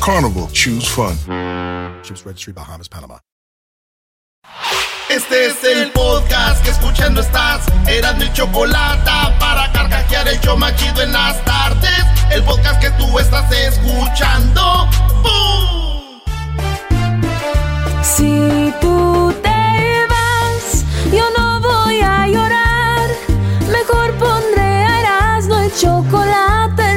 Carnival, choose fun. Ships Registry, Bahamas, Panama. Este es el podcast que escuchando estás. Eran mi chocolate para carcajear el yo machido en las tardes. El podcast que tú estás escuchando. ¡Bum! Si tú te vas, yo no voy a llorar. Mejor pondré a Erasmo el chocolate,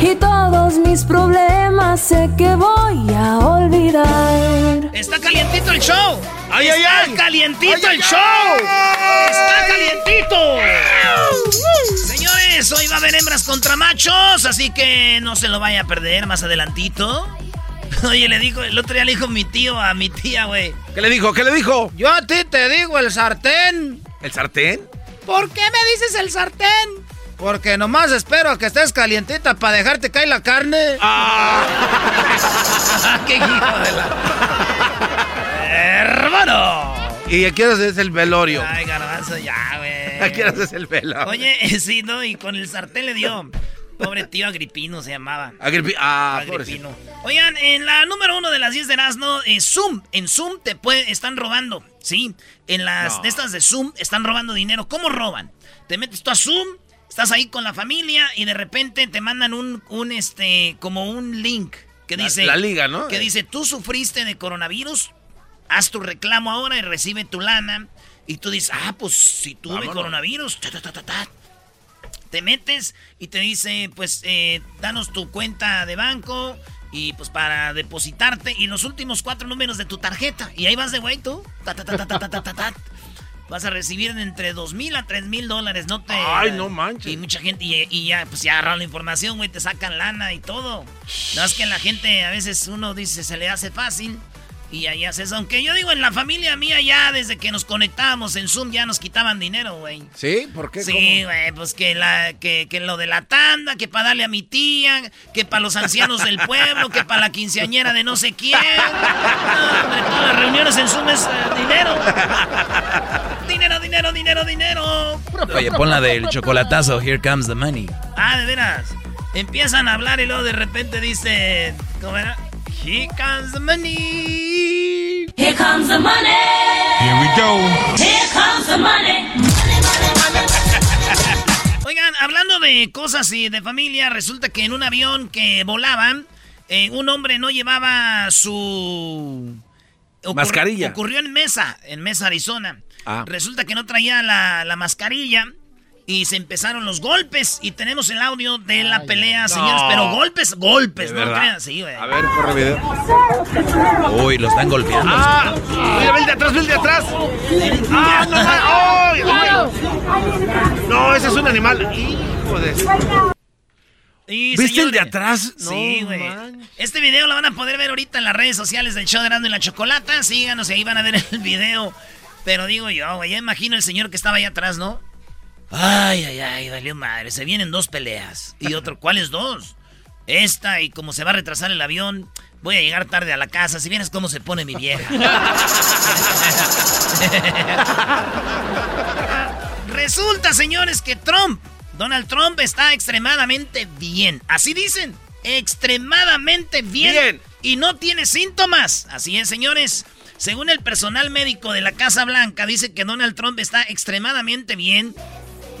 y todos mis problemas sé que voy a olvidar. Está calientito el show. ¡Ay, Está ay, ay! calientito ¡Ay, el ay, show. ay! Está calientito. Señores, hoy va a haber hembras contra machos, así que no se lo vaya a perder más adelantito. Oye, le dijo, el otro día le dijo mi tío a mi tía, güey. ¿Qué le dijo? ¿Qué le dijo? Yo a ti te digo el sartén. ¿El sartén? ¿Por qué me dices el sartén? Porque nomás espero que estés calientita para dejarte caer la carne. ¡Ah! ¡Qué hijo de la... ¡Hermano! ¿Y a qué hora es el velorio? Ay, garbanzo, ya, güey. ¿A qué hora es el velorio? Oye, sí, ¿no? Y con el sartén le dio. Pobre tío Agripino se llamaba. Agripi- ah, Agripino. pobrecito. Oigan, en la número uno de las 10 de Erasmo, eh, Zoom. En Zoom te puede, están robando, ¿sí? En las No. de estas de Zoom están robando dinero. ¿Cómo roban? Te metes tú a Zoom, estás ahí con la familia y de repente te mandan un, un este, como un link que La- dice... la liga, ¿no? Que dice, tú sufriste de coronavirus, haz tu reclamo ahora y recibe tu lana. Y tú dices, ah, pues si tuve Vámonos. coronavirus, ta, ta, ta, ta, ta. Te metes y te dice, pues, eh, danos tu cuenta de banco y pues para depositarte y los últimos cuatro números de tu tarjeta. Y ahí vas de güey tú. Ta, ta, ta, Vas a recibir de entre dos mil a tres mil dólares, no te... Ay, no manches. Y mucha gente, y, y ya, pues ya agarran la información, güey, te sacan lana y todo. No es que la gente, a veces uno dice, se le hace fácil. Y ahí haces, aunque yo digo, en la familia mía ya desde que nos conectábamos en Zoom ya nos quitaban dinero, güey. ¿Sí? ¿Por qué? Sí, güey, pues que, la, que, que lo de la tanda, que para darle a mi tía, que para los ancianos del pueblo, que para la quinceañera de no sé quién. No, hombre, todas las reuniones en Zoom es eh, dinero. Dinero, dinero, dinero, dinero. Oye, pon la del chocolatazo, Here Comes the Money. Ah, de veras. Empiezan a hablar y luego de repente dice, ¿cómo era? Here comes the money. Here comes the money. Here we go. Here comes the money. Oigan, hablando de cosas y de familia, resulta que en un avión que volaban, eh, un hombre no llevaba su... ocurri- Mascarilla. Ocurrió en Mesa, en Mesa, Arizona. Ah. Resulta que no traía la, la mascarilla y se empezaron los golpes y tenemos el audio de la pelea, señores, pero golpes, golpes, ¿De no verdad? crean, sí, güey. A ver, corre video. Uy, lo están golpeando. ¡Ah! Mira, ve el de atrás, ve el de atrás. ¡Ah, no! ma- ¡Ay, ay! No, ese es un animal. Hijo de... Y, ¿Viste el de atrás? No, sí, güey. Este video lo van a poder ver ahorita en las redes sociales del show de Erasmo y la Chocolata. Síganos y ahí van a ver el video. Pero digo yo, güey, ya imagino el señor que estaba allá atrás, ¿no? Ay, ay, ay, valió madre. Se vienen dos peleas. Y otro, ¿cuáles dos? Esta y como se va a retrasar el avión, voy a llegar tarde a la casa. Si vienes cómo se pone mi vieja. Resulta, señores, que Trump Donald Trump está extremadamente bien. Así dicen. Extremadamente bien. Bien. Y no tiene síntomas. Así es, señores. Según el personal médico de la Casa Blanca, dice que Donald Trump está extremadamente bien.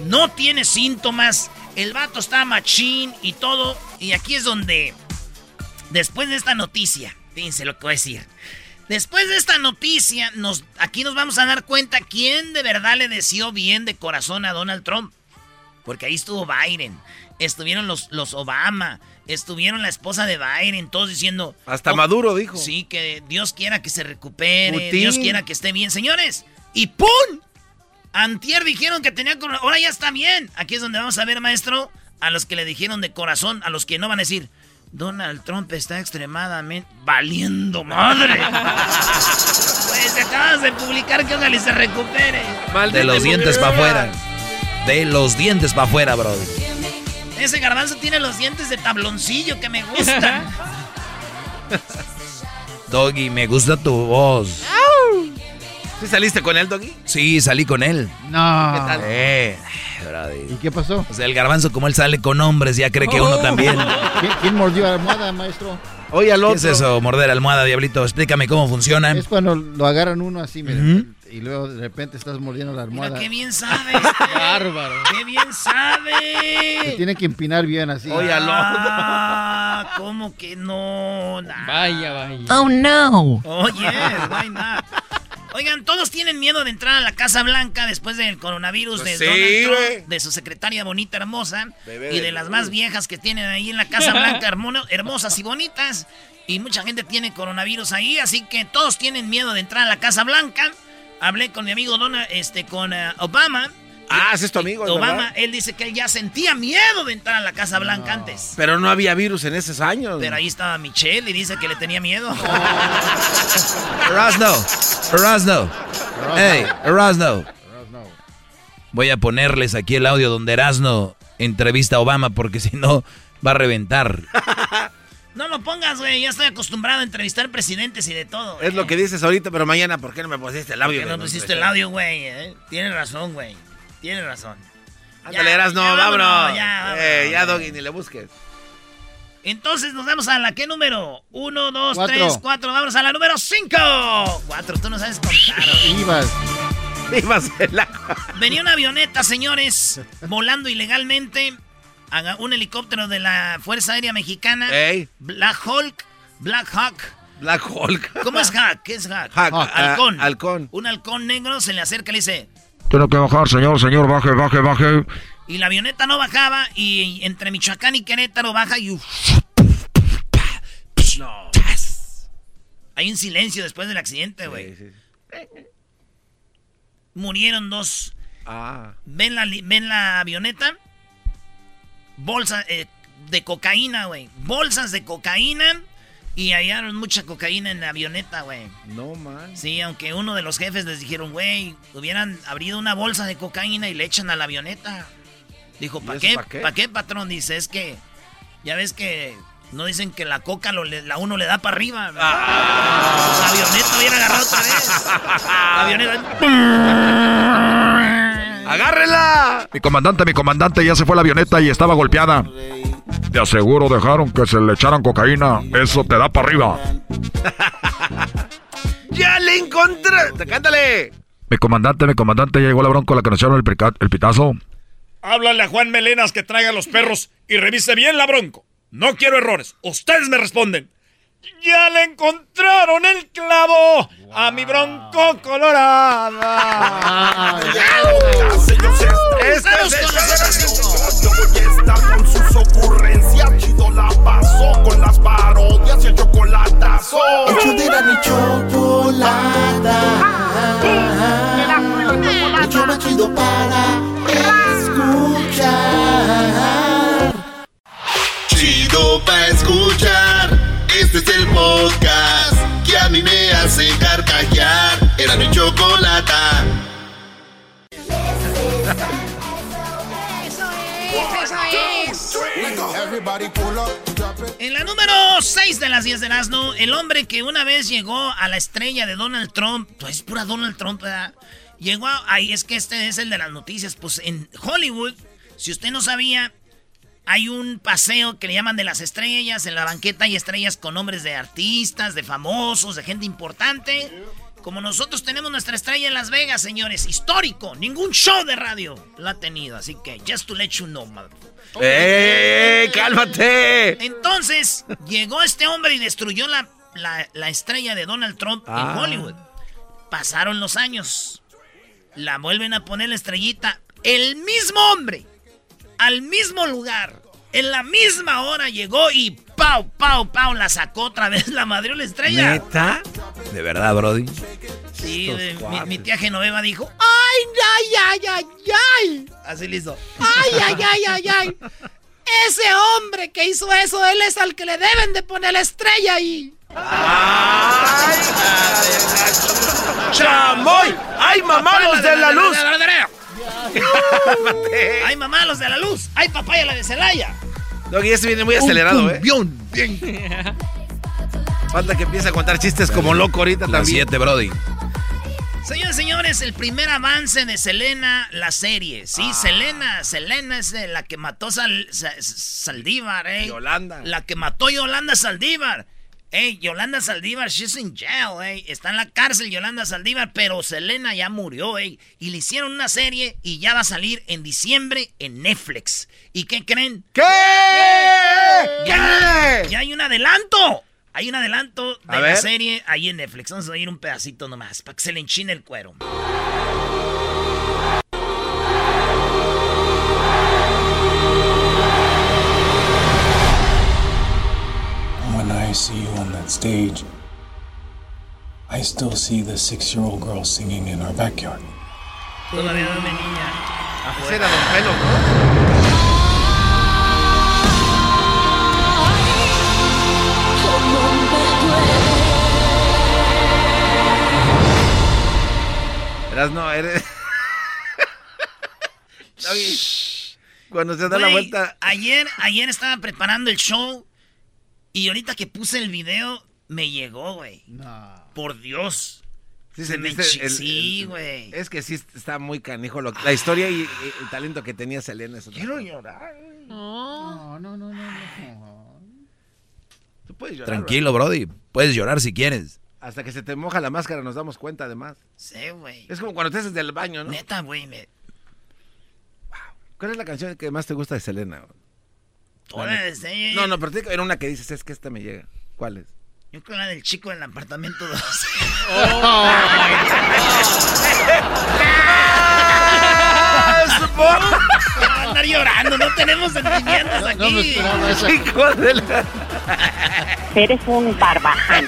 No tiene síntomas. El vato está machín y todo. Y aquí es donde, después de esta noticia, fíjense lo que voy a decir. Después de esta noticia, nos, aquí nos vamos a dar cuenta quién de verdad le deseó bien de corazón a Donald Trump. Porque ahí estuvo Biden, estuvieron los, los Obama, estuvieron la esposa de Biden, todos diciendo... Hasta "Oh, Maduro dijo. Sí, que Dios quiera que se recupere, Putin. Dios quiera que esté bien. Señores, y ¡pum! Antier dijeron que tenía corona- ahora ya está bien. Aquí es donde vamos a ver, maestro, a los que le dijeron de corazón, a los que no van a decir, Donald Trump está extremadamente valiendo madre. pues acabas de publicar que ojalá y se recupere. De los dientes para afuera. De los dientes para afuera, bro. Ese garbanzo tiene los dientes de tabloncillo que me gustan. Doggy, me gusta tu voz. ¿Sí saliste con él, Doggy? Sí, salí con él. No. ¿Qué tal? Eh. ¿Y qué pasó? O sea, el garbanzo, como él sale con hombres, ya cree que uno también. ¿Quién, quién mordió la almohada, maestro? Oye, al ¿Qué otro. es eso, morder almohada, diablito? Explícame cómo funciona. Es cuando lo agarran uno así, mira. Y luego de repente estás mordiendo la Mira almohada. qué bien sabe. Bárbaro. Qué bien Se sabe. tiene que empinar bien así. Oye. Ah, ¿cómo que no? Nah. Vaya, vaya. Oh, no. Oye, why not? Oigan, todos tienen miedo de entrar a la Casa Blanca después del coronavirus Pues de sí, Donald Trump, güey. de su secretaria bonita, hermosa, Bebé y de de las más viejas que tienen ahí en la Casa Blanca, hermosas y bonitas. Y mucha gente tiene coronavirus ahí, así que todos tienen miedo de entrar a la Casa Blanca. Hablé con mi amigo Donald, este, con eh, Obama. Ah, ese es tu amigo, Obama, verdad. él dice que él ya sentía miedo de entrar a la Casa Blanca antes. Pero no había virus en esos años. Pero ahí estaba Michelle y dice que le tenía miedo. Erasno. Erasno. Hey, Erasno. Voy a ponerles aquí el audio donde Erasno entrevista a Obama porque si no va a reventar. No lo pongas, güey. Ya estoy acostumbrado a entrevistar presidentes y de todo. Es lo que dices ahorita, pero mañana, ¿por qué no me pusiste el audio? Que no de- pusiste el audio, güey. eh? Tienes razón, güey. Tienes razón. Ándale, eras no, ya, vámonos. vámonos, ya, Eh, vámonos. ya, Doggy, ni le busques. Entonces nos vamos a la ¿qué número? Uno, dos, Cuatro. tres, cuatro. Vamos a la número cinco. Cuatro, tú no sabes contar. güey. Ibas. Ibas en la... Venía una avioneta, señores, volando ilegalmente. Un helicóptero de la Fuerza Aérea Mexicana. Ey, Black Hulk. Black Hawk. Black Hulk. ¿Cómo es Hawk? ¿Qué es Hawk? Hawk, ah, halcón. halcón. Un halcón negro se le acerca y le dice. Tiene que bajar, señor, señor, baje, baje, baje. Y la avioneta no bajaba y entre Michoacán y Querétaro baja y... No. Hay un silencio después del accidente, güey. Sí, sí. Murieron dos. Ah. ¿Ven la, ven la avioneta? Bolsa eh, de cocaína, güey. Bolsas de cocaína. Y hallaron mucha cocaína en la avioneta, güey. No, man. Sí, aunque uno de los jefes les dijeron, güey, hubieran abrido una bolsa de cocaína y le echan a la avioneta. Dijo, ¿Y ¿para qué? pa' qué? ¿Para qué, patrón? Dice, es que ya ves que no dicen que la coca lo la uno le da para arriba. Ah. La avioneta hubiera agarrado otra vez. La avioneta... ¡Agárrela! Mi comandante, mi comandante, ya se fue la avioneta y estaba golpeada. Te aseguro dejaron que se le echaran cocaína. Eso te da para arriba. ¡Ya le encontré! ¡Cántale! Mi comandante, mi comandante, ya llegó la bronca, la que nos echaron el, el pitazo. Háblale a Juan Melenas que traiga los perros y revise bien la bronco. No quiero errores. Ustedes me responden. Ya le encontraron el clavo a mi bronco colorada. Este Estamos es el con los Yo voy a estar con sus ocurrencias. Chido la pasó con las parodias y el chocolatazo. Hecho de la mi chocolata. El show más chido para escuchar. Chido para escuchar. Este es el podcast que a mí me hace carcajear. Era mi chocolata. En la número 6 de las 10 de Erasmo, el hombre que una vez llegó a la estrella de Donald Trump, pues es pura Donald Trump, ¿verdad? Llegó a, ahí es que este es el de las noticias, pues en Hollywood Si usted no sabía, hay un paseo que le llaman de las estrellas. En la banqueta hay estrellas con nombres de artistas, de famosos, de gente importante. Como nosotros tenemos nuestra estrella en Las Vegas, señores, histórico. Ningún show de radio lo ha tenido. Así que, just to let you know, motherfucker. ¡Eh! ¡Cálmate! Entonces, llegó este hombre y destruyó la, la- la estrella de Donald Trump Ah. en Hollywood. Pasaron los años. La vuelven a poner la estrellita. El mismo hombre, al mismo lugar, en la misma hora llegó y ¡pau, pau, pau! La sacó otra vez, la madrió la estrella. ¿Neta? ¿De verdad, Brody? Sí, mi, mi tía Genoveva dijo, ¡ay, ay, ay, ay, ay! Así listo. ¡Ay, ay, ay, ay, ay! Ese hombre que hizo eso, él es al que le deben de poner la estrella ahí. ¡Chamoy! ¡Ay, mamá, los de la luz! ¡Ay, mamá, los de la luz! ¡Ay, papaya, la de Celaya! Doggy, este viene muy acelerado, ¿eh? bien. Falta que empiece a contar chistes como loco ahorita también. 7, Brody. Señores, señores, el primer avance de Selena, la serie. Sí, Selena, Selena es de la que mató Sal- Sa- Saldívar, ¿eh? Yolanda. La que mató Yolanda Saldívar. Ey, Yolanda Saldívar, she's in jail, ey. Está en la cárcel Yolanda Saldívar, pero Selena ya murió, ey. Y le hicieron una serie y ya va a salir en diciembre en Netflix. ¿Y qué creen? ¿Qué? Ya, ya hay un adelanto. Hay un adelanto de A la ver. serie ahí en Netflix. Vamos a oír un pedacito nomás para que se le enchine el cuero. When I see you that stage, I still see the six year old girl singing in our backyard. Todavía no niña. Ese era Don Pelo, ¿no? Verás, no, eres... Cuando se da la Güey, vuelta... Ayer, ayer estaba preparando el show y ahorita que puse el video me llegó, güey. Por Dios. Sí, se me el- sí, güey. Es que sí está muy canijo. lo- la historia y, y el talento que tenía Selena. es otra Quiero cosa. llorar. No, no, no, no. no. Tú puedes llorar, Tranquilo, Brody. Puedes llorar si quieres. bro. Hasta que se te moja la máscara nos damos cuenta, además. Sí, güey. Es como cuando te haces del baño, ¿no? Neta, güey. me- ¿Cuál es la canción que más te gusta de Selena? bro? Todas, eh. No, no, pero tiene que haber una que dices, es que esta me llega. ¿Cuál es? Yo creo la del chico del apartamento 2. Va a andar llorando, no tenemos sentimientos aquí. No me esperaba esa. Hijo de la... Eres un barbaján.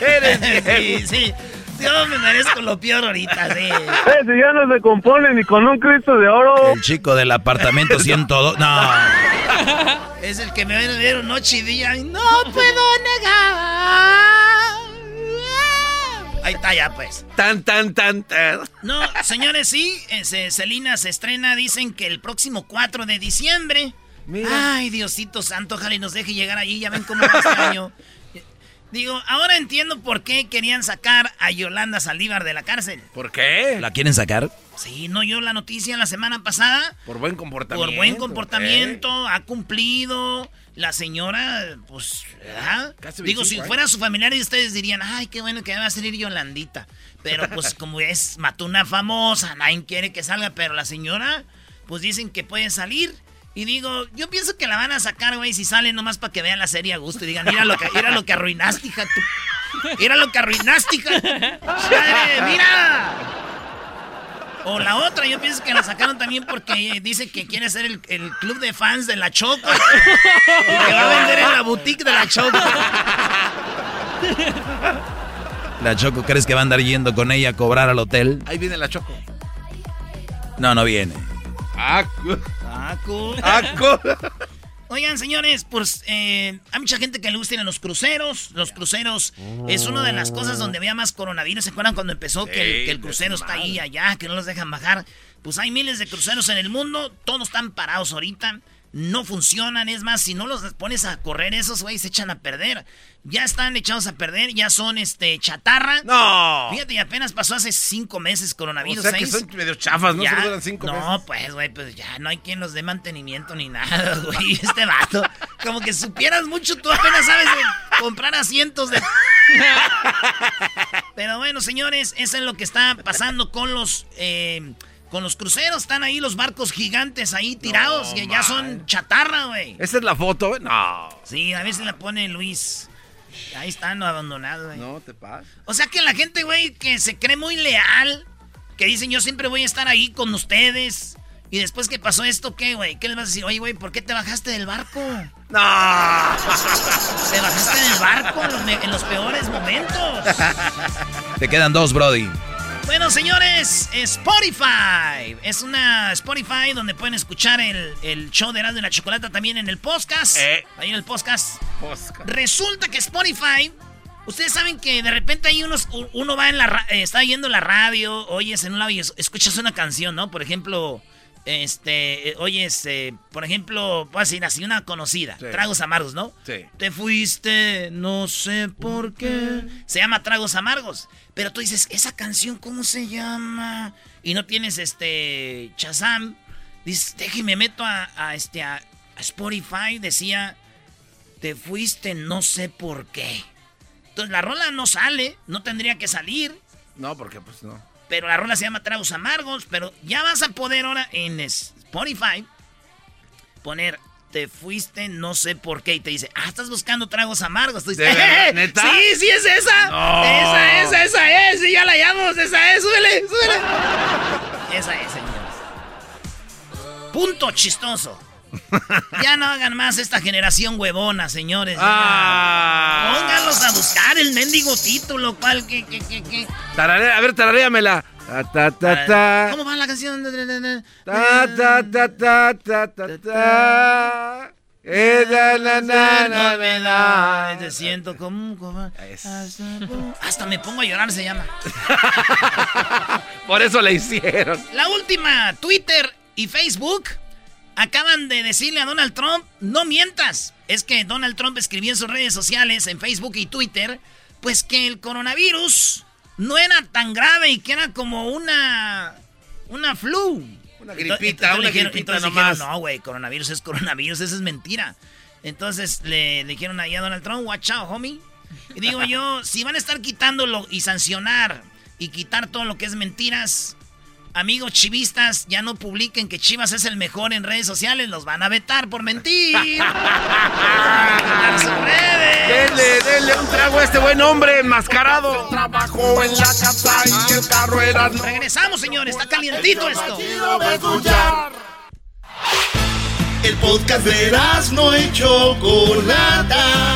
sí, sí. Yo me merezco lo peor ahorita, sí. Ese ya no se compone ni con un Cristo de oro. El chico del apartamento 102. No. Es el que me ven ver noche y día y no puedo negar. Ahí está ya, pues. Tan, tan, tan, tan. No, señores, sí, eh, se- Selena se estrena, dicen que el próximo 4 de diciembre. Mira. Ay, Diosito Santo, ojalá y nos deje llegar allí, ya ven cómo va este año. Digo, ahora entiendo por qué querían sacar a Yolanda Saldívar de la cárcel. ¿Por qué? ¿La quieren sacar? Sí, no yo la noticia la semana pasada. Por buen comportamiento. Por buen comportamiento, ha cumplido. La señora, pues, ¿verdad? Casi Digo, 25 si fuera su familiar y ustedes dirían, ay, qué bueno que va a salir Yolandita. Pero pues como es, mató una famosa, nadie quiere que salga, pero la señora, pues dicen que puede salir. Y digo, yo pienso que la van a sacar, güey, si sale nomás para que vean la serie a gusto y digan, mira lo que, mira lo que arruinaste, hija, tú. Mira lo que arruinaste, hija. Madre, mira. O la otra, yo pienso que la sacaron también porque dice que quiere ser el, el club de fans de la Choco. Y que va a vender en la boutique de la Choco. ¿La Choco crees que va a andar yendo con ella a cobrar al hotel? Ahí viene la Choco. No, no viene. Acu. Acu. Acu. Oigan, señores, pues eh, hay mucha gente que le gusta ir a los cruceros. Los cruceros es una de las cosas donde había más coronavirus. ¿Se acuerdan cuando empezó que, el, que el crucero está ahí y allá, que no los dejan bajar? Pues hay miles de cruceros en el mundo, todos están parados ahorita. No funcionan. Es más, si no los pones a correr, esos güeyes se echan a perder. Ya están echados a perder, ya son este chatarra. No. Fíjate, y apenas pasó hace cinco meses coronavirus. O sea que son medio chafas, ¿no? Ya- Solo duran cinco no, meses. pues, güey, pues ya no hay quien los dé mantenimiento ni nada, güey. Este vato, como que supieras mucho, tú apenas sabes de comprar asientos de... Pero bueno, señores, eso es lo que está pasando con los... eh, con los cruceros, están ahí los barcos gigantes ahí tirados, que ya son chatarra, güey. ¿Esa es la foto, güey? No. Sí, a veces la pone Luis. Ahí están abandonados, güey. No, te pasa. O sea que la gente, güey, que se cree muy leal, que dicen yo siempre voy a estar ahí con ustedes. Y después que pasó esto, ¿qué, güey? ¿Qué les vas a decir? Oye, güey, ¿por qué te bajaste del barco? No. Te bajaste del barco en los, en los peores momentos. Te quedan dos, Brody. Bueno, señores, Spotify. Es una Spotify donde pueden escuchar el, el show de Erasmo y la Chocolata también en el podcast. Ahí en el podcast. Resulta que Spotify, ustedes saben que de repente hay unos, uno va en la, eh, está yendo la radio, oyes en un lado y es- escuchas una canción, ¿no? Por ejemplo, este, oyes, eh, por ejemplo, voy a decir así, una conocida, Sí. Tragos Amargos, ¿no? Sí. Te fuiste, no sé por qué. Se llama Tragos Amargos. Pero tú dices, ¿esa canción cómo se llama? Y no tienes este Shazam. Dices, déjeme meto a, a este a, a Spotify. Decía, te fuiste, no sé por qué. Entonces la rola no sale, no tendría que salir. No, porque pues no. Pero la rola se llama Tragos Amargos. Pero ya vas a poder ahora en Spotify poner te fuiste, no sé por qué. Y te dice, ah, estás buscando tragos amargos. "Eh, ¿Neta? Sí, sí es esa. No. Esa, esa, esa es. Sí, ya la hallamos. Esa es. Súbele, súbele. esa es, señores. Punto chistoso. Ya no hagan más esta generación huevona, señores. Ah. Pónganlos a buscar el mendigo título, cual que, que, que, que. Tararea, a ver, tararéamela. Ta, ta, ta, ta. ¿Cómo va la canción? Ta, ta, ta, ta, ta, ta, ta. Na, na, na. Te siento como un cobarde. Hasta me pongo a llorar, se llama. Por eso la hicieron. La última, Twitter y Facebook acaban de decirle a Donald Trump, no mientas. Es que Donald Trump escribió en sus redes sociales, en Facebook y Twitter, pues que el coronavirus no era tan grave y que era como una una flu. Una gripita, entonces una dijeron- gripita nomás. dijeron, no, güey, coronavirus es coronavirus, eso es mentira. Entonces le dijeron ahí a Donald Trump, watch out, homie. Y digo yo, si van a estar quitándolo y sancionar y quitar todo lo que es mentiras, amigos chivistas, ya no publiquen que Chivas es el mejor en redes sociales, los van a vetar por mentir. Quitar sus redes. Denle, denle un trago a este buen hombre enmascarado. Trabajo en la casa y el carro era Regresamos, señores, está calientito esto. El podcast de no y Chocolata.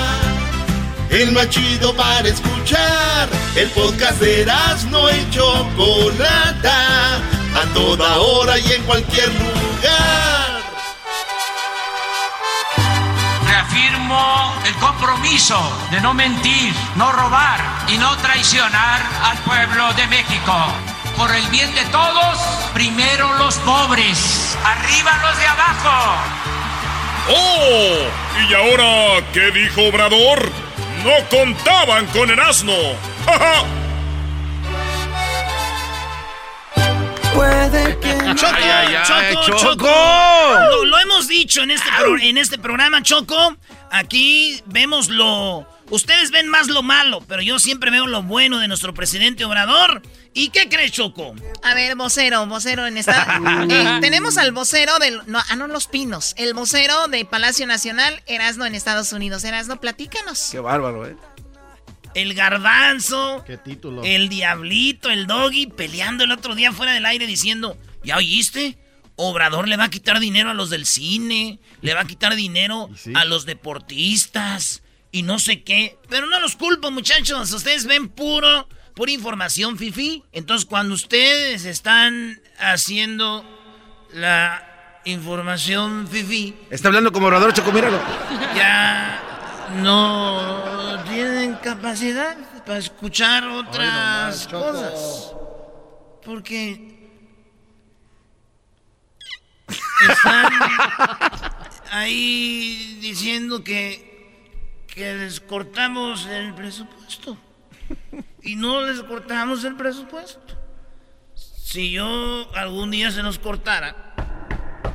El más chido para escuchar. El podcast de no y Chocolata. A toda hora y en cualquier lugar. Reafirmo el compromiso de no mentir, no robar y no traicionar al pueblo de México. Por el bien de todos, primero los pobres, arriba los de abajo. ¡Oh! ¿Y ahora qué dijo Obrador? No contaban con el asno. ¡Ja, ja! Puede que Choco, Ay, ay, ay, Choco, Choco. Choco. Lo, lo hemos dicho en este, pro- en este programa, Choco. Aquí vemos lo... Ustedes ven más lo malo, pero yo siempre veo lo bueno de nuestro presidente Obrador. ¿Y qué crees, Choco? A ver, vocero, vocero en esta. Eh, tenemos al vocero del. No, ah, no, Los Pinos. El vocero de Palacio Nacional, Erasno en Estados Unidos. Erasno, platícanos. Qué bárbaro, ¿eh? El garbanzo, ¿Qué título? el diablito, el doggy, peleando el otro día fuera del aire diciendo, ¿ya oíste? Obrador le va a quitar dinero a los del cine, le va a quitar dinero a los deportistas y no sé qué. Pero no los culpo, muchachos. Ustedes ven puro, pura información, Fifi. Entonces, cuando ustedes están haciendo la información, Fifi, Está hablando como orador Choco, míralo. ya no tienen capacidad para escuchar otras cosas. Porque están ahí diciendo que, que les cortamos el presupuesto. Y no les cortamos el presupuesto. Si yo algún día se nos cortara,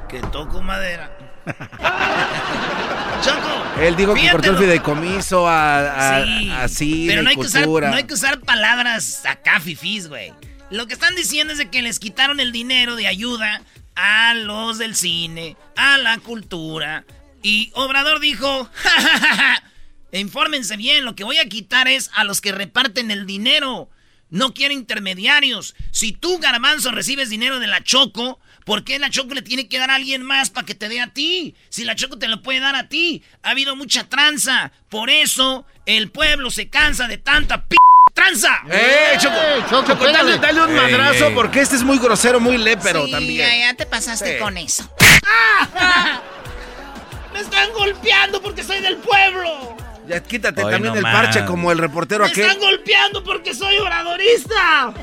que toco madera. Choco. Él dijo que cortó el fideicomiso a, a, Sí, a cine pero no hay, que usar, cultura. no hay que usar palabras acá fifís, güey. Lo que están diciendo es de que les quitaron el dinero de ayuda a los del cine, a la cultura. Y Obrador dijo, "Ja, ja, ja, ja, infórmense bien, lo que voy a quitar es a los que reparten el dinero. No quiero intermediarios. Si tú, Garbanzo, recibes dinero de la Choco, ¿por qué la Choco le tiene que dar a alguien más para que te dé a ti? Si la Choco te lo puede dar a ti. Ha habido mucha tranza. Por eso el pueblo se cansa de tanta p tranza. ¡Eh, Choco! Choco, dale, dale un madrazo ey. porque este es muy grosero, muy lépero sí, también. ya, ya te pasaste Sí. con eso. ¡Me están golpeando porque soy del pueblo! Ya quítate Hoy también no el parche como el reportero ¡Me aquel. están golpeando porque soy obradorista!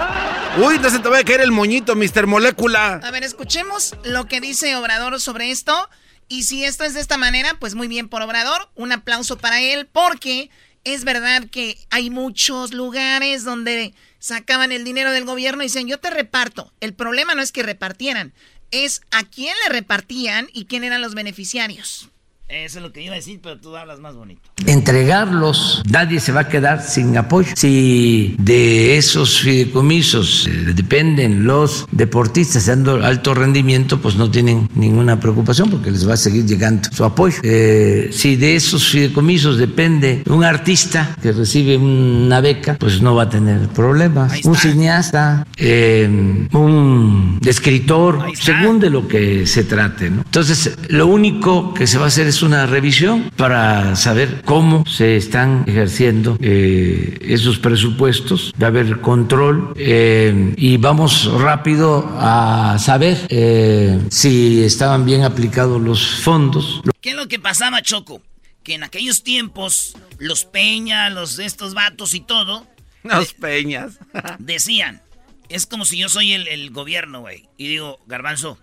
Uy, no se te va a caer el moñito, Mr. Molécula. A ver, escuchemos lo que dice Obrador sobre esto. Y si esto es de esta manera, pues muy bien por Obrador. Un aplauso para él porque es verdad que hay muchos lugares donde sacaban el dinero del gobierno y decían, yo te reparto. El problema no es que repartieran, es a quién le repartían y quién eran los beneficiarios. Eso es lo que iba a decir, pero tú hablas más bonito. entregarlos, nadie se va a quedar sin apoyo. Si de esos fideicomisos eh, dependen los deportistas dando alto rendimiento, pues no tienen ninguna preocupación porque les va a seguir llegando su apoyo. Eh, si de esos fideicomisos depende un artista que recibe una beca, pues no va a tener problemas. Un cineasta, eh, un escritor, según de lo que se trate. ¿no? Entonces, lo único que se va a hacer es una revisión para saber cómo se están ejerciendo eh, esos presupuestos, va a haber control eh, y vamos rápido a saber eh, si estaban bien aplicados los fondos. ¿Qué es lo que pasaba, Choco? Que en aquellos tiempos, los Peña, los de estos vatos y todo, Los peñas. decían, es como si yo soy el, el gobierno, güey. Y digo, Garbanzo,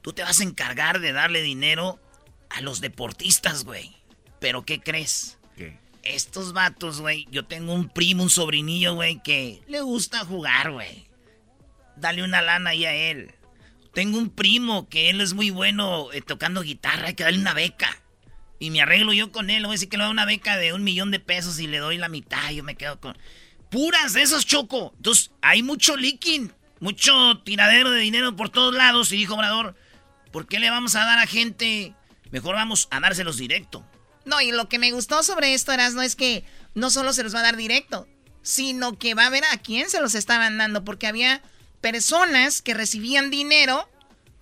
tú te vas a encargar de darle dinero a los deportistas, güey. Pero ¿qué crees? Estos vatos, güey, yo tengo un primo, un sobrinillo, güey, que le gusta jugar, güey. Dale una lana ahí a él. Tengo un primo que él es muy bueno eh, tocando guitarra, hay que darle una beca. Y me arreglo yo con él, voy a decir que le doy una beca de un millón de pesos y le doy la mitad, yo me quedo con... Puras de esos choco. Entonces, hay mucho leaking, mucho tiradero de dinero por todos lados. Y dijo Obrador, ¿por qué le vamos a dar a gente? Mejor vamos a dárselos directo. No, y lo que me gustó sobre esto, Erasmo, es que no solo se los va a dar directo, sino que va a ver a quién se los estaban dando, porque había personas que recibían dinero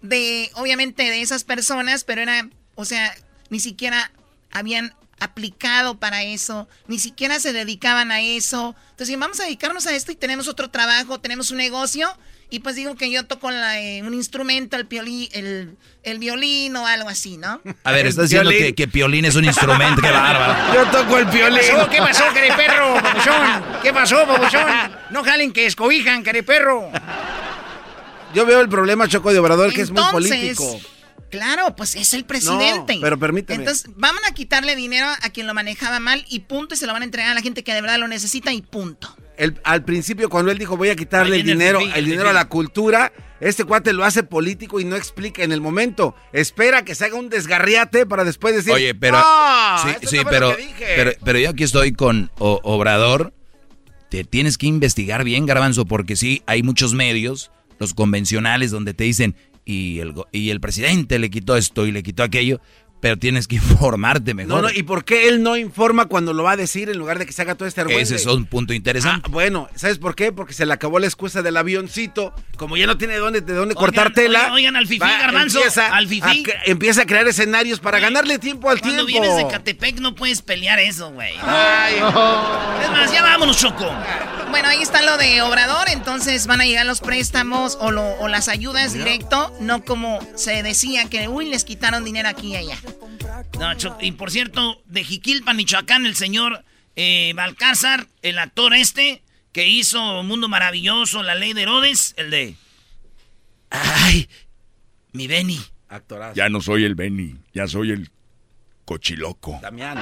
de, obviamente, de esas personas, pero era, o sea, ni siquiera habían aplicado para eso, ni siquiera se dedicaban a eso. Entonces, vamos a dedicarnos a esto y tenemos otro trabajo, tenemos un negocio. Y pues digo que yo toco la, eh, un instrumento, el, piolí, el, el violín o algo así, ¿no? A ver, estás diciendo que, que Piolín es un instrumento, qué bárbaro. Yo toco el piolín. ¿Qué pasó? ¿Qué pasó, careperro, papuchón? ¿Qué pasó, papuchón? No jalen que escobijan, careperro. Yo veo el problema, Choco de Obrador, que es muy político. Claro, pues es el presidente. No, pero permíteme. Entonces, van a quitarle dinero a quien lo manejaba mal y punto, y se lo van a entregar a la gente que de verdad lo necesita y punto. El- al principio, cuando él dijo voy a quitarle el dinero, el el dinero a la cultura, este cuate lo hace político y no explica en el momento. Espera que se haga un desgarriate para después decir. Oye, pero. "No, sí, no pero, lo que dije". pero. Pero yo aquí estoy con O- Obrador. Te tienes que investigar bien, Garbanzo, porque sí, hay muchos medios, los convencionales, donde te dicen, y el, y el presidente le quitó esto y le quitó aquello, pero tienes que informarte mejor. No, no, ¿y por qué él no informa cuando lo va a decir en lugar de que se haga todo este argüente? Ese es un punto interesante. Ah, bueno, ¿sabes por qué? Porque se le acabó la excusa del avioncito. Como ya no tiene de dónde, de dónde Oigan, cortar tela. oigan, oigan, al fifí, va, Garbanzo, empieza al fifí. a empieza a crear escenarios para ganarle tiempo al Cuando tiempo. vienes de Catepec no puedes pelear eso, güey. Ay, Es más, ya vámonos, Choco. Bueno, ahí está lo de Obrador, entonces van a llegar los préstamos o, lo- o las ayudas directo, no como se decía que, uy, les quitaron dinero aquí y allá. No, y por cierto, de Jiquilpan, Michoacán, el señor eh, Balcázar, el actor este, que hizo Mundo Maravilloso, La Ley de Herodes, el de... Ay, mi Benny. Actorazo. Ya no soy el Benny, ya soy el Cochiloco. Damián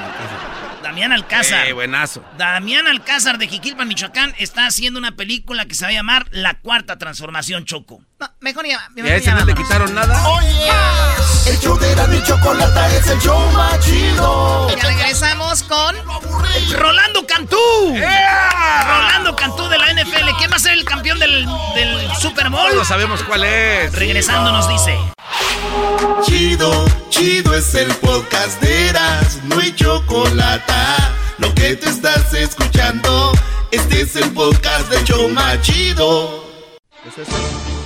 Damián Alcázar. Eh, buenazo. Damián Alcázar de Jiquilpan, Michoacán, está haciendo una película que se va a llamar La Cuarta Transformación Choco. No, mejor ya. ¿Y a ese no le quitaron nada? Oye, el show de la y chocolata es el show más chido. Regresamos con Rolando Cantú. Rolando Cantú de la NFL. ¿Quién va a ser el campeón del, del Super Bowl? No sabemos cuál es. Regresando nos dice. Chido, chido es el podcast de Eras, no hay chocolate. Lo que te estás escuchando, este es el podcast de Choma Chido. Señoras,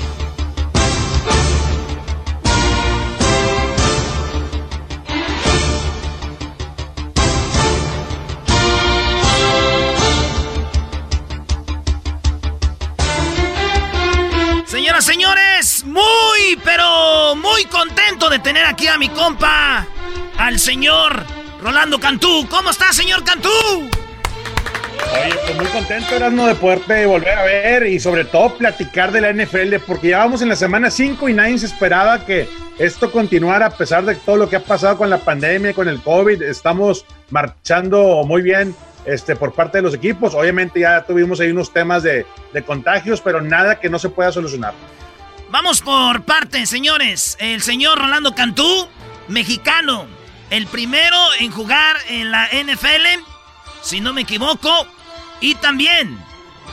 muy, pero muy contento de tener aquí a mi compa, al señor Rolando Cantú. ¿Cómo está, señor Cantú? Oye, pues muy contento, Erasmo, de poderte volver a ver y sobre todo platicar de la NFL, porque ya vamos en la semana 5 y nadie se esperaba que esto continuara a pesar de todo lo que ha pasado con la pandemia, con el COVID. Estamos marchando muy bien este, por parte de los equipos. Obviamente ya tuvimos ahí unos temas de, de contagios, pero nada que no se pueda solucionar. Vamos por partes, señores. El señor Rolando Cantú, mexicano, el primero en jugar en la NFL, si no me equivoco, y también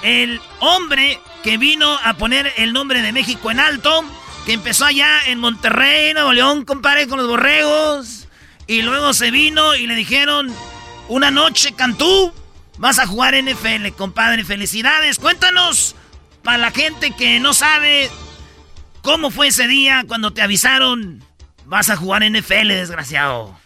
el hombre que vino a poner el nombre de México en alto, que empezó allá en Monterrey, Nuevo León, compadre, con los borregos, y luego se vino y le dijeron, una noche, Cantú, vas a jugar NFL, compadre, felicidades, cuéntanos, para la gente que no sabe ¿Cómo fue ese día cuando te avisaron vas a jugar NFL, desgraciado?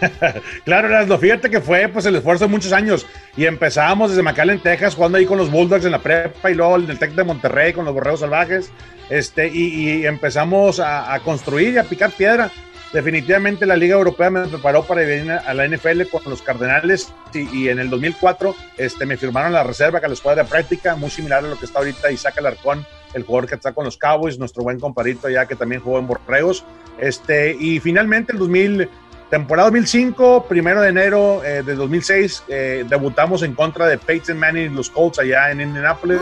claro, Erasmo, fíjate que fue pues el esfuerzo de muchos años y empezábamos desde McAllen, Texas, jugando ahí con los Bulldogs en la prepa y luego en el Tec de Monterrey con los Borreos Salvajes, este, y, empezamos a, construir y a picar piedra. Definitivamente la Liga Europea me preparó para venir a la NFL con los Cardenales y, y en el 2004 este, me firmaron la reserva que la escuadra de práctica, muy similar a lo que está ahorita Isaac Alarcón, el jugador que está con los Cowboys, nuestro buen compadrito ya que también jugó en Borregos. Este, y finalmente el 2000, temporada 2005, primero de enero eh, de 2006, eh, debutamos en contra de Peyton Manning y los Colts allá en Indianapolis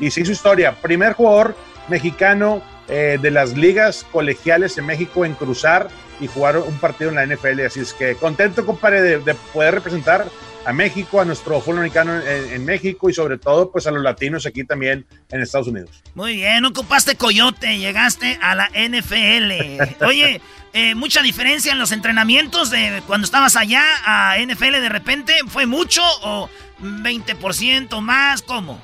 y se hizo historia. Primer jugador mexicano eh, de las ligas colegiales en México en cruzar y jugar un partido en la NFL. Así es que contento, compadre, de, de poder representar a México, a nuestro fútbol americano en, en, México y sobre todo pues a los latinos aquí también en Estados Unidos. Muy bien, ocupaste coyote, llegaste a la NFL. Oye, eh, mucha diferencia en los entrenamientos de cuando estabas allá a NFL de repente, ¿fue mucho o 20% más? ¿Cómo?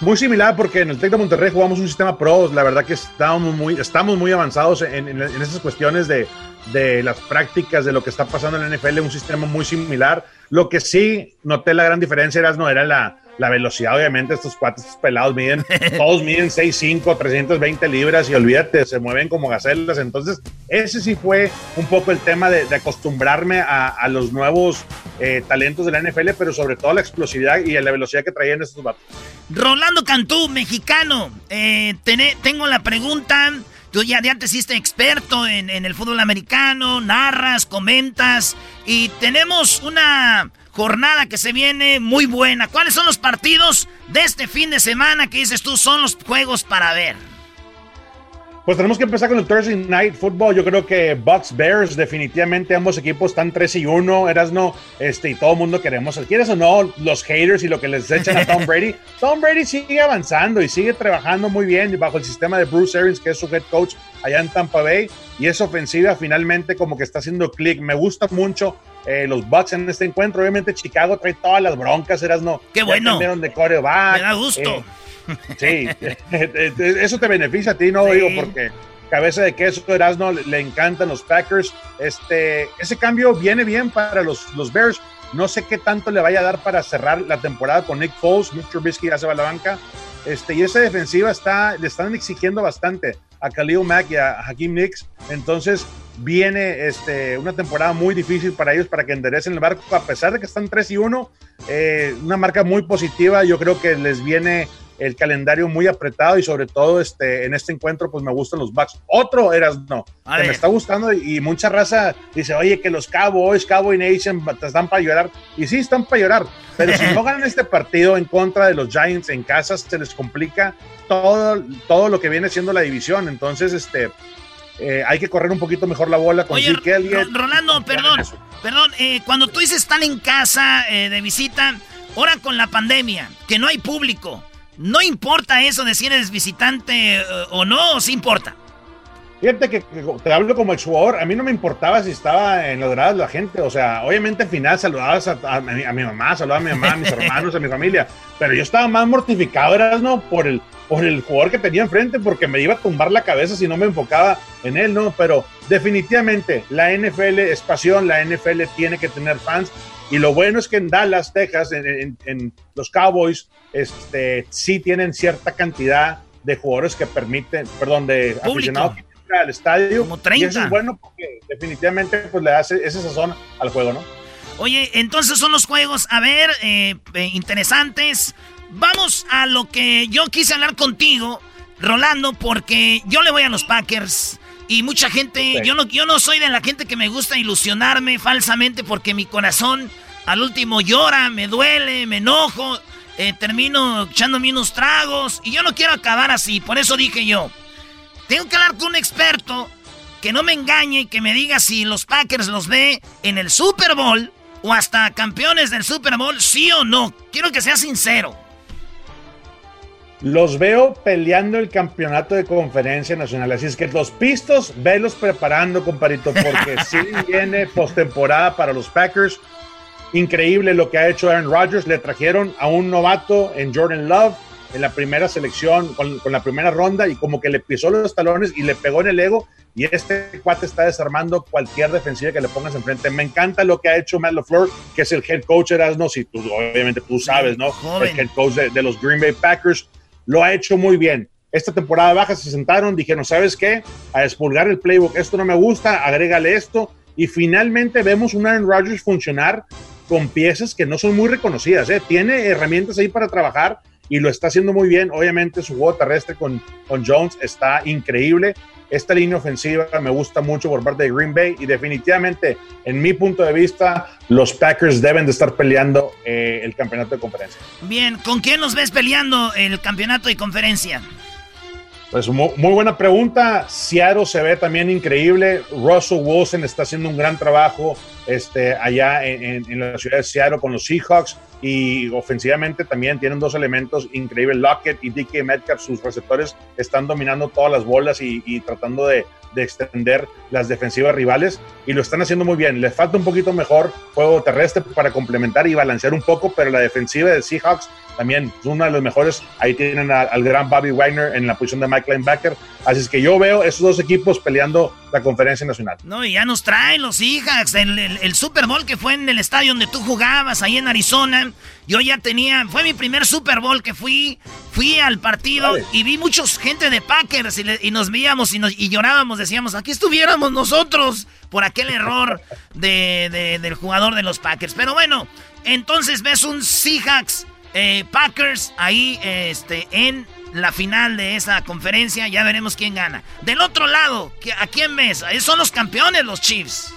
Muy similar porque en el Tec de Monterrey jugamos un sistema pro, la verdad que estamos muy, estamos muy avanzados en, en, en esas cuestiones de, de las prácticas, de lo que está pasando en la NFL, un sistema muy similar. Lo que sí noté la gran diferencia era, no, era la, la velocidad, obviamente, estos cuates, estos pelados miden, todos miden 6'5, 320 libras y olvídate, se mueven como gacelas. Entonces, ese sí fue un poco el tema de, de acostumbrarme a, a, los nuevos eh, talentos de la NFL, pero sobre todo la explosividad y la velocidad que traían estos vatos. Rolando Cantú, mexicano, eh, tené, tengo la pregunta. Tú ya de antes hiciste experto en, en, el fútbol americano, narras, comentas y tenemos una jornada que se viene muy buena. ¿Cuáles son los partidos de este fin de semana que dices tú son los juegos para ver? Pues tenemos que empezar con el Thursday Night Football. Yo creo que Bucks Bears, definitivamente ambos equipos están 3 y 1. Erasno, este, y todo el mundo queremos, ¿quieres o no? Los haters y lo que les echan a Tom Brady. Tom Brady sigue avanzando y sigue trabajando muy bien bajo el sistema de Bruce Arians, que es su head coach allá en Tampa Bay. Y esa ofensiva finalmente como que está haciendo clic. Me gusta mucho eh, los Bucks en este encuentro. Obviamente Chicago trae todas las broncas, Erasno. ¡Qué bueno! De coreback. Me da gusto. Eh, Sí, eso te beneficia a ti, no sí. digo, porque cabeza de queso Erasmo le encantan los Packers. Este, ese cambio viene bien para los, los Bears. No sé qué tanto le vaya a dar para cerrar la temporada con Nick Foles. Mitch Trubisky ya se va a la banca. Este, y esa defensiva está, le están exigiendo bastante a Khalil Mack y a Hakim Nicks. Entonces viene este, una temporada muy difícil para ellos para que enderecen el barco. A pesar de que están 3 y 1, eh, una marca muy positiva. Yo creo que les viene el calendario muy apretado y sobre todo este, en este encuentro pues me gustan los Bucks. Otro eras no, que me está gustando y, mucha raza dice, oye, que los Cowboys, Cowboy Nation están para llorar. Y sí, están para llorar, pero si no ganan este partido en contra de los Giants en casa, se les complica todo, todo lo que viene siendo la división. Entonces, este... Eh, hay que correr un poquito mejor la bola con Oye, Rolando, perdón, perdón, eh, cuando tú dices están en casa eh, de visita, ahora con la pandemia, que no hay público, no importa eso de si eres visitante o no, o sí importa. Fíjate que, te hablo como exjugador, a mí no me importaba si estaba en los grados la gente, o sea, obviamente al final saludabas a, mi, mamá, saludaba a mi mamá, a mis hermanos, a mi familia, pero yo estaba más mortificado, eras, ¿no? Por el, por el jugador que tenía enfrente, porque me iba a tumbar la cabeza si no me enfocaba en él, ¿no? Pero definitivamente la NFL es pasión, la NFL tiene que tener fans, y lo bueno es que en Dallas, Texas, en, los Cowboys, este, sí tienen cierta cantidad de jugadores que permiten, perdón, de aficionados al estadio. Como 30. Y eso es bueno porque definitivamente pues, le hace esa sazón al juego, ¿no? Oye, entonces son los juegos, a ver, eh, eh, interesantes. Vamos a lo que yo quise hablar contigo, Rolando, porque yo le voy a los Packers. Y mucha gente, yo, no, yo no soy de la gente que me gusta ilusionarme falsamente porque mi corazón al último llora, me duele, me enojo, eh, termino echándome unos tragos y yo no quiero acabar así. Por eso dije yo, tengo que hablar con un experto que no me engañe y que me diga si los Packers los ve en el Super Bowl o hasta campeones del Super Bowl, sí o no. Quiero que sea sincero. Los veo peleando el campeonato de conferencia nacional. Así es que los pistos, velos preparando, comparito, porque sí viene postemporada para los Packers. Increíble lo que ha hecho Aaron Rodgers. Le trajeron a un novato en Jordan Love en la primera selección, con, la primera ronda, y como que le pisó los talones y le pegó en el ego. Y este cuate está desarmando cualquier defensiva que le pongas enfrente. Me encanta lo que ha hecho Matt LaFleur, que es el head coach, Erasmo, si tú, obviamente tú sabes, ¿no? El head coach de los Green Bay Packers lo ha hecho muy bien. Esta temporada baja se sentaron, dijeron, ¿sabes qué? A expulgar el playbook, esto no me gusta, agrégale esto. Y finalmente vemos un Aaron Rodgers funcionar con piezas que no son muy reconocidas. ¿eh? Tiene herramientas ahí para trabajar y lo está haciendo muy bien. Obviamente su juego terrestre con, con Jones está increíble. Esta línea ofensiva me gusta mucho por parte de Green Bay y definitivamente, en mi punto de vista, los Packers deben de estar peleando eh, el campeonato de conferencia. Bien, ¿con quién nos ves peleando el campeonato de conferencia? Pues muy, buena pregunta. Seattle se ve también increíble. Russell Wilson está haciendo un gran trabajo este, allá en, la ciudad de Seattle con los Seahawks y ofensivamente también tienen dos elementos increíbles. Lockett y DK Metcalf, sus receptores, están dominando todas las bolas y, tratando de, de, extender las defensivas rivales y lo están haciendo muy bien. Les falta un poquito mejor juego terrestre para complementar y balancear un poco, pero la defensiva de Seahawks también es uno de los mejores. Ahí tienen al gran Bobby Wagner en la posición de Mike Linebacker. Así es que yo veo esos dos equipos peleando la conferencia nacional. No, y ya nos traen los hijas. El, el, Super Bowl que fue en el estadio donde tú jugabas, ahí en Arizona. Yo ya tenía, fue mi primer Super Bowl que fui. Fui al partido y vi muchos gente de Packers y, nos veíamos y, nos, y llorábamos. Decíamos, aquí estuviéramos nosotros por aquel error de, del jugador de los Packers. Pero bueno, entonces ves un Seahawks eh, Packers ahí este, en la final de esa conferencia. Ya veremos quién gana. Del otro lado, ¿a quién ves? Son los campeones, los Chiefs.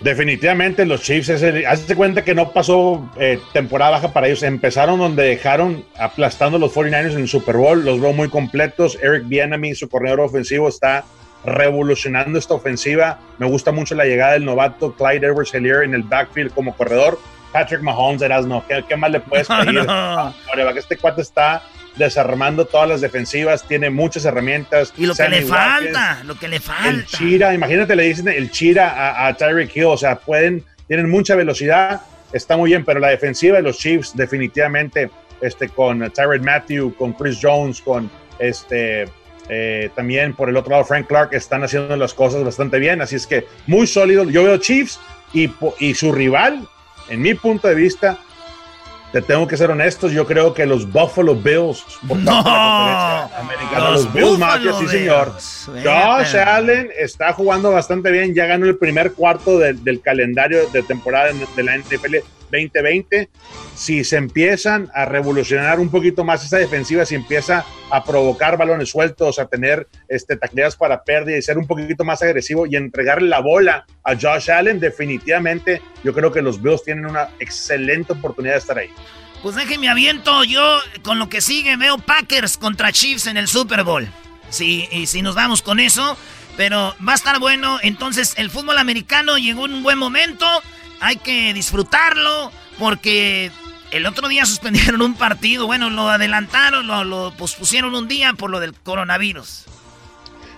Definitivamente los Chiefs, hazte cuenta que no pasó eh, temporada baja para ellos. Empezaron donde dejaron aplastando los 49ers en el Super Bowl. Los veo muy completos. Eric Bienemy, su corredor ofensivo, está revolucionando esta ofensiva. Me gusta mucho la llegada del novato Clyde Edwards Helier en el backfield como corredor. Patrick Mahomes, eras no, ¿qué, más le puedes pedir? que este cuate está desarmando todas las defensivas, tiene muchas herramientas. Y lo que le falta, lo que le falta. El Chira, imagínate, le dicen el Chira a, Tyreek Hill, o sea, pueden, tienen mucha velocidad, está muy bien, pero la defensiva de los Chiefs, definitivamente, este, con Tyreek Matthew, con Chris Jones, con este. Eh, también por el otro lado, Frank Clark están haciendo las cosas bastante bien, así es que muy sólido. Yo veo Chiefs y, y su rival en mi punto de vista, te tengo que ser honestos, yo creo que los Buffalo Bills, por no, los, Bills Mafia, sí señor. Josh Allen está jugando bastante bien, ya ganó el primer cuarto del calendario de temporada de la NFL 2020. Si se empiezan a revolucionar un poquito más esa defensiva, si empieza a provocar balones sueltos, a tener este, tacleadas para pérdida y ser un poquito más agresivo y entregarle la bola a Josh Allen, definitivamente yo creo que los Bills tienen una excelente oportunidad de estar ahí. Pues déjenme aviento, yo con lo que sigue veo Packers contra Chiefs en el Super Bowl. Sí, y si nos vamos con eso, pero va a estar bueno. Entonces, el fútbol americano llegó en un buen momento. Hay que disfrutarlo porque el otro día suspendieron un partido. Bueno, lo adelantaron, lo, pospusieron un día por lo del coronavirus.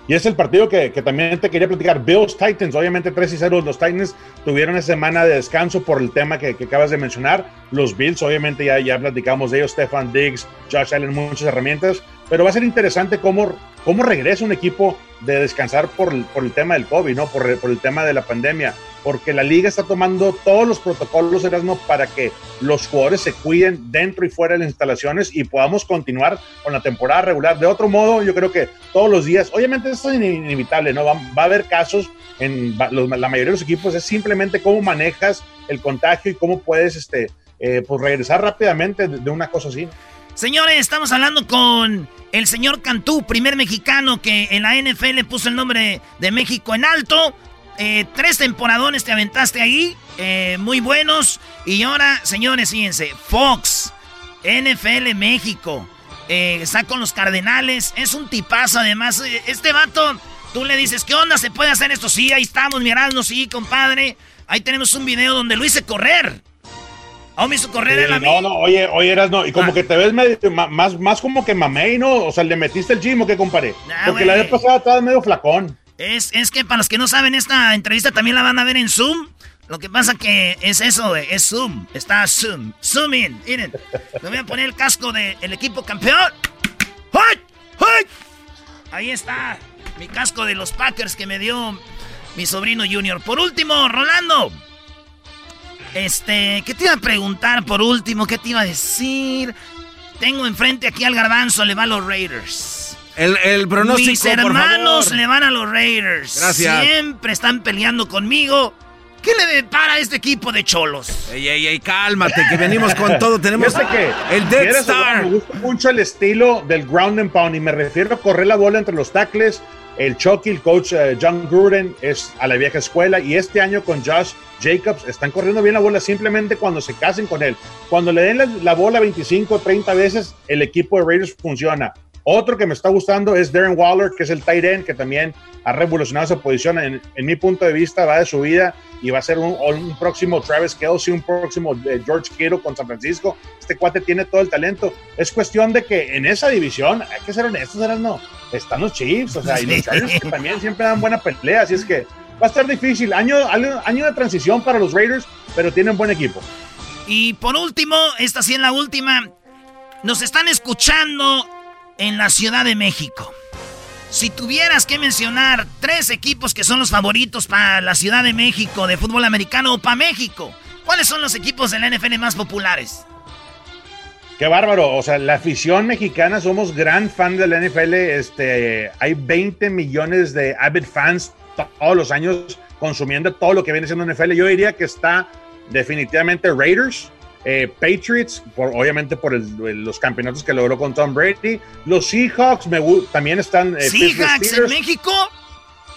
Y es el partido que, también te quería platicar. Bills Titans, obviamente 3 y 0. Los Titans tuvieron una semana de descanso por el tema que, que, acabas de mencionar. Los Bills, obviamente ya, ya platicamos de ellos. Stefan Diggs, Josh Allen, muchas herramientas. Pero va a ser interesante cómo, cómo regresa un equipo de descansar por, por el tema del COVID, ¿no? Por, el tema de la pandemia porque la liga está tomando todos los protocolos Erasmo para que los jugadores se cuiden dentro y fuera de las instalaciones y podamos continuar con la temporada regular. De otro modo, yo creo que todos los días, obviamente esto es inevitable, ¿no? Va, va a haber casos en la mayoría de los equipos, es simplemente cómo manejas el contagio y cómo puedes este, eh, pues regresar rápidamente de, de una cosa así. Señores, estamos hablando con el señor Cantú, primer mexicano que en la NFL puso el nombre de México en alto. Eh, tres temporadones te aventaste ahí, eh, muy buenos. Y ahora, señores, fíjense, Fox, NFL México, eh, está con los Cardenales, es un tipazo además. eh, Este vato, tú le dices, ¿qué onda? ¿Se puede hacer esto? Sí, ahí estamos, mirando, sí, compadre. Ahí tenemos un video donde lo hice correr. ¿Aún me hizo correr Sí, él a mí? no, no, oye, oye, eras no, y como Ah. que te ves medio, más, más como que mamey, ¿no? O sea, le metiste el gym o qué, compadre. Nah, Porque la vez pasada estabas medio flacón. Es, es que para los que no saben, esta entrevista también la van a ver en Zoom. Lo que pasa que es eso, es Zoom. Está Zoom. Zoom in. Miren, me voy a poner el casco del equipo campeón. ¡Ay! ¡Ay! Ahí está. Mi casco de los Packers que me dio mi sobrino Junior. Por último, Rolando. Este, ¿qué te iba a preguntar por último? ¿Qué te iba a decir? Tengo enfrente aquí al garbanzo, le va a los Raiders. El, el pronóstico, Mis por hermanos favor. le van a los Raiders. Gracias. Siempre están peleando conmigo. ¿Qué le depara a este equipo de cholos? Ey, ey, ey, cálmate, que venimos con todo. Tenemos que el Death quieres Star. Me gusta mucho el estilo del ground and pound y me refiero a correr la bola entre los tackles. El Chucky, el coach eh, John Gruden, es a la vieja escuela y este año con Josh Jacobs están corriendo bien la bola simplemente cuando se casen con él. Cuando le den la, la bola 25, 30 veces, el equipo de Raiders funciona. Otro que me está gustando es Darren Waller, que es el tight end, que también ha revolucionado esa posición. En, en mi punto de vista, va de su vida y va a ser un, un próximo Travis Kelsey, un próximo eh, George Kittle con San Francisco. Este cuate tiene todo el talento. Es cuestión de que en esa división, hay que ser honestos, no, están los Chiefs, o sea, y los Chargers que también siempre dan buena pelea, así es que va a estar difícil. Año, año, año de transición para los Raiders, pero tienen buen equipo. Y por último, esta sí es la última. Nos están escuchando en la Ciudad de México. Si tuvieras que mencionar tres equipos que son los favoritos para la Ciudad de México de fútbol americano o para México, ¿cuáles son los equipos de la NFL más populares? Qué bárbaro, o sea, la afición mexicana somos gran fan de la NFL, este, hay 20 millones de avid fans to- todos los años consumiendo todo lo que viene siendo NFL. Yo diría que está definitivamente Raiders, eh, Patriots, por, obviamente por el- los campeonatos que logró con Tom Brady, los Seahawks me, también están... eh, ¿Seahawks en. México?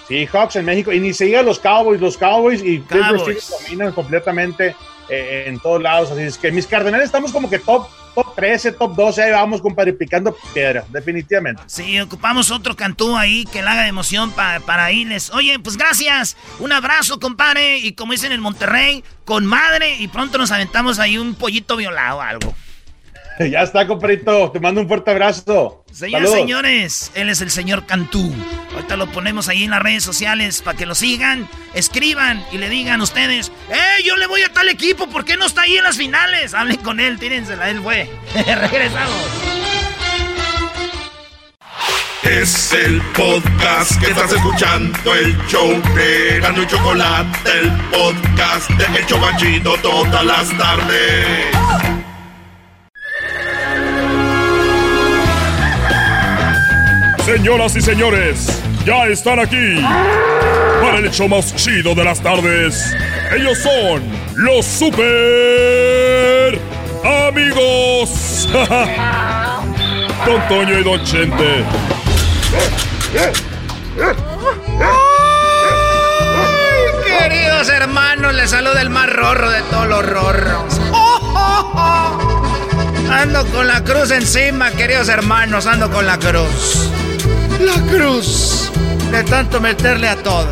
Seahawks en México. Y ni se diga los Cowboys. Los Cowboys y Pittsburgh dominan completamente en todos lados. Así es que mis cardenales estamos como que top, top 13, top 12. Ahí vamos, compadre, picando piedra, definitivamente. Sí, ocupamos otro cantú ahí que le haga de emoción pa- para irles. Oye, pues gracias. Un abrazo, compadre. Y como dicen en Monterrey, con madre. Y pronto nos aventamos ahí un pollito violado o algo. ya está, compadrito. Te mando un fuerte abrazo. Señoras, señores, él es el señor Cantú. Ahorita lo ponemos ahí en las redes sociales para que lo sigan, escriban y le digan ustedes, ¡Eh, yo le voy a tal equipo! ¿Por qué no está ahí en las finales? Hablen con él, tírensela, él fue. Regresamos. Es el podcast que estás escuchando, el show de Gano y Chocolate, el podcast de El Chocachito todas las tardes. Señoras y señores, ya están aquí para el hecho más chido de las tardes. Ellos son los super amigos! Don Toño y Don Chente. Queridos hermanos, les saluda el más rorro de todos los rorros. Ando con la cruz encima, queridos hermanos, ando con la cruz. La cruz. De tanto meterle a todo.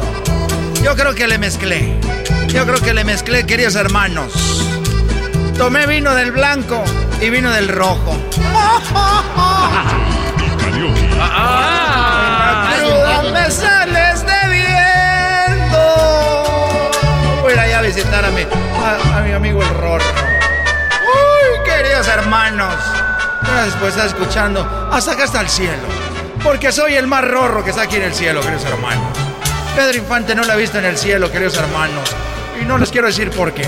Yo creo que le mezclé. Yo creo que le mezclé, queridos hermanos. Tomé vino del blanco y vino del rojo. Me sales debiendo. Voy a ir allá a visitar a mi, a, a mi amigo el. Uy, queridos hermanos. Gracias por estar escuchando hasta acá hasta el cielo. Porque soy el más rorro que está aquí en el cielo, queridos hermanos. Pedro Infante no la ha visto en el cielo, queridos hermanos. Y no les quiero decir por qué.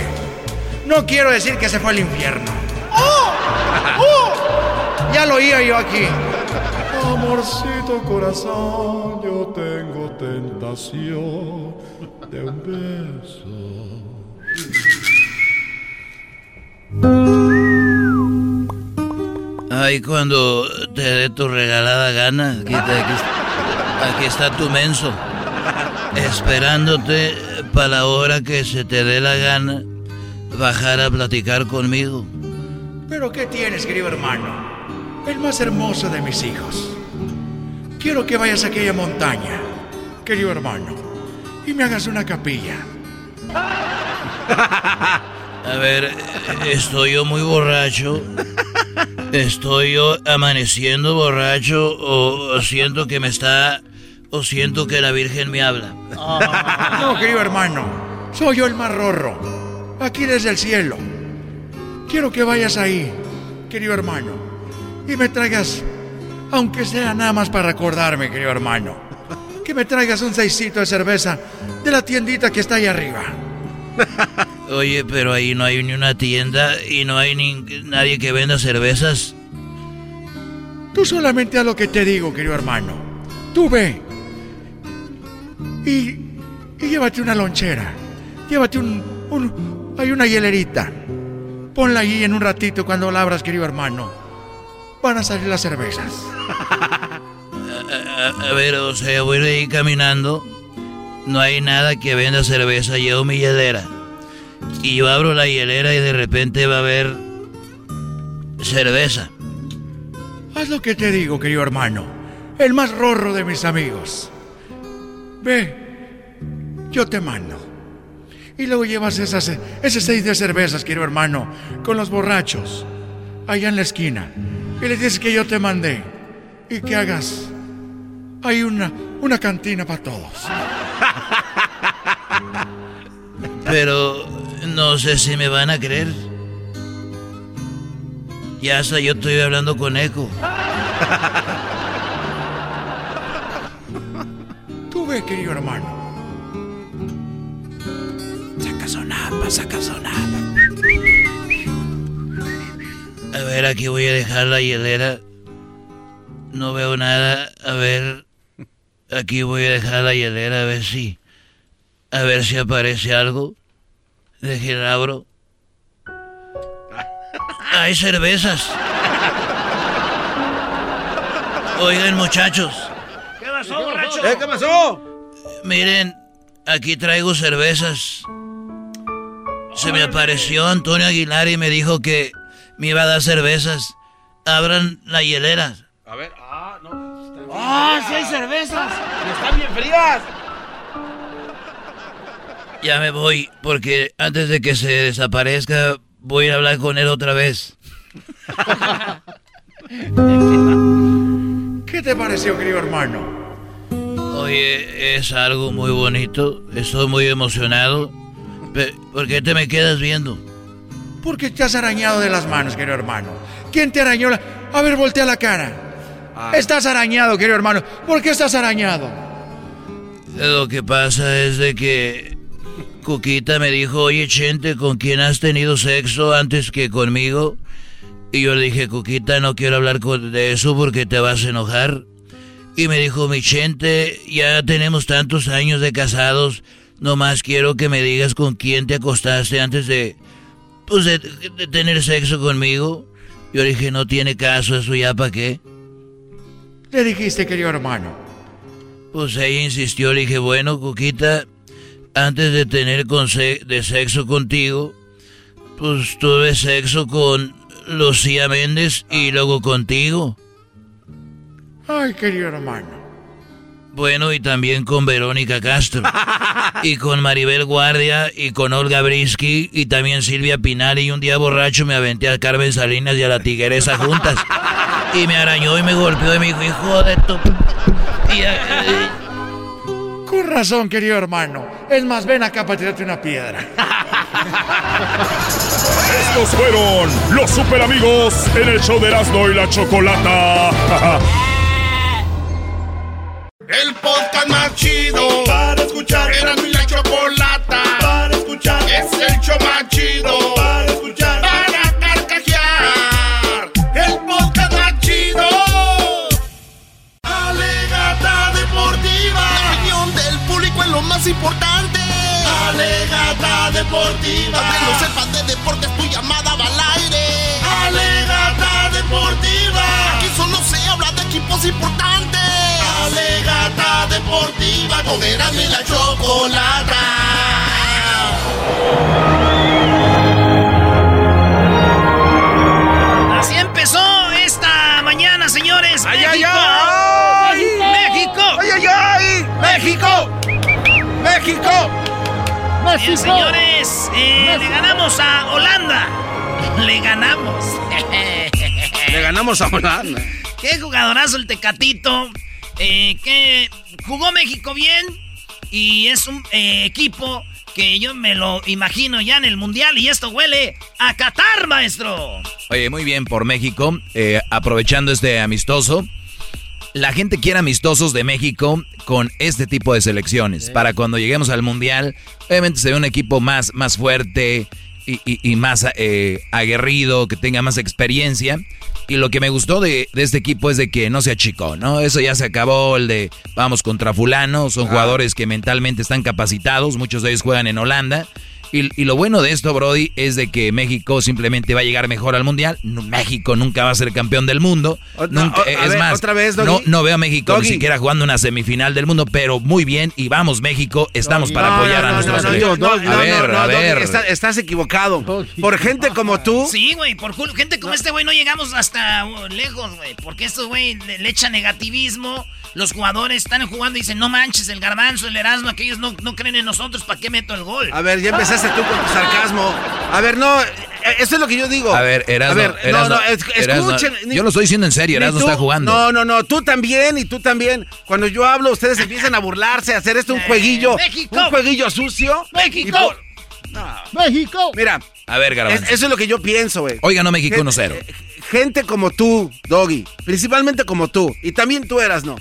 No quiero decir que se fue al infierno. ¡Oh! ¡Oh! Ya lo oía yo aquí. Amorcito corazón, yo tengo tentación de un beso. Ay, cuando te dé tu regalada gana, aquí, aquí está tu menso, esperándote para la hora que se te dé la gana bajar a platicar conmigo. Pero ¿qué tienes, querido hermano? El más hermoso de mis hijos. Quiero que vayas a aquella montaña, querido hermano, y me hagas una capilla. A ver, estoy yo muy borracho. ¿Estoy yo amaneciendo borracho o siento que me está... o siento que la Virgen me habla? No, querido hermano, soy yo el más rorro, aquí desde el cielo. Quiero que vayas ahí, querido hermano, y me traigas, aunque sea nada más para recordarme, querido hermano, que me traigas un seisito de cerveza de la tiendita que está ahí arriba. Oye, pero ahí no hay ni una tienda y no hay ni nadie que venda cervezas. Tú solamente a lo que te digo, querido hermano. Tú ve. Y, y llévate una lonchera. Llévate un, un... Hay una hielerita. Ponla ahí en un ratito cuando la abras, querido hermano. Van a salir las cervezas. A, a, ver, o sea, voy a ir caminando. No hay nada que venda cerveza. Llevo mi hielera. Y yo abro la hielera y de repente va a haber cerveza. Haz lo que te digo, querido hermano. El más rorro de mis amigos. Ve, yo te mando. Y luego llevas esas, ese seis de cervezas, querido hermano, con los borrachos, allá en la esquina. Y les dices que yo te mandé. Y que hagas. Hay una, una cantina para todos. Pero no sé si me van a creer. Ya hasta yo estoy hablando con eco. Tú ve, querido hermano. Saca sonapa, saca sonapa. A ver, aquí voy a dejar la hielera. No veo nada. A ver. Aquí voy a dejar la hielera a ver si. A ver si aparece algo. Deje abro. Hay cervezas. Oigan, muchachos. ¿Qué pasó, borracho? ¿Eh, ¿Qué pasó? Miren, aquí traigo cervezas. Se me apareció Antonio Aguilar y me dijo que me iba a dar cervezas. Abran la hielera. A ver, ah, no. ¡Ah, sí hay cervezas! ¡Están bien frías! Ya me voy, porque antes de que se desaparezca, voy a hablar con él otra vez. ¿Qué te pareció, querido hermano? Oye, es algo muy bonito. Estoy muy emocionado. ¿Por qué te me quedas viendo? Porque te has arañado de las manos, querido hermano. ¿Quién te arañó la... A ver, voltea la cara. Ah. Estás arañado, querido hermano. ¿Por qué estás arañado? Lo que pasa es de que Cuquita me dijo, oye Chente, ¿con quién has tenido sexo antes que conmigo? Y yo le dije, Cuquita, no quiero hablar de eso porque te vas a enojar. Y me dijo, mi Chente, ya tenemos tantos años de casados, nomás quiero que me digas con quién te acostaste antes de, pues de, de tener sexo conmigo. Yo dije, no tiene caso, eso ya para qué. Le dijiste, querido hermano. Pues ella insistió, le dije, bueno, Coquita, antes de tener de sexo contigo, pues tuve sexo con Lucía Méndez y luego contigo. Ay, querido hermano. Bueno, y también con Verónica Castro. y con Maribel Guardia y con Olga Brisky y también Silvia Pinal. Y un día borracho me aventé a Carmen Salinas y a la tigresa juntas. Y me arañó y me golpeó y me dijo, hijo de tu... Y, eh, Con razón, querido hermano. Es más, ven acá para tirarte una piedra. Estos fueron los super amigos en el show de Erasmo y la Chocolata. El podcast más chido para escuchar. Era mi la chocolata para escuchar. Es el show más deportiva. Que no sepas de deportes, tu llamada va al aire. Alegata deportiva. Aquí solo se habla de equipos importantes. Alegata deportiva. Con Erasmo y la chocolata. Así empezó esta mañana, señores. ¡Ay, ay, México. ay! México. ¡Ay, ay, ay! ¡México! ¡México! Bien, señores, eh, le ganamos a Holanda. Le ganamos. Le ganamos a Holanda. Qué jugadorazo el Tecatito. Eh, que jugó México bien. Y es un eh, equipo que yo me lo imagino ya en el Mundial. Y esto huele a Qatar, maestro. Oye, muy bien por México. Eh, aprovechando este amistoso. La gente quiere amistosos de México con este tipo de selecciones. Para cuando lleguemos al Mundial, obviamente se ve un equipo más, más fuerte y, y- y más eh, aguerrido, que tenga más experiencia. Y lo que me gustó de, de este equipo es de que no se achicó, ¿no? Eso ya se acabó, el de vamos contra fulano. Son jugadores que mentalmente están capacitados, muchos de ellos juegan en Holanda. Y, y lo bueno de esto, Brody, es de que México simplemente va a llegar mejor al Mundial. México nunca va a ser campeón del mundo. Nunca- o- es ver, más, otra vez, no, Doggy. no veo a México Doggy. ni siquiera jugando una semifinal del mundo, pero muy bien. Y vamos, México, estamos para No, apoyar no, a no, nuestra no, no, a ver, no, no, a ver. está- estás equivocado. Por gente como tú. Sí, güey, por gente como este güey no llegamos hasta uh, lejos, güey. Porque estos güey le, le echan negativismo. Los jugadores están jugando y dicen, no manches, el garbanzo, el erasmo, aquellos no, no creen en nosotros, ¿para qué meto el gol? A ver, ya empezaste tú con tu sarcasmo. A ver, no, eh, eso es lo que yo digo. A ver, Erasmo, A ver, Erasmo, no, no, es- Erasmo, escuchen. ni- yo lo estoy diciendo en serio, Erasmo tú- está jugando. No, no, no, tú también y tú también. Cuando yo hablo, ustedes empiezan a burlarse, a hacer esto un jueguillo. México. Un jueguillo sucio. México. ¡México! Mira, A ver, es- garbanzo. eso es lo que yo pienso, güey. Hoy ganó México Gente- 1-0. Gente como tú, Doggy, principalmente como tú, y también tú eras, ¿no?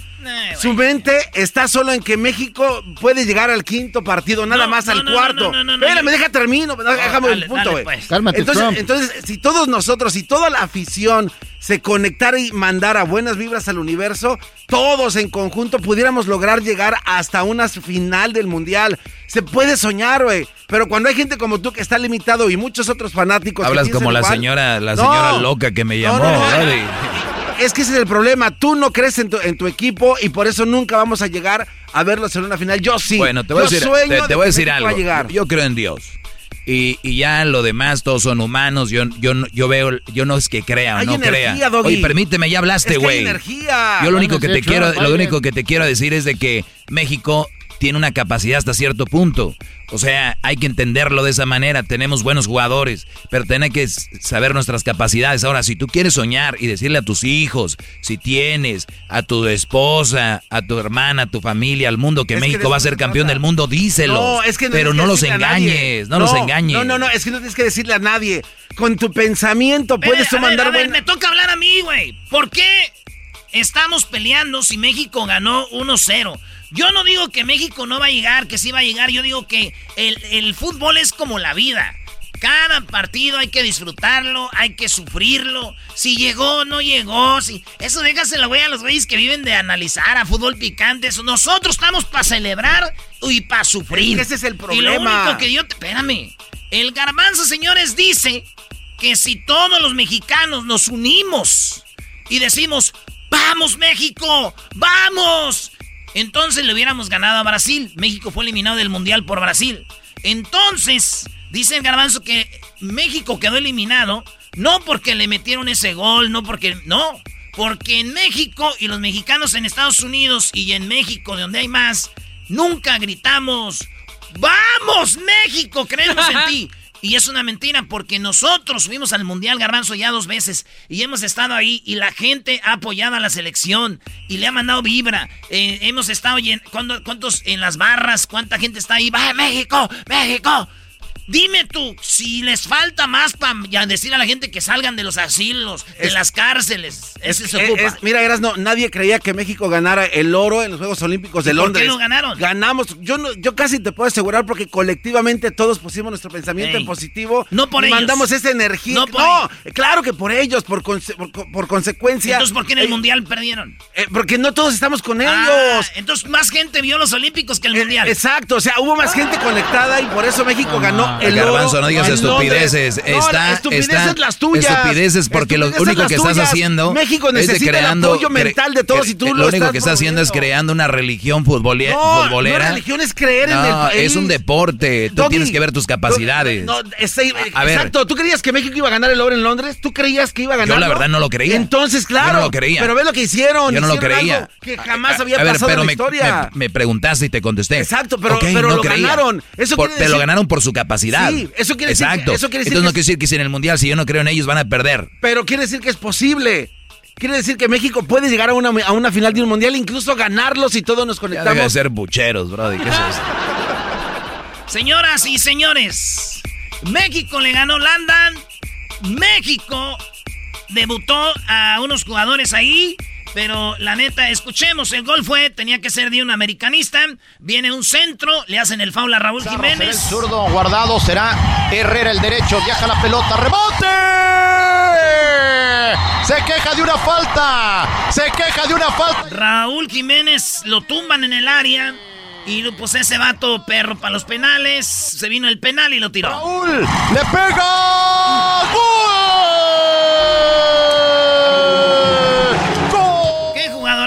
Su mente está solo en que México puede llegar al quinto partido, nada No, más no, al no, cuarto. no, no, no, no, Espérame, yo- deja termino, déjame dale, el punto, güey. pues. Cálmate, entonces, Trump. entonces, si todos nosotros, si toda la afición se conectara y mandara buenas vibras al universo, todos en conjunto pudiéramos lograr llegar hasta una final del mundial. Se puede soñar, güey. Pero cuando hay gente como tú que está limitado y muchos otros fanáticos. Hablas como la igual- señora, la No. señora loca que me llamó. no. Es que ese es el problema. Tú no crees en tu, en tu equipo y por eso nunca vamos a llegar a verlos en una final. Yo sí. Bueno, te voy a Yo decir, sueño te, de te voy a que decir algo. a llegar. Yo creo en Dios. Y, y ya lo demás, todos son humanos. Yo, yo, no- yo veo, yo no es que crea o no energía, crea. Doggy. Oye, permíteme, ya hablaste, Es que hay güey. energía. Yo lo único que te quiero, lo único que te quiero decir es de que México tiene una capacidad hasta cierto punto. O sea, hay que entenderlo de esa manera. Tenemos buenos jugadores, pero tenemos que saber nuestras capacidades. Ahora, si tú quieres soñar y decirle a tus hijos, si tienes a tu esposa, a tu hermana, a tu familia, al mundo que Es que de México va a ser se campeón del mundo, díselo. No, es que no pero no los engañes, no, los engañes. No, no, no, es que no tienes que decirle a nadie. Con tu pensamiento Pero, puedes tú mandar a ver, buena- me toca hablar a mí, güey. ¿Por qué estamos peleando si México ganó 1-0? Yo no digo que México no va a llegar, que sí va a llegar. Yo digo que el, el fútbol es como la vida. Cada partido hay que disfrutarlo, hay que sufrirlo. Si llegó, no llegó. Si... Eso déjaselo, güey, a los güeyes que viven de analizar a fútbol picante. Eso. Nosotros estamos para celebrar y para sufrir. Ese es el Y lo problema. único que yo... te- Espérame. El garbanzo, señores, dice que si todos los mexicanos nos unimos y decimos, vamos México, vamos, entonces le hubiéramos ganado a Brasil. México fue eliminado del Mundial por Brasil. Entonces, dice el garbanzo que México quedó eliminado no porque le metieron ese gol, no porque... No, porque en México y los mexicanos en Estados Unidos y en México, de donde hay más, nunca gritamos, ¡Vamos México! Creemos en ti. Y es una mentira porque nosotros fuimos al Mundial Garbanzo ya dos veces y hemos estado ahí y la gente ha apoyado a la selección y le ha mandado vibra. Eh, hemos estado en, ¿cuántos en las barras? ¿Cuánta gente está ahí? ¡Va México! ¡México! Dime tú, si les falta más para decir a la gente que salgan de los asilos, de las cárceles. Ese se ocupa. mira, no, nadie creía que México ganara el oro en los Juegos Olímpicos de Londres. ¿Por qué lo ganaron? Ganamos. Yo, no, yo casi te puedo asegurar porque colectivamente todos pusimos nuestro pensamiento en positivo. No por y ellos. Mandamos esa energía. No, claro que por ellos, por, por, consecuencia. Entonces, ¿por qué en el Mundial perdieron? Eh, porque no todos estamos con ah, ellos. entonces, más gente vio los Olímpicos que el eh, Mundial. Exacto, o sea, hubo más gente conectada y por eso México ganó el Garbanzo, no digas estupideces. está, estupideces las tuyas. Estupideces porque lo único que estás haciendo México es creando, el apoyo mental de todos y tú lo, único que estás haciendo es creando una religión futbolera. No, futbolera. No, religión es creer en el país. es un deporte. Tú tienes que ver tus capacidades. No, exacto. ¿Tú creías que México iba a ganar el oro en Londres? ¿Tú creías que iba a ganar? Yo la verdad no lo creía. Entonces, claro. Yo no lo creía. Pero ve lo que hicieron. Yo no lo creía. Que jamás había pasado en la historia. Me, preguntaste y te contesté. Exacto, pero, lo ganaron. Te lo ganaron por su capacidad. Sí, eso quiere decir. Exacto. Eso quiere decir Entonces no quiere decir que si en el mundial, si yo no creo en ellos, van a perder. Pero quiere decir que es posible. Quiere decir que México puede llegar a una, a una final de un mundial, incluso ganarlo si todos nos conectamos. Ya de ser bucheros, brody. ¿Qué es eso? Señoras y señores, México le ganó London. México debutó a unos jugadores ahí. Pero la neta, escuchemos, el gol fue, tenía que ser de un americanista. Viene un centro, le hacen el foul a Raúl Jiménez. el zurdo guardado, será Herrera el derecho, viaja la pelota, rebote. Se queja de una falta, se queja de una falta. Raúl Jiménez lo tumban en el área. Y pues ese vato perro para los penales. Se vino el penal y lo tiró. Raúl le pega.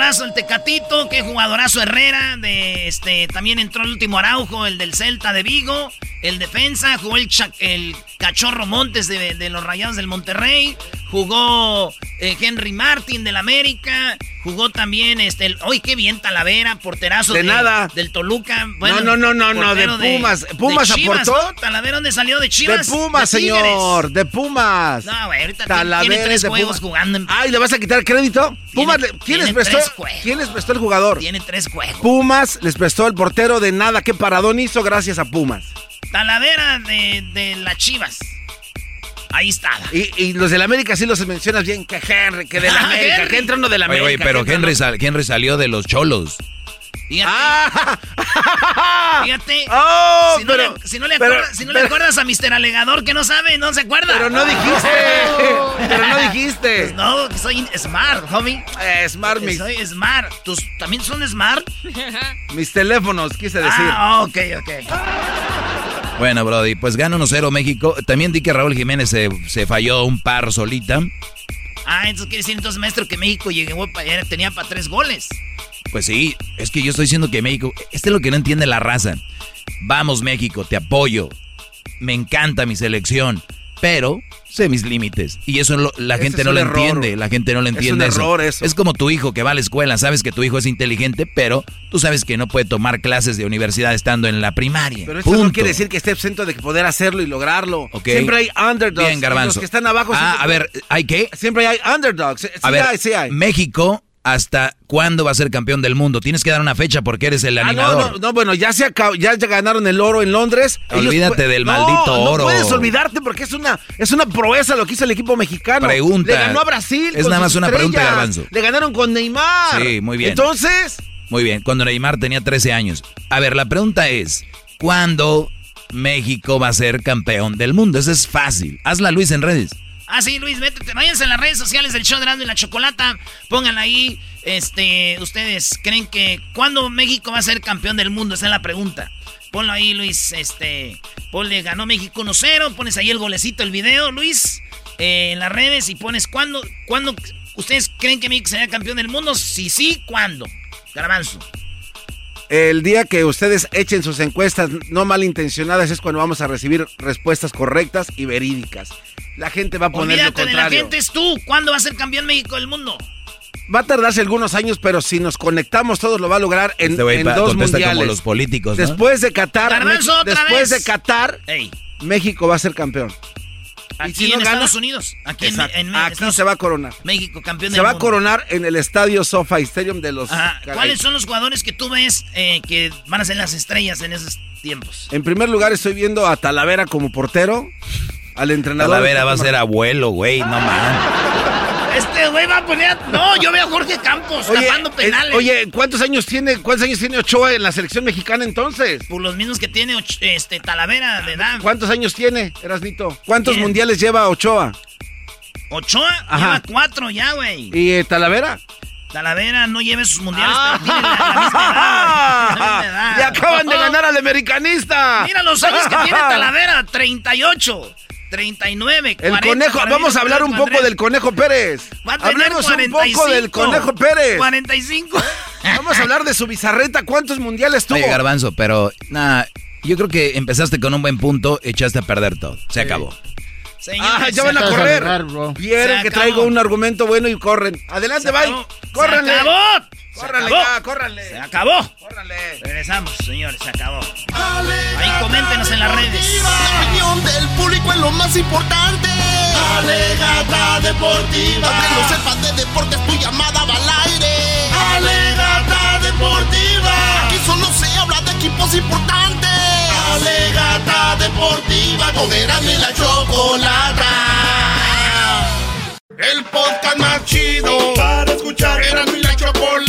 El Tecatito, qué jugadorazo Herrera, de este también entró el último Araujo, el del Celta de Vigo, el defensa, jugó el, el Cachorro Montes de, los Rayados del Monterrey, jugó eh, Henry Martin del América, jugó también este, hoy qué bien Talavera, porterazo de, nada. del Toluca. no, no, no, no, no, de Pumas. Pumas aportó. Talavera, ¿dónde salió? De Chivas. De Pumas, señor, de Pumas. No, güey, ahorita Talavera tiene tres juegos jugando. Ay, ¿le vas a quitar crédito? Pumas, ¿quién les prestó? ¿Quién les prestó el jugador? Tiene tres juegos. Pumas les prestó el portero de nada. ¿Qué paradón hizo gracias a Pumas? Talavera de, de las Chivas. Ahí está. Y, los del América sí los mencionas bien, que Henry, que de la América, que entra uno de la América. Oye, pero Henry, Henry, salió de los cholos. Fíjate. Ah. Fíjate. Oh, si, no le, si, no le, acuerdas, si no le acuerdas a Mr. Alegador que no sabe, no se acuerda. Pero no dijiste. pero no dijiste. Pues no, soy smart, homie. Eh, smart, mis. Soy smart. ¿Tus también son smart? Mis teléfonos, quise decir. Ah, ok, ok. Bueno, Brody, pues gana 1-0 México. También di que Raúl Jiménez se, se, falló un par solita. Ah, entonces quiere decir entonces, maestro, que México llegó, tenía para tres goles. Pues sí, es que yo estoy diciendo que México, este es lo que no entiende la raza. Vamos México, te apoyo. Me encanta mi selección, pero sé mis límites. Y eso la gente no lo entiende, la gente no lo entiende. Es un error eso. Es como tu hijo que va a la escuela, sabes que tu hijo es inteligente, pero tú sabes que no puede tomar clases de universidad estando en la primaria. Pero eso no quiere decir que esté exento de poder hacerlo y lograrlo. Siempre hay underdogs. Bien, Garbanzo. Los que están abajo. Ah, a ver, ¿hay qué? Siempre hay underdogs. a ver, México hasta cuándo va a ser campeón del mundo. Tienes que dar una fecha porque eres el animador. Ah, no, no, bueno, ya se acabó, ya, ganaron el oro en Londres. Olvídate del maldito oro. No puedes olvidarte porque es una, es una proeza lo que hizo el equipo mexicano. Pregunta. Le ganó a Brasil. Es nada más una pregunta, Garbanzo. Le ganaron con Neymar. Sí, muy bien. Entonces. Muy bien, cuando Neymar tenía 13 años. A ver, la pregunta es: ¿cuándo México va a ser campeón del mundo? Eso es fácil. Hazla, Luis, en redes. Ah, sí, Luis, métete. Váyanse en las redes sociales del show de Rando y la Chocolata. Pongan ahí, este, ustedes creen que ¿cuándo México va a ser campeón del mundo? Esa es la pregunta. Ponlo ahí, Luis. Este, ponle, ganó México 1-0. Pones ahí el golecito, el video, Luis, eh, en las redes y pones cuándo, cuándo ustedes creen que México será campeón del mundo. Si sí, ¿cuándo? Garbanzo. El día que ustedes echen sus encuestas no malintencionadas es cuando vamos a recibir respuestas correctas y verídicas. La gente va a poner lo Olvídate de la gente, es tú. ¿Cuándo va a ser campeón México del mundo? Va a tardarse algunos años, pero si nos conectamos todos lo va a lograr en, Este en dos mundiales. como los políticos, ¿no? Después de Qatar, Garbanzo, Mex- otra después vez. de Qatar, Ey. México va a ser campeón. Aquí si no en gana- Estados Unidos. Aquí en, en- Aquí Estados- se va a coronar. México campeón Se del va a coronar en el estadio SoFi Stadium de los. Ajá. ¿Cuáles son los jugadores que tú ves eh, que van a ser las estrellas en esos tiempos? En primer lugar, estoy viendo a Talavera como portero. Al entrenador. Talavera va a ser abuelo, güey, no mames. Este güey va a poner. No, yo veo a Jorge Campos Oye, tapando eh, penales. oye, ¿cuántos años tiene cuántos años tiene Ochoa en la selección mexicana entonces? Por los mismos que tiene este Talavera de edad. ¿Cuántos años tiene, Erasnito? ¿Cuántos mundiales lleva Ochoa? Ochoa Ajá. lleva cuatro ya, güey. ¿Y eh, Talavera? Talavera no lleva sus mundiales, pero tiene la, la misma edad. La misma edad. ¡Le acaban de ganar al americanista! Mira los años que tiene Talavera: 38, 39, 40. El conejo, vamos a hablar un poco del conejo Pérez. Hablemos un 45. poco del conejo Pérez. 45. Vamos a hablar de su bizarreta. ¿Cuántos mundiales tuvo? Oye, Garbanzo, pero nada, yo creo que empezaste con un buen punto, echaste a perder todo. Se acabó. Ah, ya van a correr. Vieron que traigo un argumento bueno y corren. Adelante, Se bye. acabó. Córranle. Se acabó. Se Córranle acabó. ya, córranle. Se acabó. Regresamos, señores, se acabó. Ahí coméntenos en las redes. La opinión del público es lo más importante. Alegata deportiva. Aunque no sepas de deportes, tu llamada va al aire. Alegata deportiva. Aquí solo se habla de equipos importantes. Alegata deportiva. Con y la chocolata. El podcast más chido para escuchar. Erasmo y la chocolata.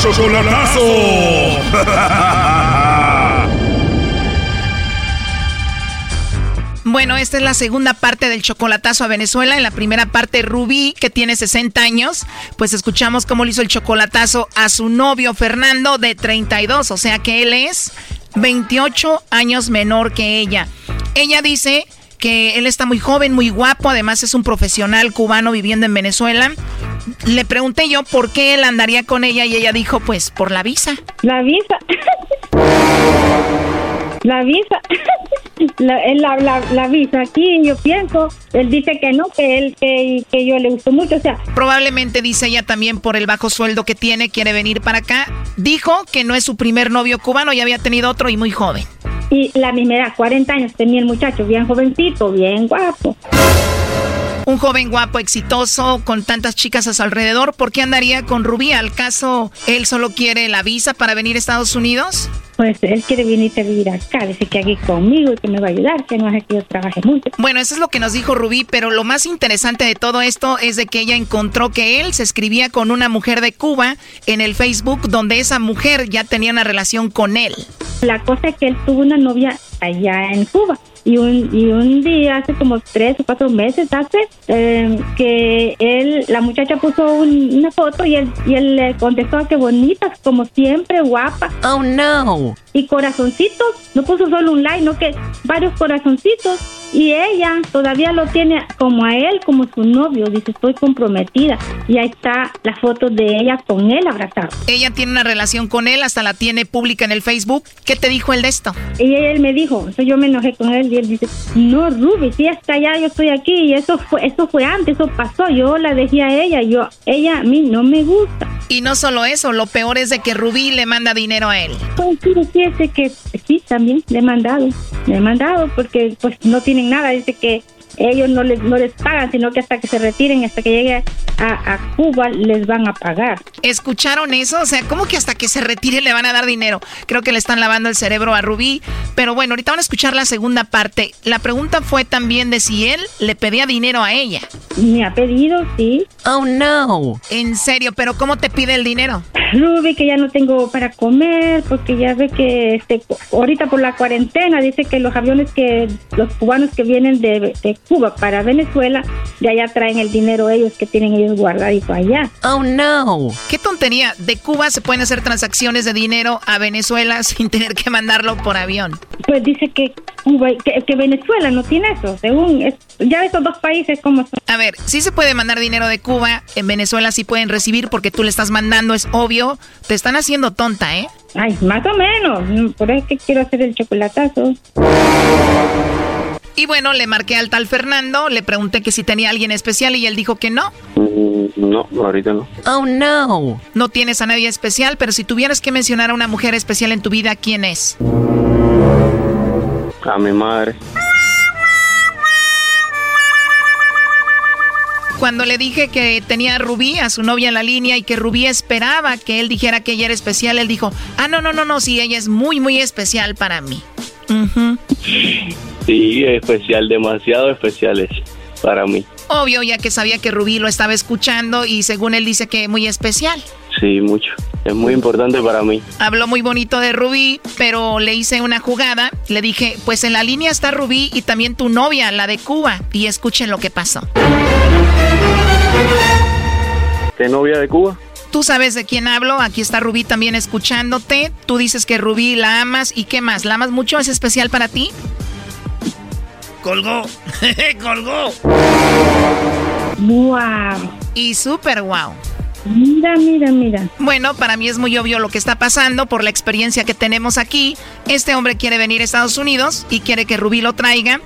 Chocolatazo. Bueno, esta es la segunda parte del chocolatazo a Venezuela. En la primera parte, Rubí, que tiene 60 años, pues escuchamos cómo le hizo el chocolatazo a su novio Fernando de 32, o sea que él es 28 años menor que ella. Ella dice que él está muy joven, muy guapo, además es un profesional cubano viviendo en Venezuela. Le pregunté yo por qué él andaría con ella y ella dijo, pues por la visa. La visa. La visa. La, la, la, la visa aquí, yo pienso. Él dice que no, que él, que, que yo le gustó mucho. O sea, Probablemente dice ella también por el bajo sueldo que tiene, quiere venir para acá. Dijo que no es su primer novio cubano, ya había tenido otro y muy joven. Y la misma edad, 40 años tenía el muchacho, bien jovencito, bien guapo. Un joven guapo, exitoso, con tantas chicas a su alrededor. ¿Por qué andaría con Rubí? ¿Al caso él solo quiere la visa para venir a Estados Unidos? Pues él quiere venir a vivir acá, dice que aquí conmigo y que me va a ayudar, que no hace que yo trabaje mucho. Bueno, eso es lo que nos dijo Rubí, pero lo más interesante de todo esto es de que ella encontró que él se escribía con una mujer de Cuba en el Facebook, donde esa mujer ya tenía una relación con él. La cosa es que él tuvo una novia allá en Cuba. Y un, y un día, hace como tres o cuatro meses, hace eh, que él, la muchacha puso un- una foto y él, y él le contestó que bonitas, como siempre, guapa. Oh no. Y corazoncitos, no puso solo un like, no que varios corazoncitos. Y ella todavía lo tiene como a él, como su novio. Dice, estoy comprometida. Y ahí está la foto de ella con él abrazado. Ella tiene una relación con él, hasta la tiene pública en el Facebook. ¿Qué te dijo él de esto? Y él me dijo, entonces yo me enojé con él y él dice, no, Ruby, si está allá, yo estoy aquí y eso fue, eso fue antes, eso pasó, yo la dejé a ella, yo, ella a mí no me gusta. Y no solo eso, lo peor es de que Rubí le manda dinero a él. Pues sí, fíjese que sí, también le he mandado, le he mandado porque pues no nada, dice que ellos no les, no les pagan, sino que hasta que se retiren, hasta que llegue a, a Cuba, les van a pagar. ¿Escucharon eso? O sea, ¿cómo que hasta que se retire le van a dar dinero? Creo que le están lavando el cerebro a Rubí. Pero bueno, ahorita van a escuchar la segunda parte. La pregunta fue también de si él le pedía dinero a ella. Me ha pedido, sí. Oh, no. En serio, pero ¿cómo te pide el dinero? Ruby, que ya no tengo para comer, porque ya ve que este, ahorita por la cuarentena dice que los aviones que, los cubanos que vienen de, de Cuba para Venezuela, ya ya traen el dinero ellos que tienen ellos guardadito allá. Oh, no. Qué tontería. De Cuba se pueden hacer transacciones de dinero a Venezuela sin tener que mandarlo por avión. Pues dice que Cuba, que, que Venezuela no tiene eso, según es, ya esos dos países como son. A ver, sí se puede mandar dinero de Cuba, en Venezuela sí pueden recibir porque tú le estás mandando, es obvio. Te están haciendo tonta, ¿eh? Ay, más o menos. Por eso es que quiero hacer el chocolatazo. Y bueno, le marqué al tal Fernando, le pregunté que si tenía alguien especial y él dijo que no. Mm, No, ahorita no. Oh, no. No tienes a nadie especial, pero si tuvieras que mencionar a una mujer especial en tu vida, ¿quién es? A mi madre. Cuando le dije que tenía a Rubí, a su novia en la línea, y que Rubí esperaba que él dijera que ella era especial, él dijo, ah, no, no, no, no, sí, ella es muy, muy especial para mí. Sí, especial, demasiado especiales para mí. Obvio, ya que sabía que Rubí lo estaba escuchando y según él dice que muy especial. Sí, mucho. Es muy importante para mí. Habló muy bonito de Rubí, pero le hice una jugada. Le dije, pues en la línea está Rubí y también tu novia, la de Cuba. Y escuchen lo que pasó. ¿Qué novia de Cuba? Tú sabes de quién hablo, aquí está Rubí también escuchándote. Tú dices que Rubí la amas y qué más, ¿la amas mucho? ¿Es especial para ti? Colgó. Colgó. Wow. Y súper wow. Mira, mira, mira. Bueno, para mí es muy obvio lo que está pasando por la experiencia que tenemos aquí. Este hombre quiere venir a Estados Unidos y quiere que Rubí lo traiga.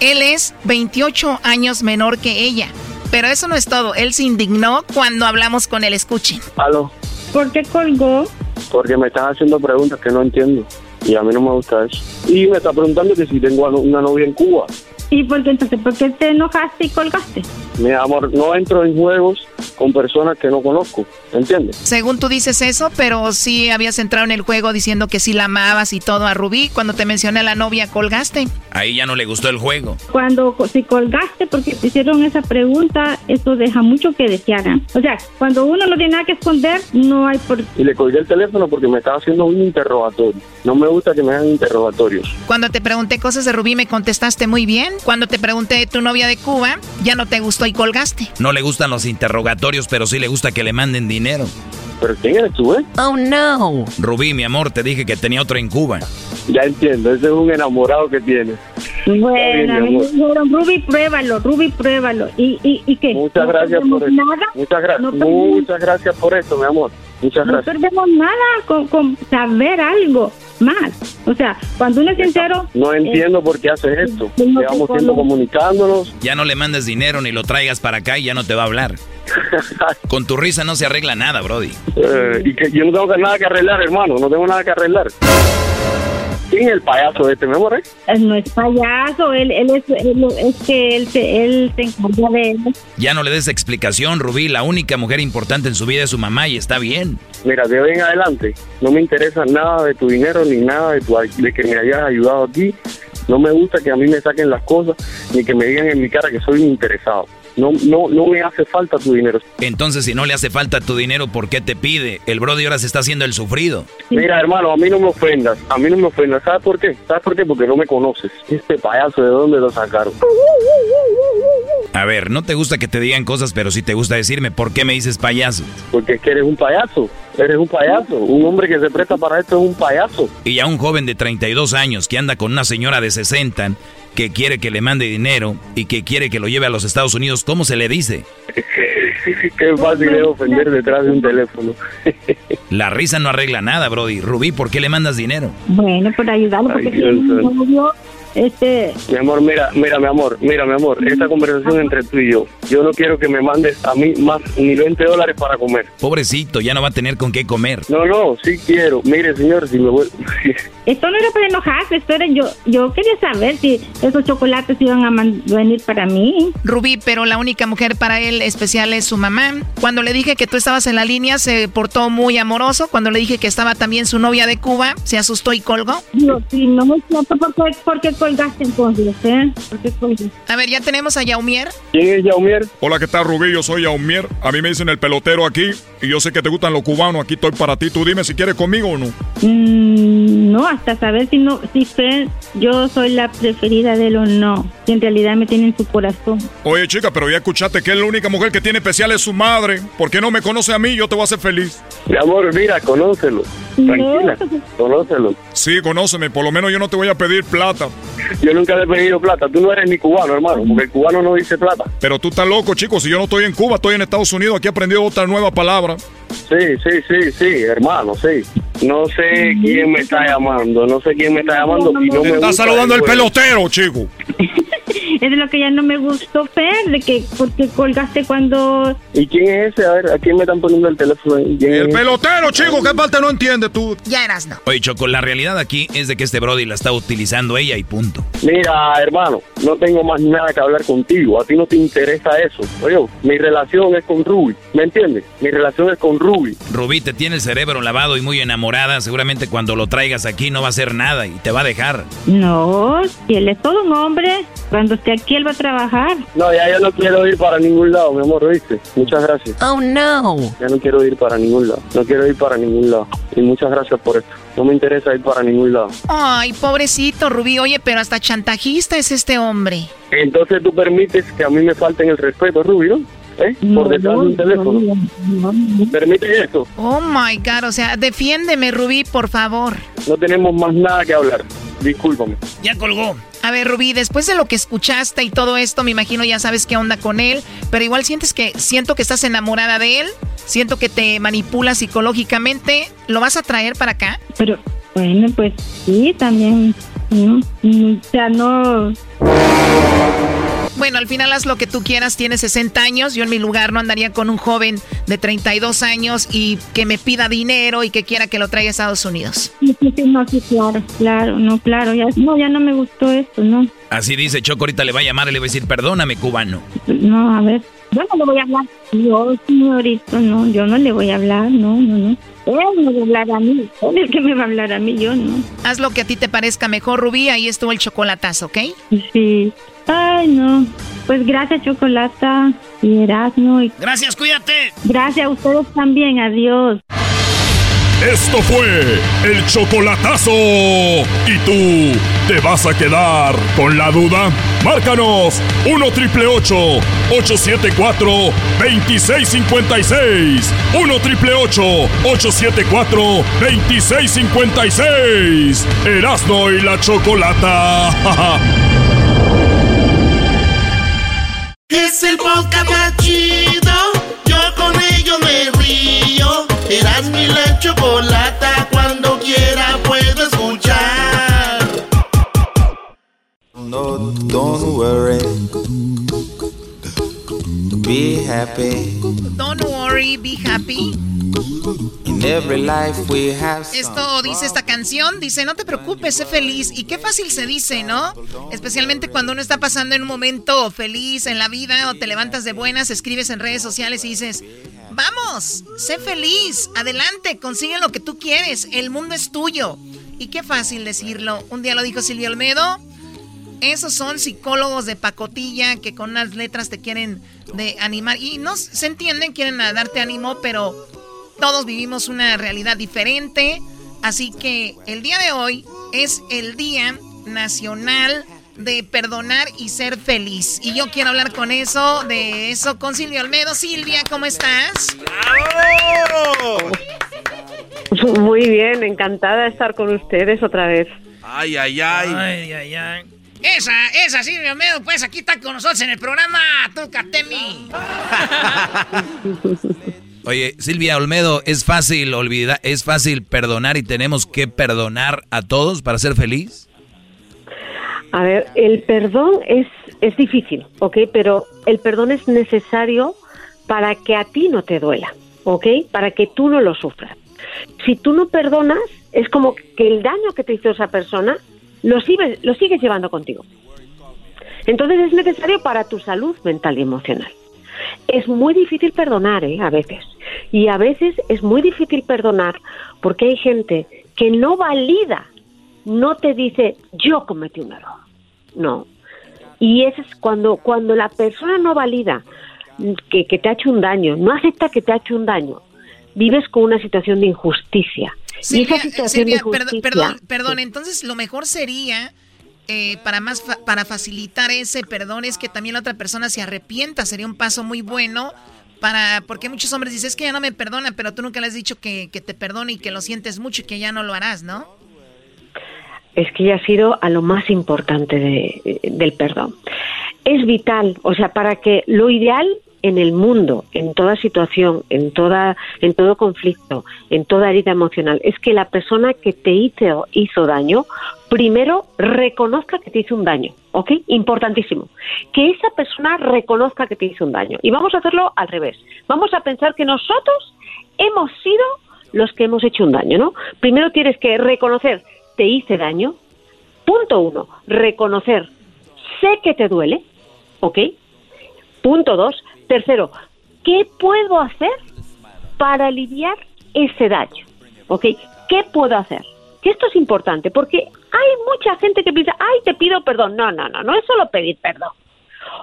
Él es 28 años menor que ella. Pero eso no es todo. Él se indignó cuando hablamos con él. Escuchen. Aló, ¿Por qué colgó? porque me estás haciendo preguntas que no entiendo. Y a mí no me gusta eso. Y me está preguntando que si tengo una novia en Cuba. ¿Y por qué entonces? ¿Por qué te enojaste y colgaste? Mi amor, no entro en juegos con personas que no conozco. ¿Entiendes? Según tú dices eso, pero sí habías entrado en el juego diciendo que sí la amabas y todo a Rubí. Cuando te mencioné a la novia, colgaste. Ahí ya no le gustó el juego. Cuando si colgaste porque te hicieron esa pregunta, eso deja mucho que desear. ¿eh? O sea, cuando uno no tiene nada que esconder, no hay por Y le colgué el teléfono porque me estaba haciendo un interrogatorio. No me gusta que me hagan interrogatorios. Cuando te pregunté cosas de Rubí, me contestaste muy bien. Cuando te pregunté de tu novia de Cuba, ya no te gustó y colgaste. No le gustan los interrogatorios, pero sí le gusta que le manden dinero. ¿Pero quién eres tú, eh? Oh, no. Rubí, mi amor, te dije que tenía otro en Cuba. Ya entiendo, ese es un enamorado que tiene. Bueno, a mi mí me amor. dijeron, Ruby, pruébalo, Ruby, pruébalo. ¿Y, y, y qué? Muchas ¿No gracias por eso. Nada? Muchas, gra- No muchas gracias por eso, mi amor. Muchas No gracias. perdemos nada con, con saber algo más. O sea, cuando uno es sincero... No eh, entiendo por qué haces esto. no Llevamos tiempo comunicándonos. Ya no le mandes dinero ni lo traigas para acá y ya no te va a hablar. Con tu risa no se arregla nada, Brody. Eh, y que yo no tengo nada que arreglar, hermano. No tengo nada que arreglar. ¿Quién es el payaso este, mi amor? eh? él no es payaso, él, él es, él- es que él él se encarga de él. Ya no le des explicación, Rubí. La única mujer importante en su vida es su mamá y está bien. Mira, de hoy en adelante no me interesa nada de tu dinero ni nada de, tu, de que me hayas ayudado aquí. No me gusta que a mí me saquen las cosas ni que me digan en mi cara que soy un interesado. No, no, no me hace falta tu dinero. Entonces, si no le hace falta tu dinero, ¿por qué te pide? El Brody ahora se está haciendo el sufrido. Mira, hermano, a mí no me ofendas. A mí no me ofendas. ¿Sabes por qué? ¿Sabes por qué? Porque no me conoces. Este payaso, ¿de dónde lo sacaron? A ver, no te gusta que te digan cosas, pero sí te gusta decirme por qué me dices payaso. Porque es que eres un payaso. Eres un payaso. Un hombre que se presta para esto es un payaso. Y a un joven de 32 años que anda con una señora de 60 que quiere que le mande dinero y que quiere que lo lleve a los Estados Unidos, ¿cómo se le dice? Qué fácil es ofender detrás de un teléfono. La risa no arregla nada, Brody. Rubí, ¿por qué le mandas dinero? Bueno, por ayudarlo, porque Ay, Este, Mi amor, mira, mira, mi amor, mira, mi amor, esta conversación entre tú y yo, yo no quiero que me mandes a mí más ni 20 dólares para comer. Pobrecito, ya no va a tener con qué comer. No, no, sí quiero. Mire, señor, si me voy... esto no era para enojarse, esto era yo, yo quería saber si esos chocolates iban a venir para mí. Rubí, pero la única mujer para él especial es su mamá. Cuando le dije que tú estabas en la línea, se portó muy amoroso. Cuando le dije que estaba también su novia de Cuba, se asustó y colgó. Digo, sí, no me siento por qué, por qué colgaste entonces, ¿eh? ¿Por qué colgaste? A ver, ya tenemos a Yaumier. ¿Quién es Yaumier? Hola, ¿qué tal, Rubí? Yo soy Yaumier. A mí me dicen el pelotero aquí. Y yo sé que te gustan los cubanos. Aquí estoy para ti. Tú dime si quieres conmigo o no. Mm, no, hasta saber si no, si Fer, yo soy la preferida de él o no. Si en realidad me tiene en su corazón. Oye, chica, pero ya escuchaste que es la única mujer que tiene especial es su madre. ¿Por qué no me conoce a mí? Yo te voy a hacer feliz. Mi amor, mira, conócelo. Tranquila, conócelo. Sí, conóceme. Por lo menos yo no te voy a pedir plata. Yo nunca le he pedido plata. Tú no eres ni cubano, hermano, porque el cubano no dice plata. Pero tú estás loco, chicos. Si yo no estoy en Cuba, estoy en Estados Unidos. Aquí he aprendido otra nueva palabra. Sí, sí, sí, sí, hermano, sí. No sé quién me está llamando, no sé quién me está llamando y no me Está saludando el juego. pelotero, chico. Es lo que ya no me gustó, Fer, de que porque colgaste cuando... ¿Y quién es ese? A ver, ¿a quién me están poniendo el teléfono El es? pelotero, chico. ¿Qué parte no entiendes tú? Ya eras, no. Oye, Choco, la realidad aquí es de que este Brody la está utilizando ella y punto. Mira, hermano, no tengo más nada que hablar contigo. A ti no te interesa eso. Oye, mi relación es con Ruby, ¿me entiendes? Mi relación es con Ruby. Rubí te tiene el cerebro lavado y muy enamorada. Seguramente cuando lo traigas aquí no va a hacer nada y te va a dejar. No, si él es todo un hombre, cuando esté aquí él va a trabajar. No, ya yo no quiero ir para ningún lado, mi amor, ¿viste? Muchas gracias. Oh, no. Ya no quiero ir para ningún lado. No quiero ir para ningún lado. Y muchas gracias por esto. No me interesa ir para ningún lado. Ay, pobrecito Rubí. Oye, pero hasta chantajista es este hombre. Entonces tú permites que a mí me falten el respeto, Ruby, ¿no? ¿Eh? Por detrás de un teléfono. ¿Permite eso? Oh my God, o sea, defiéndeme, Rubí, por favor. No tenemos más nada que hablar. Discúlpame. Ya colgó. A ver, Rubí, después de lo que escuchaste y todo esto, me imagino ya sabes qué onda con él, pero igual sientes que siento que estás enamorada de él, siento que te manipula psicológicamente, ¿lo vas a traer para acá? Pero, bueno, pues sí, también. ¿no? Mm, O sea, no... Bueno, al final haz lo que tú quieras, tienes 60 años, yo en mi lugar no andaría con un joven de 32 años y que me pida dinero y que quiera que lo traiga a Estados Unidos. Sí, sí, sí, no, sí, claro, claro, no, claro, ya, no, ya no me gustó esto, no, Así dice Choco, ahorita le va a llamar y le va a decir, perdóname, cubano. no, a ver, yo no le voy a hablar, yo, señorito, no, yo no le voy a hablar, no, no, no, él me va a hablar a mí, él es el que me va a hablar a mí, yo no. Haz lo que a ti te parezca mejor, Rubí, ahí estuvo el chocolatazo, ¿ok? Sí, ay, no, pues gracias, Chocolata y Erasmo, y Gracias, cuídate. gracias a ustedes también, adiós. Esto fue el chocolatazo. ¿Y tú te vas a quedar con la duda? Márcanos 1 triple 874 2656. 1 triple 874 2656. Erasno y la chocolata. Es el podcast más chido. Yo con ello me río. Eras mi la chocolata. Cuando quiera puedo escuchar. No, don't worry. Be happy. Don't worry, be happy. Esto dice esta canción, dice, no te preocupes, sé feliz. Y qué fácil se dice, ¿no? Especialmente cuando uno está pasando en un momento feliz en la vida o te levantas de buenas, escribes en redes sociales y dices, vamos, sé feliz, adelante, consigue lo que tú quieres, el mundo es tuyo. Y qué fácil decirlo. Un día lo dijo Silvio Olmedo. Esos son psicólogos de pacotilla que con unas letras te quieren de animar. Y no se entienden, quieren darte ánimo, pero todos vivimos una realidad diferente. Así que el día de hoy es el Día Nacional de Perdonar y Ser Feliz. Y yo quiero hablar con eso, de eso con Silvia Olmedo. Silvia, ¿cómo estás? Muy bien, encantada de estar con ustedes otra vez. Ay, ay, ay. Ay, ay, ay. Esa, esa Silvia Olmedo, pues aquí está con nosotros en el programa, tú, Catemi. Oye, Silvia Olmedo, es fácil olvidar, es fácil perdonar y tenemos que perdonar a todos para ser feliz. A ver, el perdón es, es difícil, ¿ok? Pero el perdón es necesario para que a ti no te duela, ¿ok? Para que tú no lo sufras. Si tú no perdonas, es como que el daño que te hizo esa persona lo sigues, lo sigues llevando contigo. Entonces es necesario para tu salud mental y emocional. Es muy difícil perdonar, ¿eh? A veces. Y a veces es muy difícil perdonar porque hay gente que no valida, no te dice, yo cometí un error. No. Y eso es cuando, cuando la persona no valida que, que te ha hecho un daño, no acepta que te ha hecho un daño, vives con una situación de injusticia. y esa situación de Silvia, injusticia, perdón, perdón, entonces lo mejor sería eh, para más fa- para facilitar ese perdón es que también la otra persona se arrepienta, sería un paso muy bueno para porque muchos hombres dicen es que ya no me perdona, pero tú nunca le has dicho que, que te perdone y que lo sientes mucho y que ya no lo harás, ¿no? es que ya ha sido a lo más importante de- del perdón. Es vital, o sea, para que lo ideal en el mundo, en toda situación, en toda, en todo conflicto, en toda herida emocional, es que la persona que te hizo, daño, primero reconozca que te hizo un daño, ¿ok? Importantísimo. Que esa persona reconozca que te hizo un daño. Y vamos a hacerlo al revés. Vamos a pensar que nosotros hemos sido los que hemos hecho un daño, ¿no? Primero tienes que reconocer, te hice daño. Punto uno, reconocer, sé que te duele, ¿ok? Punto dos, tercero, ¿qué puedo hacer para aliviar ese daño? ¿Ok? ¿Qué puedo hacer? Que esto es importante porque hay mucha gente que piensa, ay, te pido perdón. No, no, no, no es solo pedir perdón.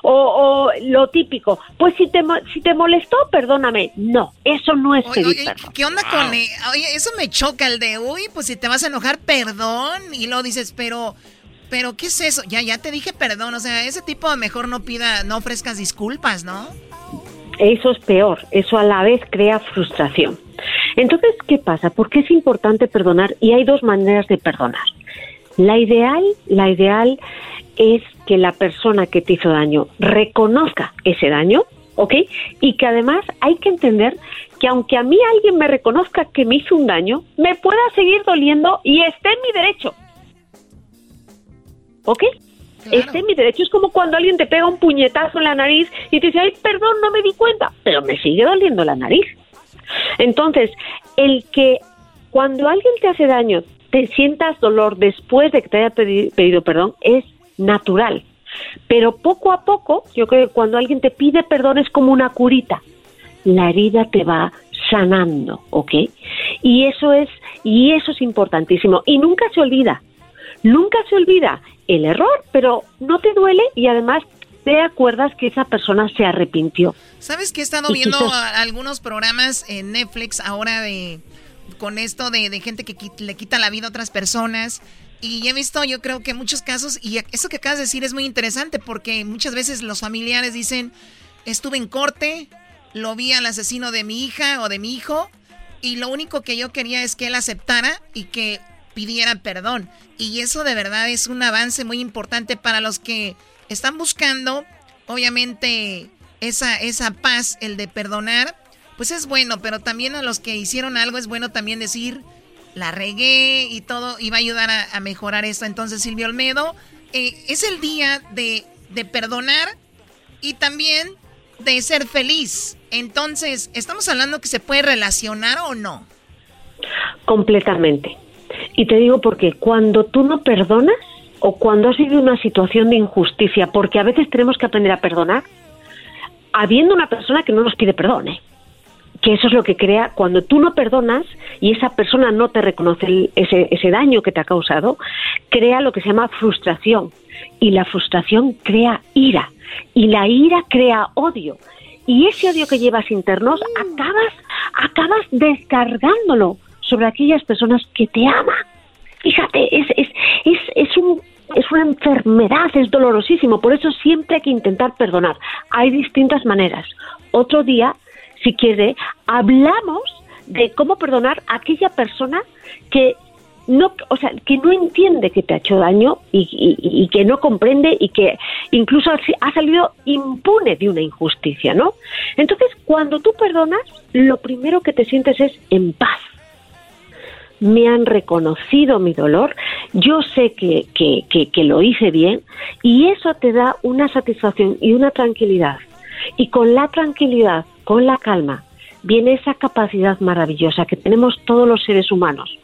O, o lo típico, pues si te, mo- si te molestó, perdóname. No, eso no es pedir Oye, perdón. ¿qué onda con eh, Oye, eso me choca el de, uy, pues si te vas a enojar, perdón, y luego dices, pero pero ¿qué es eso? Ya ya te dije perdón, o sea, ese tipo mejor no pida, no ofrezcas disculpas, ¿no? Eso es peor, eso a la vez crea frustración. Entonces, ¿qué pasa? ¿Por qué es importante perdonar? Y hay dos maneras de perdonar. La ideal, la ideal es que la persona que te hizo daño reconozca ese daño, ¿ok? Y que además hay que entender que aunque a mí alguien me reconozca que me hizo un daño, me pueda seguir doliendo y esté en mi derecho. ¿Ok? Esté en mi derecho. Es como cuando alguien te pega un puñetazo en la nariz y te dice, ay, perdón, no me di cuenta, pero me sigue doliendo la nariz. Entonces, el que cuando alguien te hace daño, te sientas dolor después de que te haya pedi- pedido perdón, es natural. Pero poco a poco, yo creo que cuando alguien te pide perdón es como una curita. La herida te va sanando, ¿ok? Y eso es, y eso es importantísimo. Y nunca se olvida, nunca se olvida el error, pero no te duele y además te acuerdas que esa persona se arrepintió. ¿Sabes que he estado Y viendo quizás- algunos programas en Netflix ahora de con esto de, de gente que le quita la vida a otras personas? Y he visto, yo creo que muchos casos, y eso que acabas de decir es muy interesante porque muchas veces los familiares dicen, estuve en corte, lo vi al asesino de mi hija o de mi hijo, y lo único que yo quería es que él aceptara y que pidiera perdón. Y eso de verdad es un avance muy importante para los que están buscando, obviamente, esa, esa paz, el de perdonar, pues es bueno, pero también a los que hicieron algo es bueno también decir, la regué y todo, y va a ayudar a, mejorar esto. Entonces, Silvio Olmedo, eh, es el día de, de perdonar y también de ser feliz. Entonces, ¿estamos hablando que se puede relacionar o no? Completamente. Y te digo porque cuando tú no perdonas o cuando has vivido una situación de injusticia, porque a veces tenemos que aprender a perdonar, habiendo una persona que no nos pide perdón, ¿eh? que eso es lo que crea cuando tú no perdonas y esa persona no te reconoce el- ese, ese daño que te ha causado, crea lo que se llama frustración. Y la frustración crea ira. Y la ira crea odio. Y ese odio que llevas internos acabas acabas descargándolo sobre aquellas personas que te aman. Fíjate, es, es, es, es un es una enfermedad, es dolorosísimo, por eso siempre hay que intentar perdonar. Hay distintas maneras. Otro día, si quiere, hablamos de cómo perdonar a aquella persona que no, o sea, que no entiende que te ha hecho daño y, y- que no comprende y que incluso ha salido impune de una injusticia, ¿no? Entonces, cuando tú perdonas, lo primero que te sientes es en paz. Me han reconocido mi dolor, yo sé que, que, que, que lo hice bien y eso te da una satisfacción y una tranquilidad. Y con la tranquilidad, con la calma, viene esa capacidad maravillosa que tenemos todos los seres humanos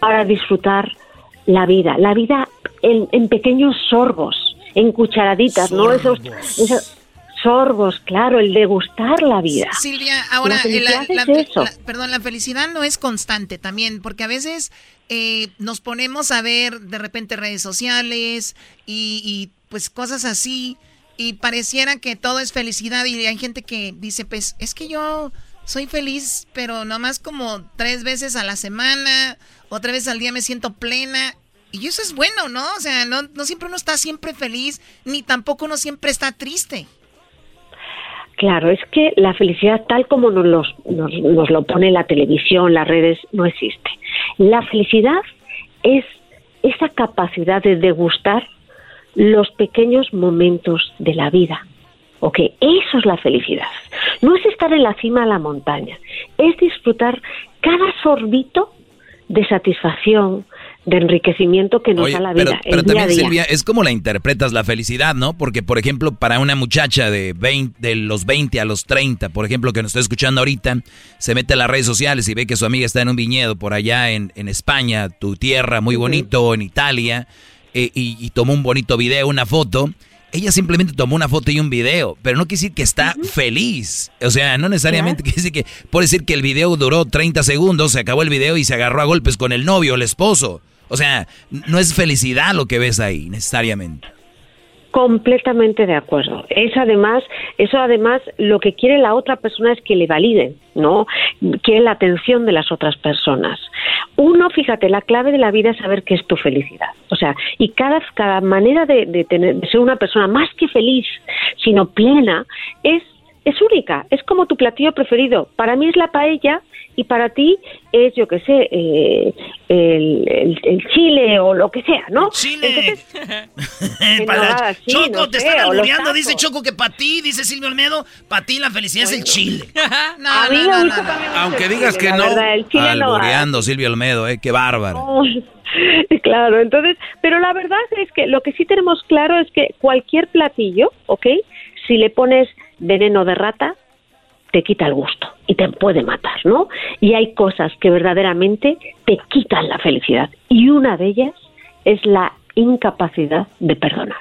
para disfrutar la vida, la vida en, en pequeños sorbos, en cucharaditas, ¿no? Esos, esos sorbos, claro, el degustar la vida. Silvia, ahora, La eh, la- es la- eso. perdón, la felicidad no es constante también, porque a veces eh, nos ponemos a ver de repente redes sociales y, y, pues cosas así y pareciera que todo es felicidad y hay gente que dice, pues es que yo soy feliz, pero nomás como tres veces a la semana, otra vez al día me siento plena. Y eso es bueno, ¿no? O sea, no, no siempre uno está siempre feliz, ni tampoco uno siempre está triste. Claro, es que la felicidad tal como nos, los- nos, lo pone la televisión, las redes, no existe. La felicidad es esa capacidad de degustar los pequeños momentos de la vida. Ok, eso es la felicidad. No es estar en la cima de la montaña, es disfrutar cada sorbito de satisfacción, de enriquecimiento que nos Oye, da la vida. pero también, día. Silvia, es como la interpretas la felicidad, ¿no? Porque, por ejemplo, para una muchacha de, 20, de los 20 a los 30, por ejemplo, que nos está escuchando ahorita, se mete a las redes sociales y ve que su amiga está en un viñedo por allá en, en España, tu tierra, muy bonito, en Italia, eh, y, y tomó un bonito video, una foto. Ella simplemente tomó una foto y un video, pero no quiere decir que está feliz. O sea, no necesariamente quiere decir que... Puede decir que el video duró 30 segundos, se acabó el video y se agarró a golpes con el novio, el esposo. O sea, no es felicidad lo que ves ahí, necesariamente. Completamente de acuerdo. Es además, eso además lo que quiere la otra persona es que le validen, ¿no? Quiere la atención de las otras personas. Uno, fíjate, la clave de la vida es saber qué es tu felicidad. O sea, y cada, cada manera de, de tener, de ser una persona más que feliz, sino plena, es, es única. Es como tu platillo preferido. Para mí es la paella y para ti es, yo qué sé, eh, el, el- el chile o lo que sea, ¿no? Chile. Para- sí, Choco, no te sé, están albureando. Dice. Choco que para ti, dice Silvio Olmedo, para ti la felicidad es el chile. no, A mí también mucho Aunque digas chile, que no, verdad, el chile no, albureando Silvio Olmedo, eh, qué bárbaro. Oh, claro, entonces, pero la verdad es que lo que sí tenemos claro es que cualquier platillo, ¿ok? Si le pones veneno de rata, te quita el gusto y te puede matar, ¿no? Y hay cosas que verdaderamente te quitan la felicidad y una de ellas es la incapacidad de perdonar.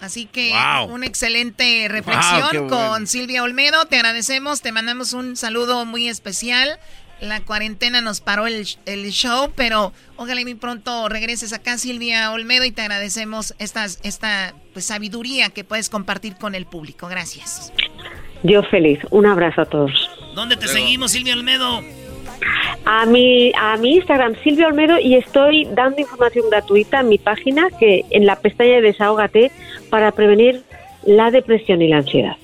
Así que Wow. una excelente reflexión Wow, qué bueno. con Silvia Olmedo. Te agradecemos, te mandamos un saludo muy especial. La cuarentena nos paró el, el show, pero ojalá y muy pronto regreses acá, Silvia Olmedo, y te agradecemos estas, esta pues, sabiduría que puedes compartir con el público. Gracias. Yo feliz. Un abrazo a todos. ¿Dónde te seguimos, Silvio Olmedo? A mi, a mi Instagram, Silvia Olmedo, y estoy dando información gratuita en mi página, que en la pestaña de Desahógate, para prevenir la depresión y la ansiedad.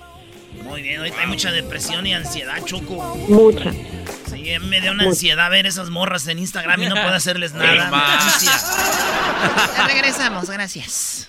Muy bien, ahorita hay mucha depresión y ansiedad, Choco. Mucha. Sí, me da una Mucha. ansiedad ver esas morras en Instagram y no puedo hacerles nada. Ya regresamos, gracias.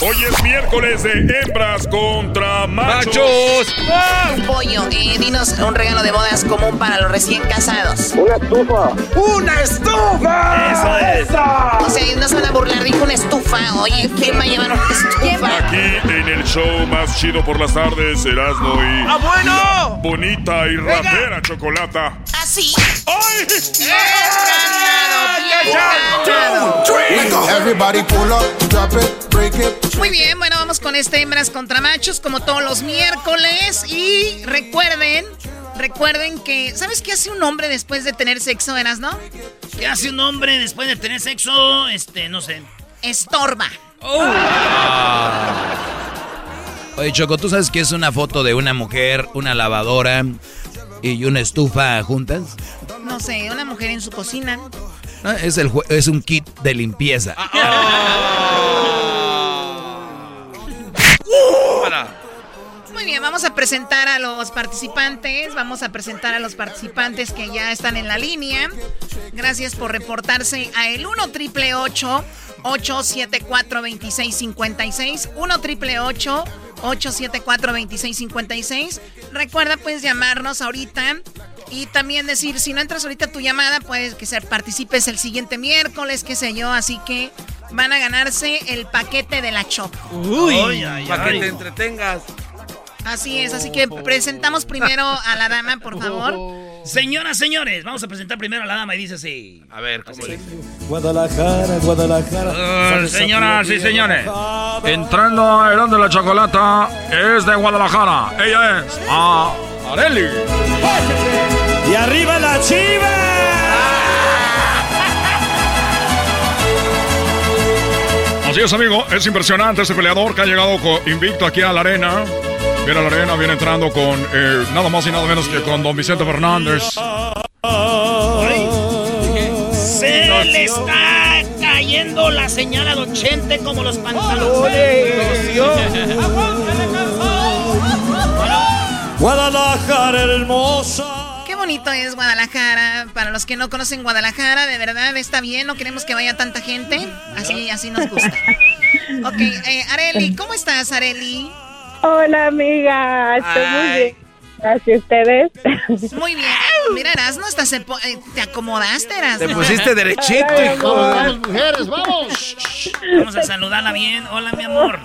Hoy es miércoles de hembras contra machos. Pollo, eh, dinos un regalo de bodas común para los recién casados. Una estufa. ¡Una estufa! Eso es. O sea, no se van a burlar, dijo una estufa. Oye, ¿quién va a llevar una estufa? Aquí en el show más chido por las tardes, Erasmo y... ¡Ah, bueno! Bonita y ratera chocolata. Así. ¡Ay! Everybody pull up, drop it, break it. Muy bien, bueno, vamos con este hembras contra machos como todos los miércoles. Y recuerden, recuerden que. ¿Sabes qué hace un hombre después de tener sexo, Eras, no? ¿Qué hace un hombre después de tener sexo? Este, no sé. Estorba. Oye, Choco, ¿tú sabes qué es una foto de una mujer, una lavadora y una estufa juntas? No sé, una mujer en su cocina. No, es, el, es un kit de limpieza. Muy bien, vamos a presentar. a los participantes. Vamos a presentar a los participantes que ya están en la línea. Gracias por reportarse a el 1 triple 874 2656 1 triple 874 2656 Recuerda, puedes llamarnos ahorita y también decir, si no entras ahorita tu llamada, puedes que se participes el siguiente miércoles, qué sé yo. Así que van a ganarse el paquete de la Choco. Uy, para que te entretengas. Así es, así que presentamos primero a la dama, por favor. Señoras, señores, vamos a presentar primero a la dama y dice así. A ver, ¿cómo dice? Guadalajara, Guadalajara. Uh, señoras y señores, entrando a Herón de la Chocolata, es de Guadalajara. Ella es a Areli. Y arriba la chiva. Así es, amigo, es impresionante este peleador que ha llegado invicto aquí a la arena. Viene a la arena, viene entrando con eh, nada más y nada menos que con don Vicente Fernández. Se le está cayendo la señal a Don Chente como los pantalones. Guadalajara hermosa. Qué bonito es Guadalajara. Para los que no conocen Guadalajara, de verdad está bien. No queremos que vaya tanta gente. Así, así nos gusta. Ok, eh, Areli, ¿cómo estás, Areli? Hola, amiga. Estoy muy bien. Gracias, ustedes. Muy bien. Mira, Erasmo, hasta se po- eh, te acomodaste, Erasmo. Te pusiste derechito, hijo. vamos, mujeres, vamos. Vamos a saludarla bien. Hola, mi amor.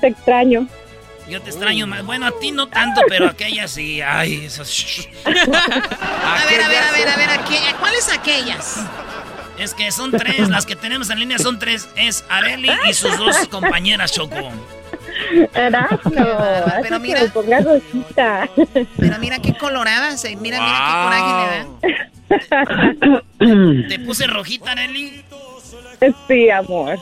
Te extraño. Yo te extraño más. Bueno, a ti no tanto, pero a aquella sí. Ay, eso. A ver, a ver, a ver, a ver, aquella- ¿cuáles aquellas? Es que son tres, las que tenemos en línea son tres. Es Areli y sus dos compañeras, Choco. Erasmo. Pero Pero mira-. Me ponga rosita. Pero mira qué colorada, se, mira, mira qué coraje le da. ¿Te puse rojita, Areli? Sí, amor.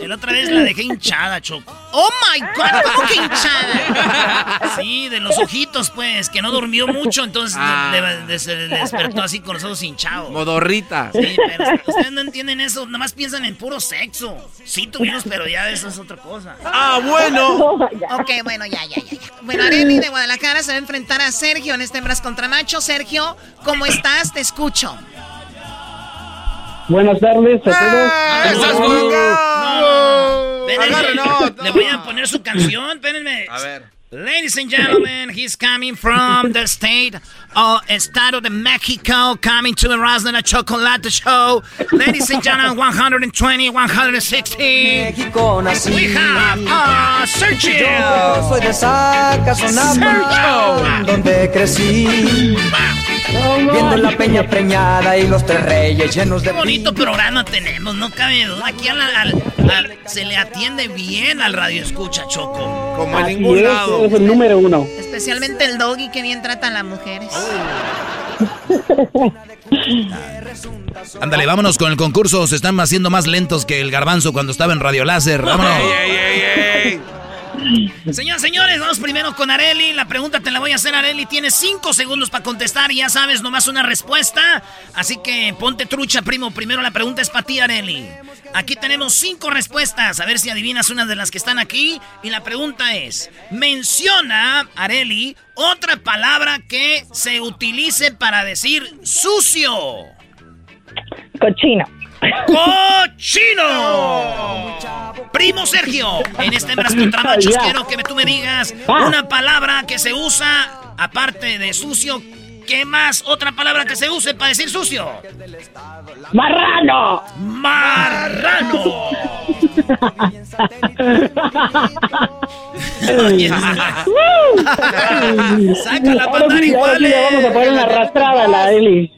El otra vez la dejé hinchada, Choco. Oh my God, ¿cómo que hinchada? Sí, de los ojitos, pues, que no durmió mucho, entonces Ah. le- le- se le despertó así con los ojos hinchados. Modorrita. Sí, pero ustedes no entienden eso, nada más piensan en puro sexo. Sí tuvimos, pero ya eso es otra cosa. Ah, bueno. Ok, bueno, ya, ya, ya. ya. Bueno, Areli de Guadalajara se va a enfrentar a Sergio en este hembras contra macho. Sergio, ¿cómo estás? Te escucho. Buenas tardes a todos. ¡Estás No, no, no. Espérenme, Agarre, no, Le voy a poner su canción, espérenme. A ver. Ladies and gentlemen, he's coming from the state of Estado de Mexico, coming to the Rosna Chocolate Show. Ladies and gentlemen, 120, 160. México nací. We have uh, Sergio. Yo soy de Zacazonapa, donde crecí. Viendo la peña preñada y los tres reyes llenos de Qué bonito programa tenemos, no cabe duda. Aquí al- al- al- se le atiende bien al radio escucha, Choco. Como en ningún es, lado. es el número uno. Especialmente el doggy que bien trata a las mujeres. Ándale, vámonos con el concurso. Se están haciendo más lentos que el garbanzo cuando estaba en Radio Láser. Vámonos. Ey, ey, ey, ey. Señoras, señores, vamos primero con Areli. La pregunta te la voy a hacer, Areli. Tienes cinco segundos para contestar y ya sabes, nomás una respuesta. Así que ponte trucha, primo. Primero la pregunta es para ti, Areli. Aquí tenemos cinco respuestas. A ver si adivinas una de las que están aquí. Y la pregunta es: Menciona, Areli, otra palabra que se utilice para decir sucio. Cochino. ¡Cochino! Primo Sergio, en este hembras contra machos quiero que tú me digas Ah. una palabra que se usa, aparte de sucio, ¿qué más otra palabra que se use para decir sucio? ¡Marrano! ¡Marrano! Saca la sí le vamos a poner una arrastrada a la Eli.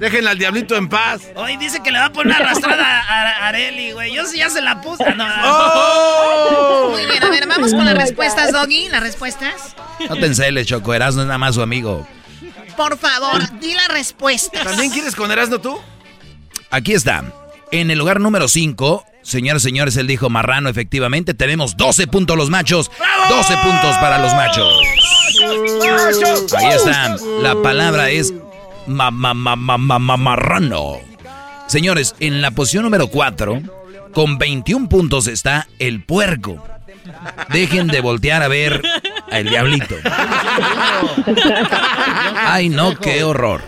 Déjenle al diablito en paz. Hoy dice que le va a poner una arrastrada a Areli, güey. Yo sí ya se la puse. No, ¡Oh! Muy bien, a ver, vamos con las respuestas, doggy. Las respuestas. No te enceles, Choco. Eras no es nada más su amigo. Por favor, di las respuestas. ¿También quieres con Erasmo tú? Aquí está. En el lugar número 5, señores, señores, él dijo marrano, efectivamente. Tenemos 12 puntos los machos. 12 puntos para los machos. Ahí está. La palabra es ma, ma, ma, ma, ma- ma- marrano. Señores, en la posición número 4, con 21 puntos está el puerco. Dejen de voltear a ver al diablito. Ay, no, qué horror.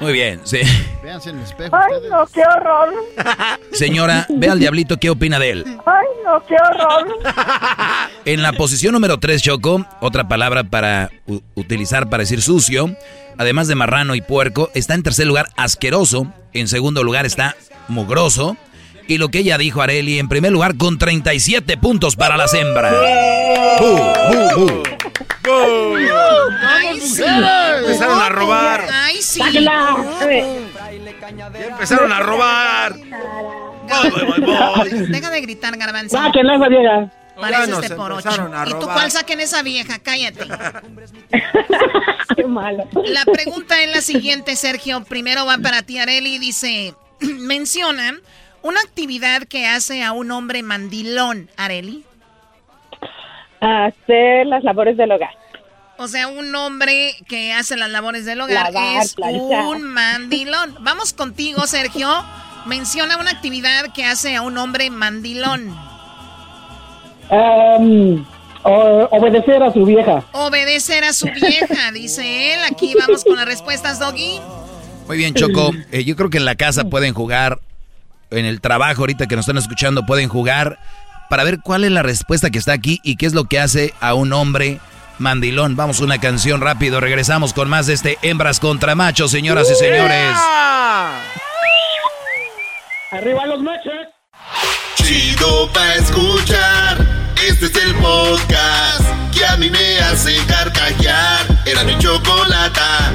Muy bien, sí. Véanse en el espejo. Ay, no, qué horror. Señora, ve al diablito, ¿qué opina de él? Ay, no, qué horror. En la posición número 3, Choco, otra palabra para u- utilizar para decir sucio, además de marrano y puerco, está en tercer lugar asqueroso, en segundo lugar está mugroso, y lo que ella dijo, Areli, en primer lugar con 37 puntos para las hembras. Ay, sí. Empezaron a robar. Ay, sí. Sáquela. Empezaron a robar. Deja de gritar, garbanzo. Sáquenla esa vieja. Pareces de por ocho. ¿Y tú cuál saquen esa vieja? Cállate. Qué malo. La pregunta es la siguiente, Sergio. Primero va para ti, Areli. Dice, menciona una actividad que hace a un hombre mandilón, Areli. Hacer las labores del hogar. O sea, un hombre que hace las labores del hogar Lavar, es planchar. un mandilón. Vamos contigo, Sergio. Menciona una actividad que hace a un hombre mandilón. Em, obedecer a su vieja. Obedecer a su vieja, dice él. Aquí vamos con las respuestas, Doggy. Muy bien, Choco. Eh, yo creo que en la casa pueden jugar, en el trabajo ahorita que nos están escuchando, pueden jugar para ver cuál es la respuesta que está aquí y qué es lo que hace a un hombre mandilón. Vamos a una canción rápido, regresamos con más de este Hembras contra Machos, señoras y señores. Arriba los machos. Chido pa' escuchar. Este es el podcast que a mí me hace carcajear. Era mi chocolata.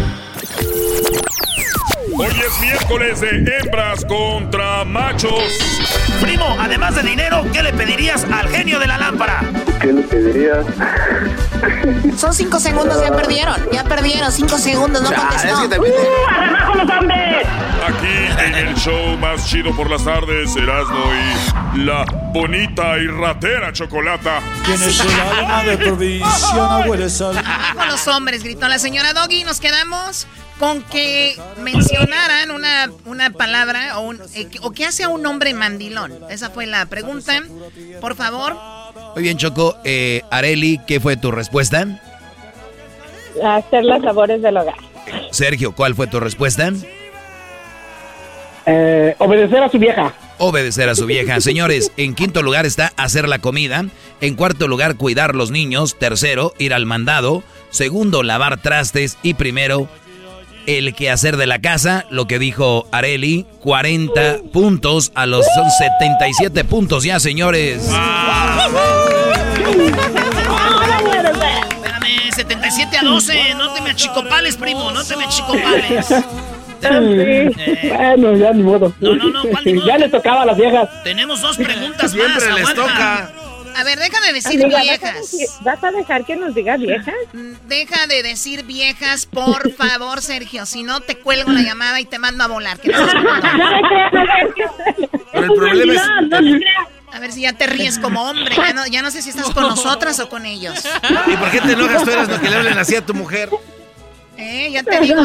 Hoy es miércoles de hembras contra machos. Primo, además de dinero, ¿qué le pedirías al genio de la lámpara? ¿Qué le pedirías? Son cinco segundos, ya perdieron. Ya perdieron, cinco segundos, no contestó. ¡Abajo los hombres! Aquí en el show más chido por las tardes, Erasmo y la bonita y ratera Chocolata. ¿Quién es el alma de? Abuela sal. Abajo los hombres, gritó la señora Doggy. Nos quedamos con que mencionaran una, una palabra o, un, eh, o qué hace a un hombre mandilón. Esa fue la pregunta. Por favor. Muy bien, Choco. Eh, Areli, ¿qué fue tu respuesta? Hacer las labores del hogar. Sergio, ¿cuál fue tu respuesta? Eh, obedecer a su vieja. Obedecer a su vieja. Señores, en quinto lugar está hacer la comida. En cuarto lugar, cuidar los niños. Tercero, ir al mandado. Segundo, lavar trastes. Y primero, el quehacer de la casa. Lo que dijo Areli, 40 puntos a los son 77 puntos ya, señores. Espérame, 77 a 12. No te me achicopales, primo. No te me achicopales. Sí. Bueno, ya ni modo. No, no, no, ¿cuál ni modo? Ya le tocaba a las viejas. Tenemos dos preguntas Siempre más. les aguanta. toca. A ver, deja de decir Amiga, ¿vas a viejas. ¿vas a dejar que nos diga viejas? Deja de decir viejas, por favor, Sergio. Si no, te cuelgo la llamada y te mando a volar. que no. Pero el problema es. A ver si ya te ríes como hombre. Ya no, ya no sé si estás con nosotras o con ellos. ¿Y por qué te enojas tú eras lo que le hablen así a tu mujer? Eh, ya te digo.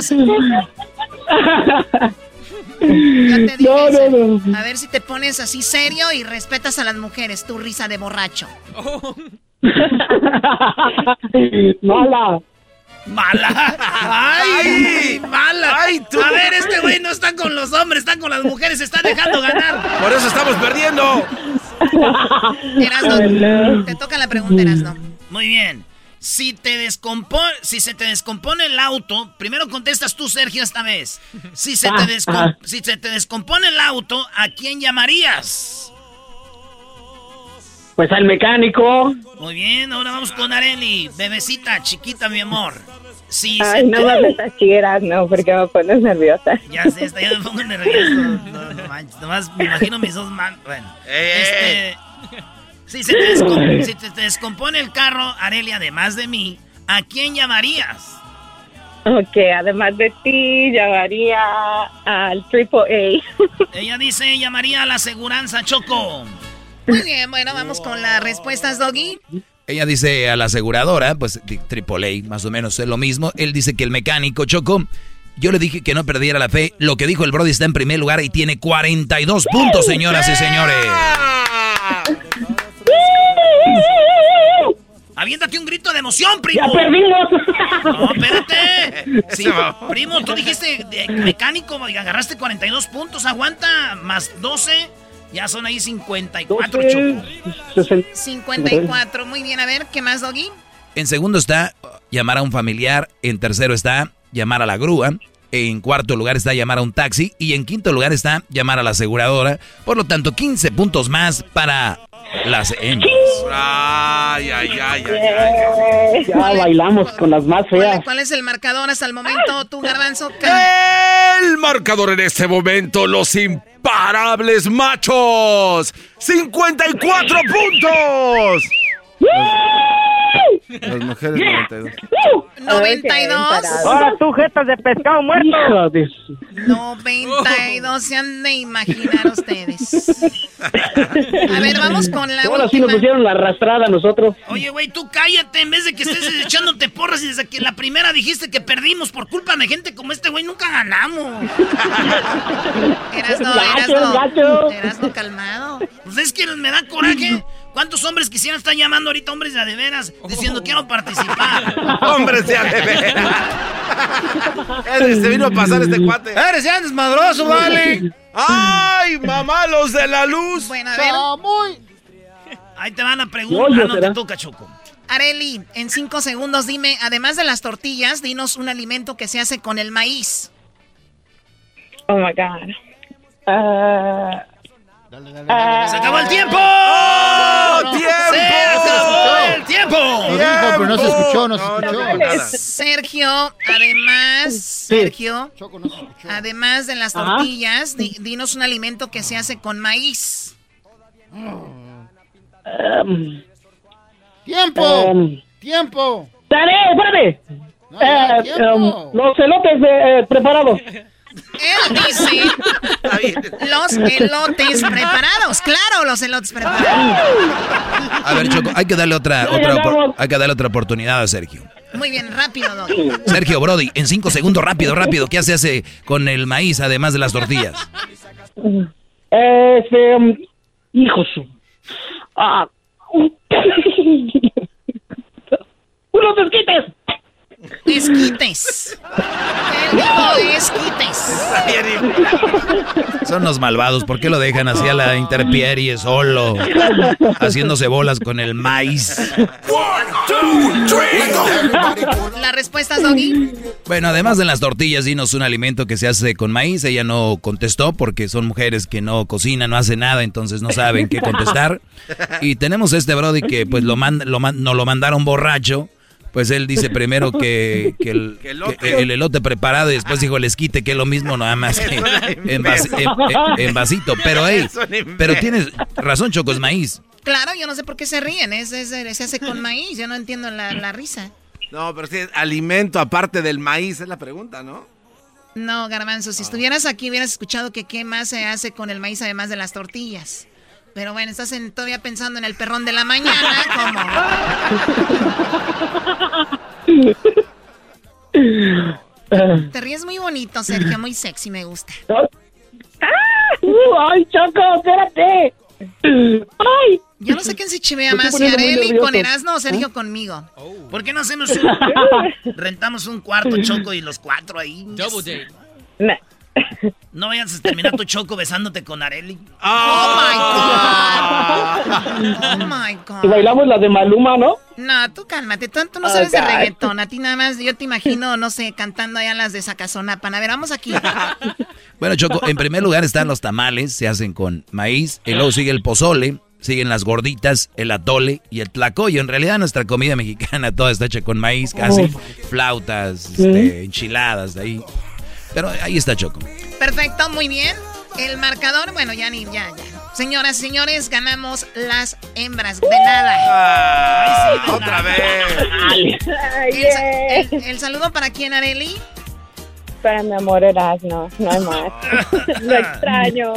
Ya te dije. No, no, no. A ver si te pones así serio y respetas a las mujeres. Tu risa de borracho. Mala. ¡Mala! ¡Ay! ¡Mala! Ay, tú. A ver, este güey no está con los hombres, está con las mujeres, se está dejando ganar. Por eso estamos perdiendo. Erasno, te toca la pregunta, Erasno. Muy bien. Si te descompone, si se te descompone el auto, primero contestas tú, Sergio, esta vez. Si se te, descom- si se te descompone el auto, ¿a quién llamarías? Pues al mecánico. Muy bien, ahora vamos con Areli, bebecita, chiquita, mi amor. Se Ay, no me estás chigueras, no, porque me pones nerviosa. Ya sé, está, ya me pongo nervioso. No, no manches, nomás me imagino mis dos manos. Bueno, este. Si se te, descom- si te- te descompone el carro, Areli, además de mí, ¿a quién llamarías? Ok, además de ti, llamaría al Triple A. Ella dice, llamaría a la aseguranza, Choco. Muy bien, bueno, vamos con las respuestas, Doggy. Ella dice a la aseguradora, pues AAA, más o menos es lo mismo. Él dice que el mecánico Choco. Yo le dije que no perdiera la fe. Lo que dijo el Brody está en primer lugar y tiene 42 puntos, señoras y señores. Aviéntate un grito de emoción, primo. ¡Ya perdimos! No, espérate. Sí, primo, tú dijiste de mecánico y agarraste 42 puntos. Aguanta, más 12. Ya son ahí 54, Choco. 54, muy bien. A ver, ¿qué más, Doggy? En segundo está llamar a un familiar. En tercero está llamar a la grúa. En cuarto lugar está llamar a un taxi. Y en quinto lugar está llamar a la aseguradora. Por lo tanto, 15 puntos más para las hembras. Ay, ay, ay, ay, Ya bailamos con las más feas. ¿Cuál es el marcador hasta el momento, tú, Garbanzo? El marcador en este momento, los imparables machos. 54 puntos. Las mujeres 92. 92. Ahora tú, jetas de pescado muerto. 92 se han de imaginar ustedes. A ver, vamos con la Ahora sí nos pusieron la arrastrada a nosotros. Oye, güey, tú cállate en vez de que estés echándote porras y desde que la primera dijiste que perdimos por culpa de gente como este güey, nunca ganamos. Eras no, eras Gacho, no. gacho. Eras no calmado. Pues es que me da coraje. ¿Cuántos hombres quisieran estar llamando ahorita hombres de a de veras diciendo quiero participar? Hombres de a de veras. Se vino a pasar este cuate. Eres ya desmadroso, vale. ¡Ay, mamá, los de la luz! Bueno, a ver. Ahí te van a preguntar. Ah, no te toca, Choco. Areli, en cinco segundos dime, además de las tortillas, dinos un alimento que se hace con el maíz. Oh my God. Ah, ¡Se acabó el tiempo! ¡Oh, tiempo! ¡Se acabó el tiempo! Lo dijo, pero no se escuchó, no se escuchó. Sergio, además, Sergio, además de las tortillas, di- dinos un alimento que se hace con maíz. Um, ¡Tiempo! um, ¡Tiempo! ¡Dale, espérate! No, Eh, tiempo. um, los elotes eh, preparados. Él dice los elotes preparados. Claro, los elotes preparados. A ver, Choco, hay que darle otra, otra, hay que darle otra oportunidad a Sergio. Muy bien, rápido. Sergio Brody, en cinco segundos, rápido, rápido. ¿Qué se hace con el maíz además de las tortillas? Este, um, hijos. Ah, unos esquites. Esquites. Él dijo esquites. Son los malvados. ¿Por qué lo dejan así a la interpierie solo? Haciéndose bolas con el maíz. ¿La respuesta es Doggy? Bueno, además de las tortillas, dinos un alimento que se hace con maíz. Ella no contestó porque son mujeres que no cocinan, no hacen nada, entonces no saben qué contestar. Y tenemos este Brody que pues lo, manda, lo man- nos lo mandaron borracho. Pues él dice primero que, que el, Que elote. que el elote preparado y después dijo el esquite, que es lo mismo nada más que en, vas- en- en- en vasito. Pero, hey, pero tienes razón, Choco, es maíz. Claro, yo no sé por qué se ríen. Es, es- se hace con maíz. Yo no entiendo la, la risa. No, pero si es alimento aparte del maíz, es la pregunta, ¿no? No, Garbanzo, si estuvieras aquí hubieras escuchado que qué más se hace con el maíz además de las tortillas. Pero bueno, estás en- todavía pensando en el perrón de la mañana, como... Te ríes muy bonito, Sergio, muy sexy, me gusta. Uh, ¡Ay, Choco, espérate! ¡Ay! Yo no sé quién se chivea más, si Areli con. Erasmo o Sergio conmigo. ¿Por qué no hacemos un... Rentamos un cuarto, Choco, y los cuatro ahí. Double date. nah. No vayas a terminar tu Choco besándote con Areli. Oh my God. Oh my Y God. bailamos la de Maluma, ¿no? No, tú cálmate, tú, tú no Oh, sabes de God. reggaetón. A ti nada más, yo te imagino, no sé, cantando allá las de Sacazonapan. A ver, vamos aquí. Bueno, Choco, en primer lugar están los tamales, se hacen con maíz, y luego sigue el pozole, siguen las gorditas, el atole y el tlacoyo. En realidad nuestra comida mexicana toda está hecha con maíz, casi flautas, este, enchiladas, de ahí. Pero ahí está Choco. Perfecto, muy bien. El marcador, bueno, ya ni, ya, ya. Señoras y señores, ganamos las hembras de nada. Ah, otra vez. Ay, El, el- el saludo para quién, Areli. Para mi amor Erasmo, no hay más. Lo extraño.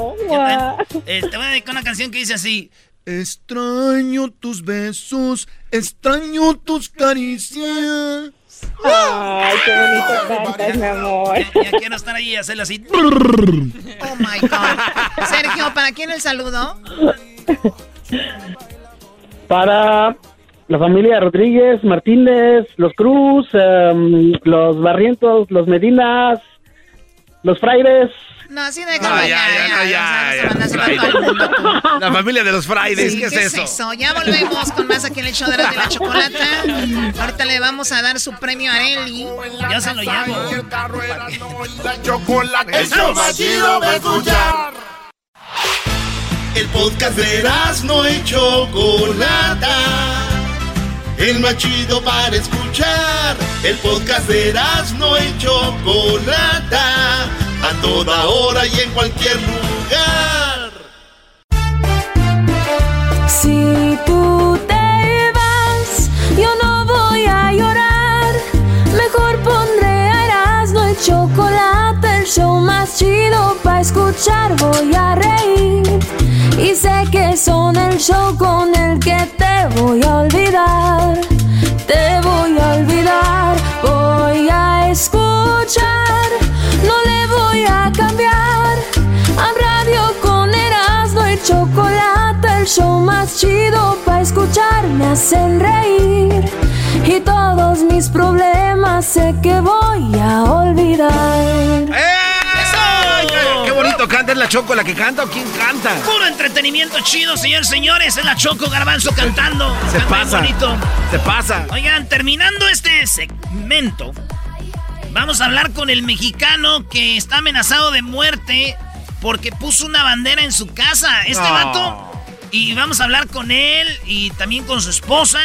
Eh, te voy a dedicar una canción que dice así. Extraño tus besos, extraño tus caricias. Ay, qué bonito cantas, mi amor. Ya quiero estar ahí y hacerle así. Oh my God. Sergio, ¿para quién el saludo? Para la familia Rodríguez, Martínez, los Cruz, em, los Barrientos, los Medinas, los Frailes. No, así No, déjalo ya, ya, ya, ya, no, ya, ya, ya, no se manda Friday. a todo el mundo, tú. La familia de los Fridays, Sí, ¿qué, es eso? Ya volvemos con más aquí en el show de la, de la chocolata. Ahorita le vamos a dar su premio a Areli. Yo se lo llamo. chocolate. El show más chido va a escuchar. El podcast de no y Chocolata. El más chido para escuchar. El podcast de no y Chocolata. A toda hora y en cualquier lugar. Si tú te vas, yo no voy a llorar. Mejor pondré a Erasmo y chocolate, el show más chido para escuchar. Voy a reír y sé que son el show con el que te voy a olvidar. Te voy a olvidar, voy a escuchar, el show más chido para escuchar me hacen reír. Y todos mis problemas sé que voy a olvidar. ¡Ay, qué, qué bonito canta! ¿Es la Choco la que canta o quién canta? Puro entretenimiento chido, señores, señores. Es la Choco Garbanzo cantando. Se Canta pasa. bonito. Se pasa. Oigan, terminando este segmento, vamos a hablar con el mexicano que está amenazado de muerte porque puso una bandera en su casa. Este No. vato. Y vamos a hablar con él y también con su esposa.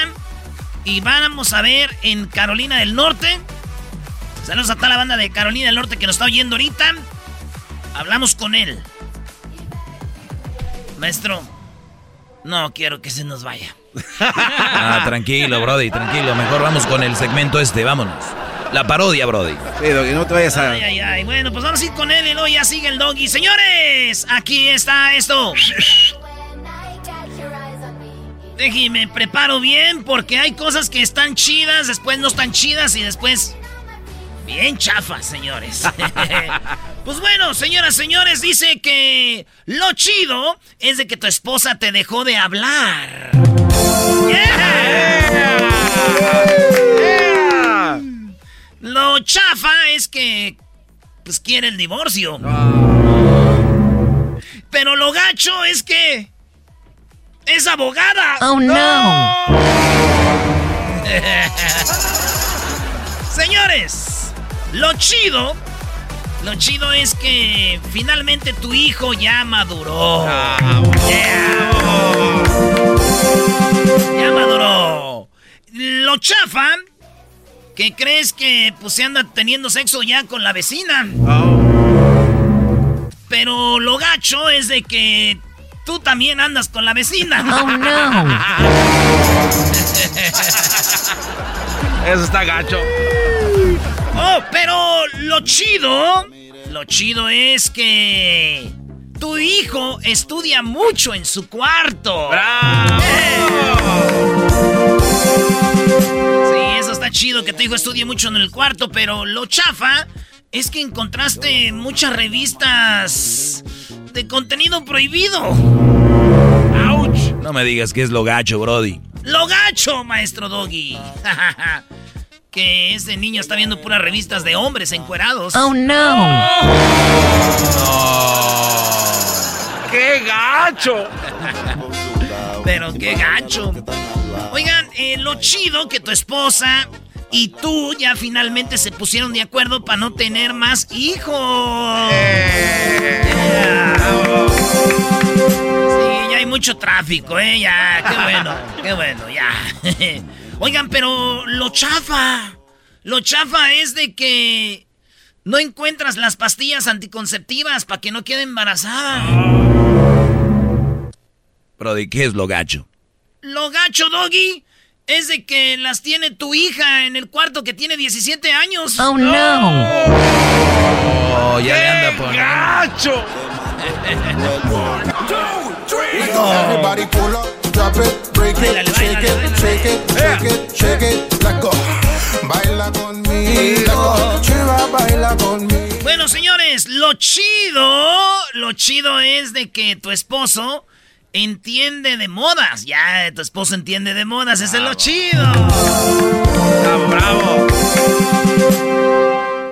Y vamos a ver en Carolina del Norte. Saludos a toda la banda de Carolina del Norte que nos está oyendo ahorita. Hablamos con él. Maestro, no quiero que se nos vaya. Ah, tranquilo, Brody, tranquilo. Mejor vamos con el segmento este, vámonos. La parodia, Brody. Sí, Doggy, no te vayas a... Ay, ay, ay. Bueno, pues vamos a ir con él y luego ya sigue el doggy. Señores, aquí está esto. Déjeme, preparo bien porque hay cosas que están chidas, después no están chidas y después bien chafas, señores. pues bueno, señoras, señores, dice que lo chido es de que tu esposa te dejó de hablar. Yeah. Lo chafa es que pues quiere el divorcio. Pero lo gacho es que es abogada. Oh, no. Señores, lo chido, lo chido es que finalmente tu hijo ya maduró. Yeah. Ya maduró. Lo chafa, que crees que pues se anda teniendo sexo ya con la vecina. Pero lo gacho es de que tú también andas con la vecina. Oh, no. Eso está gacho. Oh, pero lo chido, lo chido es que tu hijo estudia mucho en su cuarto. Sí, eso está chido que tu hijo estudie mucho en el cuarto, pero lo chafa es que encontraste muchas revistas de contenido prohibido. ¡Auch! No me digas que es lo gacho, Brody. Lo gacho, maestro Doggy. que ese niño está viendo puras revistas de hombres encuerados. Oh, no. ¡Qué gacho! Pero qué gacho. Oigan, eh, lo chido que tu esposa y tú ya finalmente se pusieron de acuerdo para no tener más hijos. Yeah. Sí, ya hay mucho tráfico, ¿eh? Ya, qué bueno, qué bueno, ya. Oigan, pero lo chafa. Lo chafa es de que no encuentras las pastillas anticonceptivas para que no quede embarazada. Brody, ¿qué es lo gacho? Lo gacho, Doggy, es de que las tiene tu hija en el cuarto que tiene 17 años. Oh, no. Oh, ya le anda poniendo. ¡Gacho! Everybody pull up, drop it, break it, shake it, shake it, shake it, shake it, let go. Baila conmigo, chiva, baila conmigo. Bueno, señores, lo chido, lo chido es de que tu esposo entiende de modas. Ya, tu esposo entiende de modas, ese es lo chido. Bravo, bravo.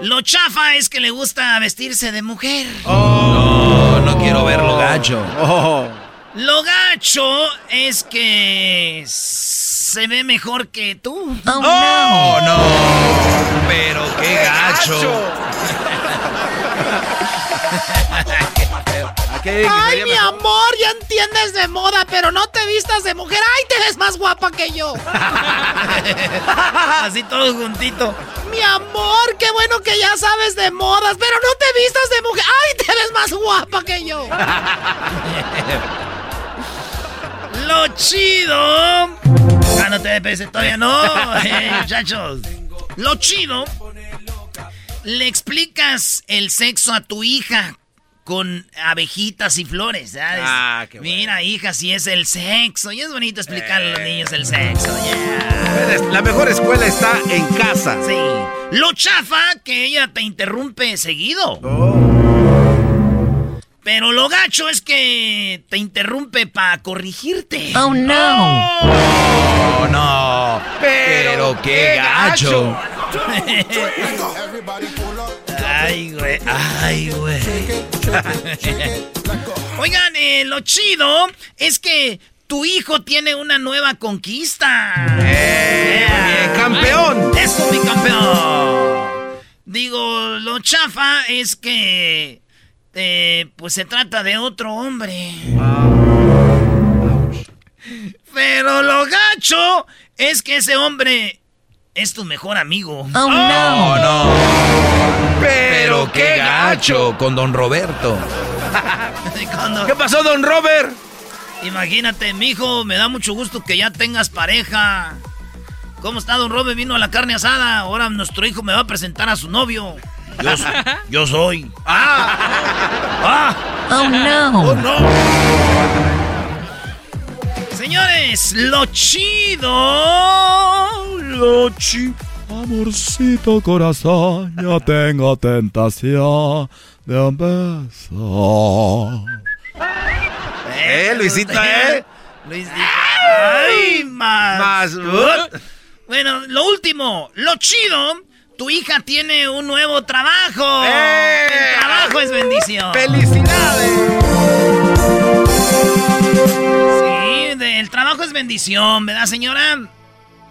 Lo chafa es que le gusta vestirse de mujer. No, no quiero verlo gacho. Lo gacho es que se ve mejor que tú. Oh, no. Pero qué gacho. Ay, mi amor, ya entiendes de moda, pero no te vistas de mujer. Ay, te ves más guapa que yo. Así todo juntito. Mi amor, qué bueno que ya sabes de modas, pero no te vistas de mujer. Ay, te ves más guapa que yo. Lo chido. Ah, no te todavía no, eh, muchachos. Lo chido. Le explicas el sexo a tu hija con abejitas y flores. ¿sabes? Ah, qué bueno. Mira, hija, si es el sexo. Y es bonito explicarle a los niños el sexo. yeah. La mejor escuela está en casa. Sí. Lo chafa que ella te interrumpe seguido. Pero lo gacho es que te interrumpe para corregirte. Oh, no. Oh, no. Pero, qué gacho. Ay, güey. Ay, güey. Oigan, eh, lo chido es que tu hijo tiene una nueva conquista. Yeah. campeón. Ay, Eso, mi campeón. Digo, lo chafa es que eh, pues se trata de otro hombre. Pero lo gacho es que ese hombre es tu mejor amigo. Oh, No, no. Pero qué gacho con don Roberto. Cuando- ¿Qué pasó, don Robert? Imagínate, mijo, me da mucho gusto que ya tengas pareja. ¿Cómo está, don Robert? Vino a la carne asada. Ahora nuestro hijo me va a presentar a su novio. Yo, yo soy. ¡Ah! ¡Ah! Oh, no. ¡Oh, no! Señores, lo chido. Chido. Amorcito corazón, yo tengo tentación de un beso. Eh, Luisito, ¿eh? Luisito. ¡Ay, más! Más. Uh. Bueno, lo último, lo chido. Tu hija tiene un nuevo trabajo. ¡Eh! El trabajo es bendición. ¡Felicidades! Sí, el trabajo es bendición, ¿verdad, señora?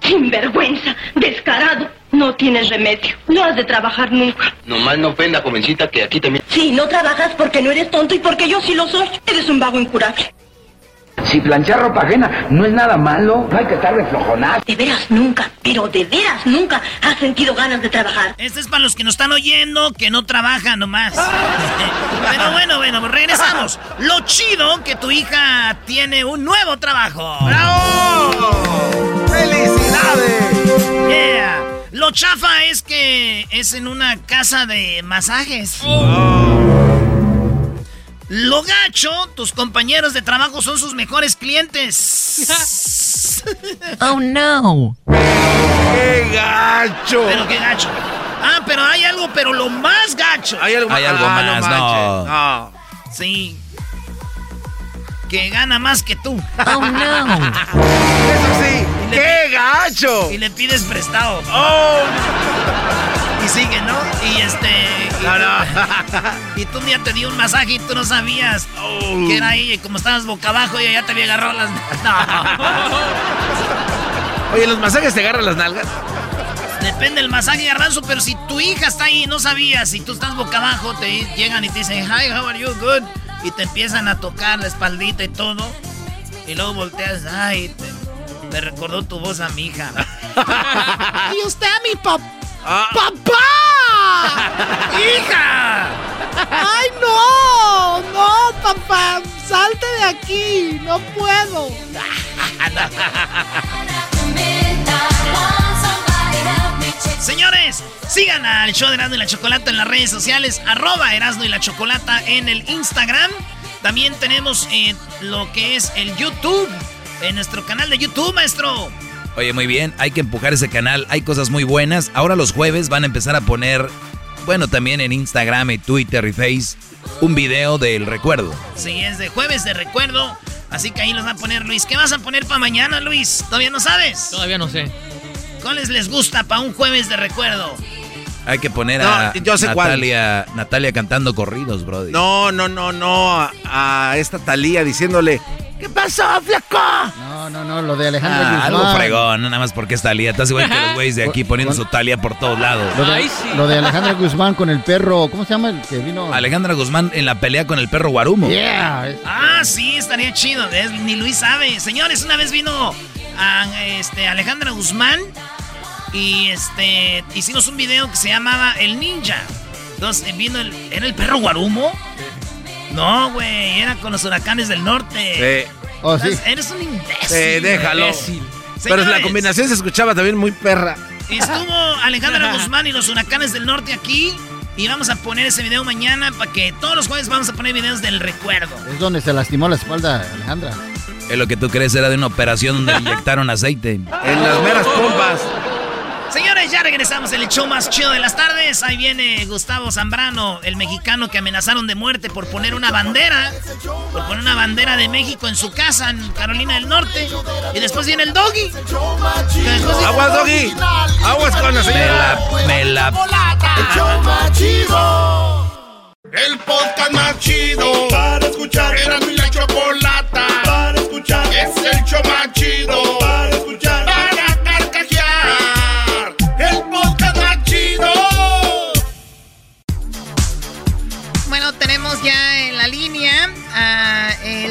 Sinvergüenza, descarado. No tienes remedio. No has de trabajar nunca. Nomás no ofenda, jovencita, que aquí también... Sí, no trabajas porque no eres tonto y porque yo sí lo soy. Eres un vago incurable. Si planchar ropa ajena no es nada malo, no hay que estar de flojonazo. De veras nunca, pero de veras nunca has sentido ganas de trabajar. Este es para los que nos están oyendo, que no trabajan nomás. Pero bueno, bueno, pues regresamos. Lo chido que tu hija tiene un nuevo trabajo. ¡Bravo! ¡Felicidades! Yeah. Lo chafa es que es en una casa de masajes. Lo gacho, tus compañeros de trabajo son sus mejores clientes. Oh, no. ¡Qué gacho! Pero qué gacho. Ah, pero hay algo, pero lo más gacho. Hay algo, Hay algo Ah, más, no. no. Sí. Que gana más que tú. Oh, no. Eso sí, ¡qué gacho! Y le pides prestado. ¡Oh! Y sigue, ¿no? Y este. Y, No, no. y tú un día te dio un masaje y tú no sabías que era ahí. Y como estabas boca abajo, y ya te había agarrado las. No. Oye, ¿los masajes te agarran las nalgas? Depende del masaje garbanzo, pero si tu hija está ahí y no sabías, si tú estás boca abajo, te llegan y te dicen, hi, how are you, good? Y te empiezan a tocar la espaldita y todo. Y luego volteas, ay, te- me recordó tu voz a mi hija. Y usted a mi papá. Ah. ¡Papá! ¡Hija! ¡Ay, no! ¡No, papá! ¡Salte de aquí! ¡No puedo! Señores, sigan al show de Erasmo y la Chocolata en las redes sociales, arroba Erasmo y la Chocolata en el Instagram. También tenemos eh, lo que es el YouTube, en nuestro canal de YouTube, maestro. Oye, muy bien, hay que empujar ese canal, hay cosas muy buenas. Ahora los jueves van a empezar a poner, bueno, también en Instagram y Twitter y Face, un video del recuerdo. Sí, es de jueves de recuerdo. Así que ahí los va a poner Luis. ¿Qué vas a poner para mañana, Luis? ¿Todavía no sabes? Todavía no sé. ¿Cuáles les gusta para un jueves de recuerdo? Hay que poner No, a yo sé cuál. Natalia, Natalia cantando corridos, brody. No, no, no, no. A, a esta Talía diciéndole. ¿Qué pasó, flaco? No, no, no, lo de Alejandra Ah, Guzmán. algo fregón, nada más porque es Talía. Estás igual que los güeyes de aquí poniendo su Talía por todos lados. Lo de, lo de Alejandra Guzmán con el perro, ¿cómo se llama el que vino? Alejandra Guzmán en la pelea con el perro Guarumo. Yeah. Ah, sí, estaría chido. Ni Luis sabe. Señores, una vez vino a, este, Alejandra Guzmán y este hicimos un video que se llamaba El Ninja. Entonces, vino el, ¿Era el perro Guarumo? No, güey, era con los huracanes del norte. Sí. Oh, sí. Eres un imbécil. Sí, déjalo. imbécil. Pero la combinación se escuchaba también muy perra. Estuvo Alejandra Guzmán y los huracanes del norte aquí. Y vamos a poner ese video mañana para que todos los jueves vamos a poner videos del recuerdo. Es donde se lastimó la espalda Alejandra. Es lo que tú crees era de una operación donde le inyectaron aceite. En las meras pompas. Señores, ya regresamos en el show más chido de las tardes. Ahí viene Gustavo Zambrano, el mexicano que amenazaron de muerte por poner una bandera, por poner una bandera de México en su casa en Carolina del Norte. Y después viene el doggy. Aguas, Doggy. Aguas con la Me señora. la, me la... El show más chido. El podcast más chido. Para escuchar. Era mi la chocolata. Para escuchar. Es el show más chido. Para escuchar.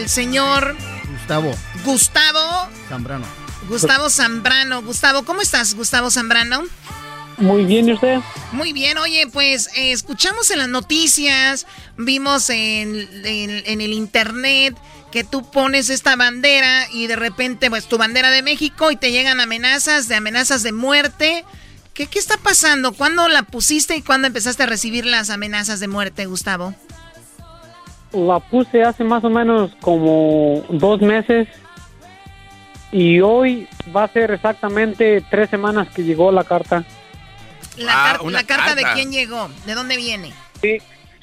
El señor Gustavo Gustavo, Zambrano. Gustavo Zambrano. Gustavo, ¿cómo estás, Gustavo Zambrano? Muy bien, ¿y usted? Muy bien, oye, pues eh, escuchamos en las noticias, vimos en, en- en el internet que tú pones esta bandera y de repente, pues tu bandera de México y te llegan amenazas, de amenazas de muerte. ¿Qué, qué está pasando? ¿Cuándo la pusiste y cuándo empezaste a recibir las amenazas de muerte, Gustavo? La puse hace más o menos como dos meses y hoy va a ser exactamente tres semanas que llegó la carta. La, Ah, car- una la carta, de quién llegó, de dónde viene. Sí,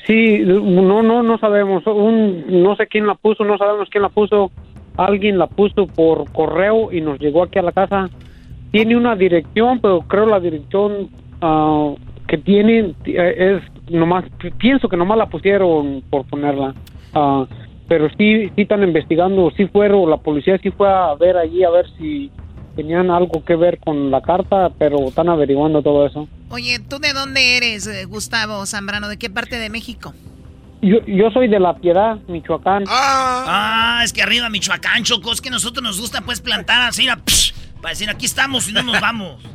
sí, no, no, no sabemos. Un, no sé quién la puso, no sabemos quién la puso. Alguien la puso por correo y nos llegó aquí a la casa. Tiene una dirección, pero creo la dirección ah, que tiene eh, es nomás, pienso que nomás la pusieron por ponerla. Ah, pero sí, sí están investigando, sí fueron, la policía sí fue a ver allí a ver si tenían algo que ver con la carta, pero están averiguando todo eso. Oye, ¿tú de dónde eres, eh, Gustavo Zambrano? ¿De qué parte de México? Yo, yo soy de La Piedad, Michoacán. Ah, es que arriba Michoacán, Choco, es que a nosotros nos gusta pues plantar así, a- psh, para decir aquí estamos y no nos vamos.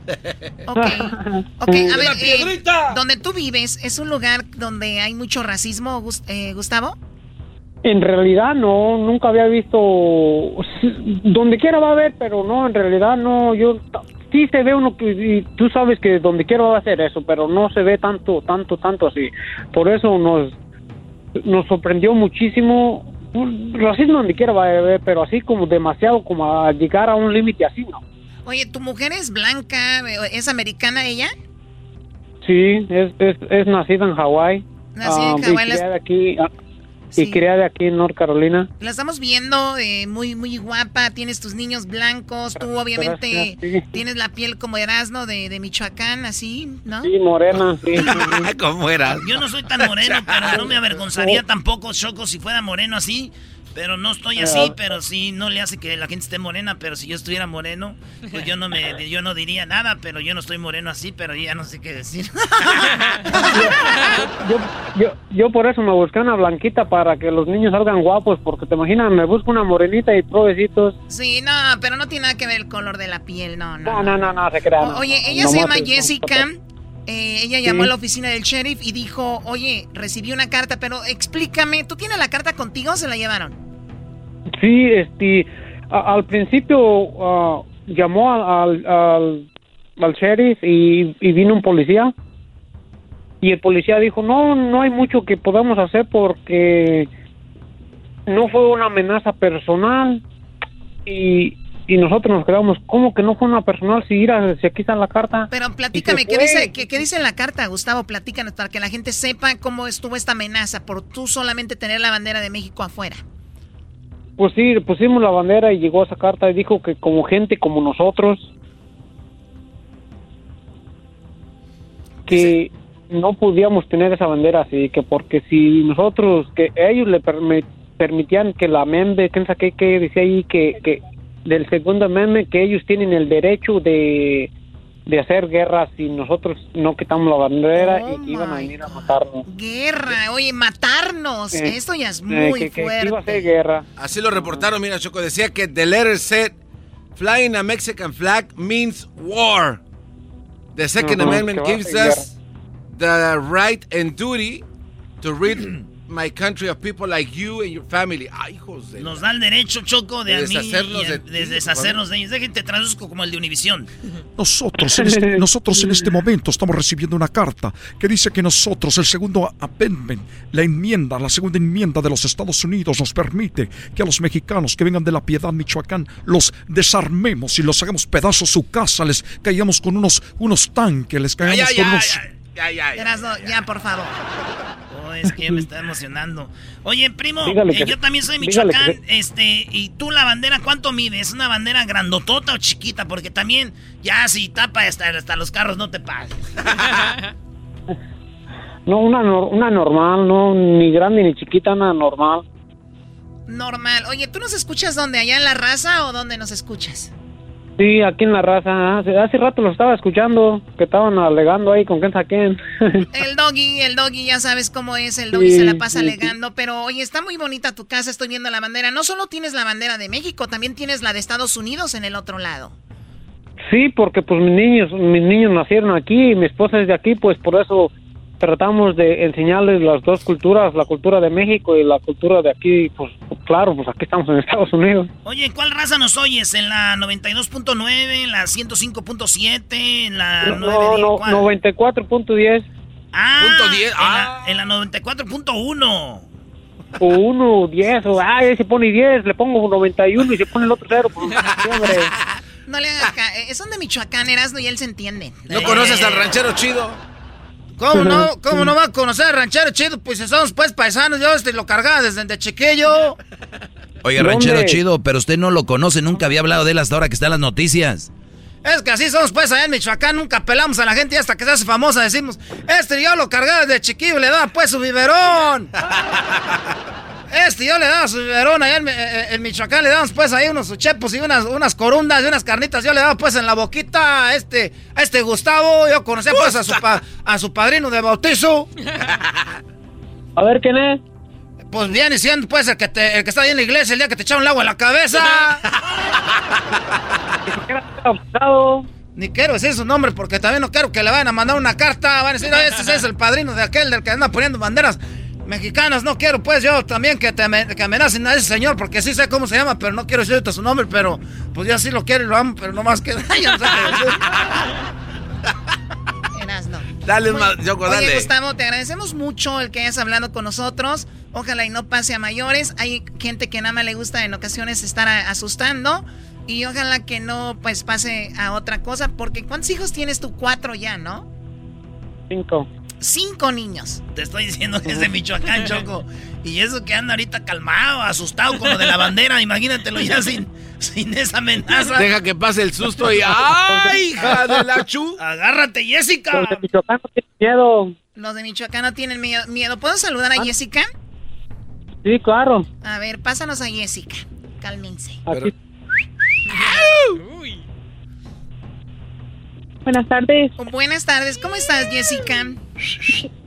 Ok, a ver, eh, donde tú vives, ¿es un lugar donde hay mucho racismo, eh, Gustavo? En realidad no, nunca había visto, donde quiera va a haber, pero no, en realidad no, yo, sí se ve uno que, y tú sabes que donde quiera va a ser eso, pero no se ve tanto, tanto, tanto así. Por eso nos, nos sorprendió muchísimo, racismo donde quiera va a haber, pero así como demasiado, como a llegar a un límite así, ¿no? Oye, ¿tu mujer es blanca, es americana ella? Sí, es, es, es nacida en Hawái. Nacida en ah, Hawái, Y las- criada aquí, ah, Sí. y criada aquí en North Carolina. La estamos viendo eh, muy, muy guapa, tienes tus niños blancos, tú obviamente Gracias, sí. tienes la piel como Erasmo de, de Michoacán, así, ¿no? Sí, morena, sí. ¿Cómo eras? Yo no soy tan moreno, pero no me avergonzaría tampoco, Choco, si fuera moreno así. Pero no estoy así, pero sí no le hace que la gente esté morena. Pero si yo estuviera moreno, pues yo no me, yo no diría nada. Pero yo no estoy moreno así, pero ya no sé qué decir. Yo, yo por eso me busqué una blanquita para que los niños salgan guapos, porque te imaginas, me busco una morenita y provecitos. Sí, no, pero no tiene nada que ver el color de la piel, no, no. No, no, no, no, se crean. O- Oye, ella se llama Jessica. eh, ella Sí. llamó a la oficina del sheriff y dijo, oye, recibí una carta, pero explícame, ¿tú tienes la carta contigo o se la llevaron? Sí, este, a- al principio ah, llamó al, al, al sheriff y, y vino un policía. Y el policía dijo, no, no hay mucho que podamos hacer porque no fue una amenaza personal. Y, y nosotros nos quedamos, ¿cómo que no fue una personal si, mira, si aquí está la carta? Pero platícame, ¿qué dice, qué, qué dice en la carta, Gustavo? Platícanos para que la gente sepa cómo estuvo esta amenaza por tú solamente tener la bandera de México afuera. Pues sí, pusimos la bandera y llegó esa carta y dijo que como gente como nosotros, que no podíamos tener esa bandera así, que porque si nosotros, que ellos le permi- permitían que la membe, quién sabe qué, que decía ahí que, que del segundo meme que ellos tienen el derecho de, de hacer guerra si nosotros no quitamos la bandera y que iban a venir a matarnos. Guerra, oye, matarnos. Eh, Esto ya es eh, muy que- que fuerte. iba a ser guerra. Así lo reportaron, mira, Choco, decía que the letter said flying a Mexican flag means war. The Second Amendment gives us the right and duty to rid my country of people like you and your family. Ay, hijos de... Nos da el derecho, Choco, de, De a mí deshacernos de de deshacernos de ellos. Traduzco como el de Univisión. Nosotros en, este, nosotros en este momento estamos recibiendo una carta que dice que nosotros, el segundo amendment, la enmienda, la segunda enmienda de los Estados Unidos nos permite que a los mexicanos que vengan de la Piedad, Michoacán, los desarmemos y los hagamos pedazos su casa, les caigamos con unos, unos tanques, les caigamos con unos... Ya, ya, Erasno, ya, por favor. Oh, es que ya me está emocionando. Oye, primo, eh, yo también soy Michoacán. que- Este, y tú la bandera, ¿cuánto mide? ¿Es una bandera grandotota o chiquita? Porque también, ya si tapa hasta, hasta los carros, no te pases. No, una, una normal, no, ni grande ni chiquita, una normal. Normal. Oye, ¿tú nos escuchas dónde? ¿Allá en la raza o dónde nos escuchas? Sí, aquí en la raza. Hace, hace rato lo estaba escuchando, que estaban alegando ahí con quién sabe quién. El doggy, el doggy, ya sabes cómo es, el doggy Sí, se la pasa sí, alegando, pero oye, está muy bonita tu casa, estoy viendo la bandera. No solo tienes la bandera de México, también tienes la de Estados Unidos en el otro lado. Sí, porque pues mis niños, mis niños nacieron aquí y mi esposa es de aquí, pues por eso tratamos de enseñarles las dos culturas, la cultura de México y la cultura de aquí, pues claro, pues aquí estamos en Estados Unidos. Oye, ¿cuál raza nos oyes? ¿En la 92.9, en la 105.7, en la No, 9? no, ¿cuál? 94.10 Ah, Punto 10, en, ah. la, en la 94.1. o 1, 10, o ay, se pone 10, le pongo 91 y se pone el otro cero. Pues, sí, hombre. No le hagas eh, son de Michoacán, Erasmo, y él se entiende. ¿No conoces al ranchero chido? ¿Cómo no? ¿Cómo no va a conocer al ranchero chido? Pues si somos pues paisanos, yo este lo cargaba desde de chiquillo. Oiga, ¿Dónde? ranchero chido, pero usted no lo conoce, nunca había hablado de él hasta ahora que está en las noticias. Es que así somos pues allá en Michoacán, nunca pelamos a la gente y hasta que se hace famosa decimos, este yo lo cargaba desde chiquillo y le daba pues su biberón. Este yo le daba su biberón allá en, Mi- eh, en Michoacán, le damos pues ahí unos chepos y unas, unas corundas y unas carnitas, yo le daba pues en la boquita a este, a este Gustavo, yo conocía pues a su, pa- a su padrino de bautizo. A ver, ¿quién es? Pues viene siendo pues el que, te- el que está ahí en la iglesia el día que te echaron el agua en la cabeza. Ni quiero decir su nombre porque también no quiero que le vayan a mandar una carta. Van a decir, "Oye, ese es el padrino de aquel del que anda poniendo banderas mexicanas. No quiero pues yo también que te amen- que amenacen a ese señor porque sí sé cómo se llama, pero no quiero decirte su nombre, pero pues yo sí lo quiero y lo amo, pero no más que... Yo no. Dale, Muy- ma- Yoko, Oye, dale. Gustavo, te agradecemos mucho el que hayas hablado con nosotros. Ojalá y no pase a mayores. Hay gente que nada más le gusta en ocasiones estar a- asustando. Y ojalá que no pues pase a otra cosa. Porque ¿cuántos hijos tienes tú? Cuatro ya, ¿no? Cinco. Cinco niños. Te estoy diciendo que es de Michoacán, Choco. Y eso que anda ahorita calmado, asustado con lo de la bandera. Imagínatelo ya sin, sin esa amenaza. Deja que pase el susto y ¡ay, hija de la chu! Agárrate, Jessica. Los de Michoacán no tienen miedo. Los de Michoacán no tienen miedo. miedo. ¿Puedo saludar a Jessica? Sí, claro. A ver, pásanos a Jessica. Cálmense. Aquí. Buenas tardes. Buenas tardes. ¿Cómo estás, Jessica?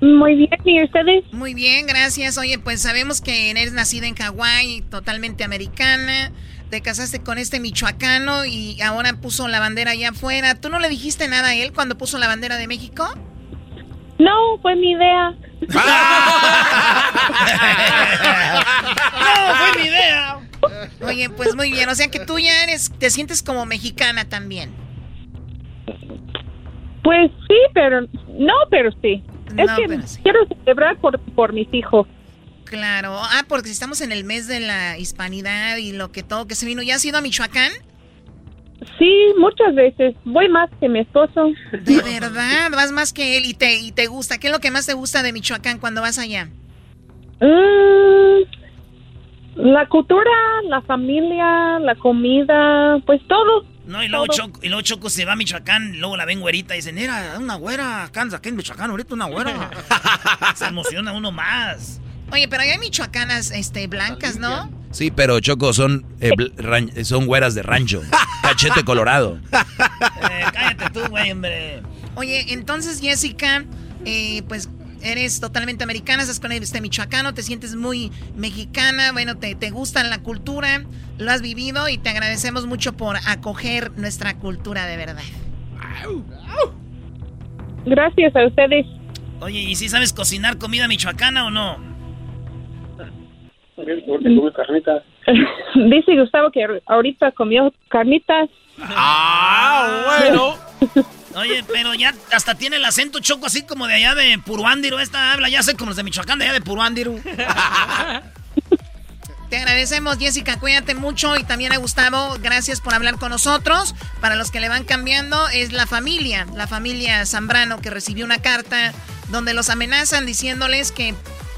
Muy bien, ¿y ustedes? Muy bien, gracias. Oye, pues sabemos que eres nacida en Hawái, totalmente americana. Te casaste con este michoacano y ahora puso la bandera allá afuera. ¿Tú no le dijiste nada a él cuando puso la bandera de México? No, fue mi idea. ¡No, fue mi idea! Oye, pues muy bien. O sea que tú ya eres, te sientes como mexicana también. Pues sí, pero no, pero sí. es que pero sí. quiero celebrar por, por mis hijos. Claro. Ah, porque estamos en el mes de la hispanidad y lo que todo que se vino. ¿Ya has ido a Michoacán? Sí, muchas veces. Voy más que mi esposo. De verdad, vas más que él y te, y te gusta. ¿Qué es lo que más te gusta de Michoacán cuando vas allá? Mm, La cultura, la familia, la comida, pues todo. No, y luego. Choco, y luego Choco se va a Michoacán, luego la ven güerita y dicen, era una güera, acá aquí en Michoacán, ahorita una güera. se emociona uno más. Oye, pero hay michoacanas este, blancas, ¿no? Sí, pero Choco son, eh, ran- son güeras de rancho. Cachete colorado. Eh, cállate tú, güey, hombre. Oye, entonces Jessica, eh, pues eres totalmente americana, estás con este michoacano, te sientes muy mexicana, bueno, te, te gusta la cultura, lo has vivido y te agradecemos mucho por acoger nuestra cultura de verdad. Gracias a ustedes. Oye, ¿y si sabes cocinar comida michoacana o no? carnitas. Dice Gustavo que ahorita comió carnitas. Ah, bueno. Oye, pero ya hasta tiene el acento choco así como de allá de Puruándiro. Esta habla ya sé como los de Michoacán, de allá de Puruándiro. Te agradecemos, Jessica, cuídate mucho y también a Gustavo, gracias por hablar con nosotros. Para los que le van cambiando, es la familia, la familia Zambrano que recibió una carta donde los amenazan diciéndoles que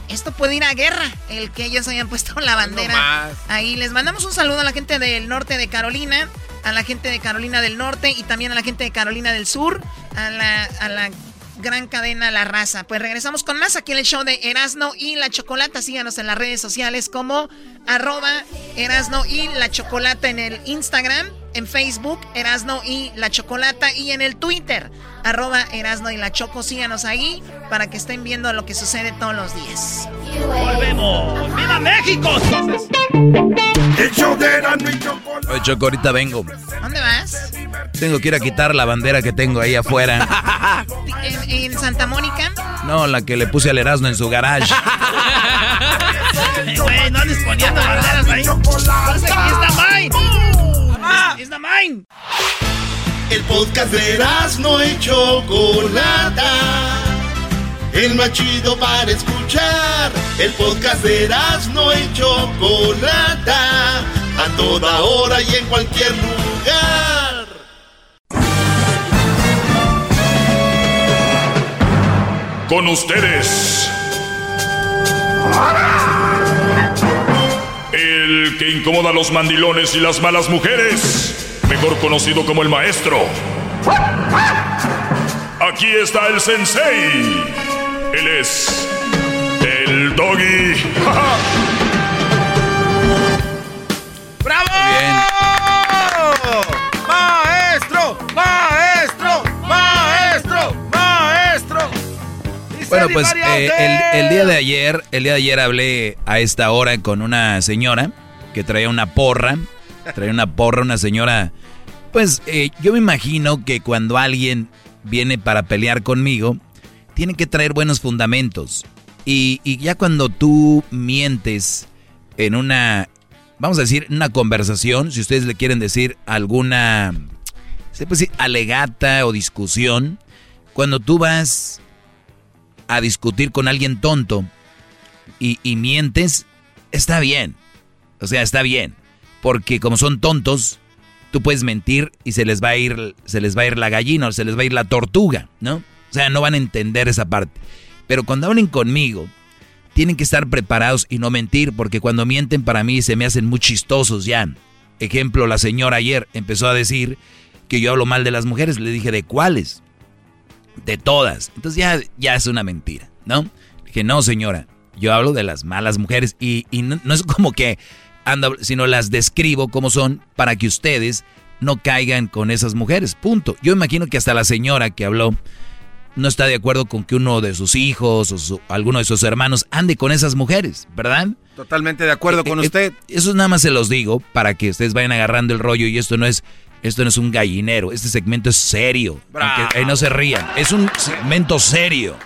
esto puede ir a guerra, el que ellos hayan puesto la bandera. Ahí les mandamos un saludo a la gente del norte de Carolina, a la gente de Carolina del Norte y también a la gente de Carolina del Sur, a la, a la gran cadena La Raza. Pues regresamos con más aquí en el show de Erasno y la Chocolata. Síganos en las redes sociales como arroba Erasno y la Chocolata en el Instagram, en Facebook, Erasno y la Chocolata y en el Twitter, arroba Erasno y la Choco. Síganos ahí para que estén viendo lo que sucede todos los días. ¡Volvemos! ¡Viva México! Oye, Choco, ahorita vengo. ¿Dónde vas? Tengo que ir a quitar la bandera que tengo ahí afuera. ¿En, en Santa Mónica? No, la que le puse al Erasmo en su garage. Güey, no andes poniendo banderas ahí. Aquí está mine. Es the mine. El podcast de no y Chocolata. El más chido para escuchar. El podcast de no y Chocolata. A toda hora y en cualquier lugar. Con ustedes. El que incomoda a los mandilones y las malas mujeres. Mejor conocido como el maestro. Aquí está el sensei. Él es. El doggy. ¡Bravo! ¡Maestro! ¡Maestro! ¡Maestro! ¡Maestro! Bueno, pues eh, el, el día de ayer, el día de ayer hablé a esta hora con una señora que traía una porra, traía una porra, una señora, pues eh, yo me imagino que cuando alguien viene para pelear conmigo, tiene que traer buenos fundamentos. Y, ya cuando tú mientes en una, vamos a decir, una conversación, si ustedes le quieren decir alguna, se alegata o discusión, cuando tú vas a discutir con alguien tonto y mientes, está bien. O sea, está bien. Porque como son tontos, tú puedes mentir y se les va a ir, se les va a ir la gallina o se les va a ir la tortuga, ¿no? O sea, no van a entender esa parte. Pero cuando hablen conmigo, tienen que estar preparados y no mentir, porque cuando mienten para mí se me hacen muy chistosos ya. Ejemplo, la señora ayer empezó a decir que yo hablo mal de las mujeres. Le dije, ¿de cuáles? De todas. Entonces ya, ya es una mentira, ¿no? Dije, no, señora, yo hablo de las malas mujeres y, y no es como que ando, sino las describo como son para que ustedes no caigan con esas mujeres, punto. Yo imagino que hasta la señora que habló no está de acuerdo con que uno de sus hijos o su- alguno de sus hermanos ande con esas mujeres, ¿verdad? Totalmente de acuerdo con Eh, eh, usted. Eso nada más se los digo para que ustedes vayan agarrando el rollo y esto no es esto no es un gallinero, este segmento es serio. Aunque no se rían, es un segmento serio.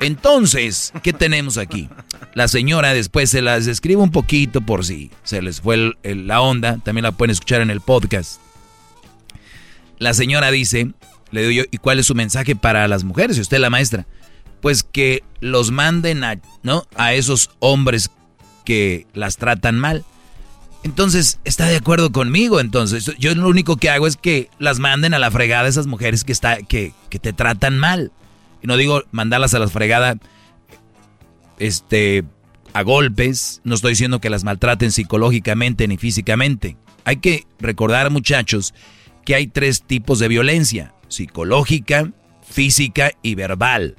Entonces, ¿qué tenemos aquí? La señora después se las describe un poquito por si se les fue la onda, también la pueden escuchar en el podcast. La señora dice, le digo yo, ¿y cuál es su mensaje para las mujeres? Si usted la maestra, pues que los manden a, ¿no? a esos hombres que las tratan mal. Entonces, está de acuerdo conmigo. Entonces, yo lo único que hago es que las manden a la fregada esas mujeres que, está, que, que te tratan mal. Y no digo mandarlas a la fregada, este, a golpes, no estoy diciendo que las maltraten psicológicamente ni físicamente. Hay que recordar, muchachos, que hay tres tipos de violencia, psicológica, física y verbal.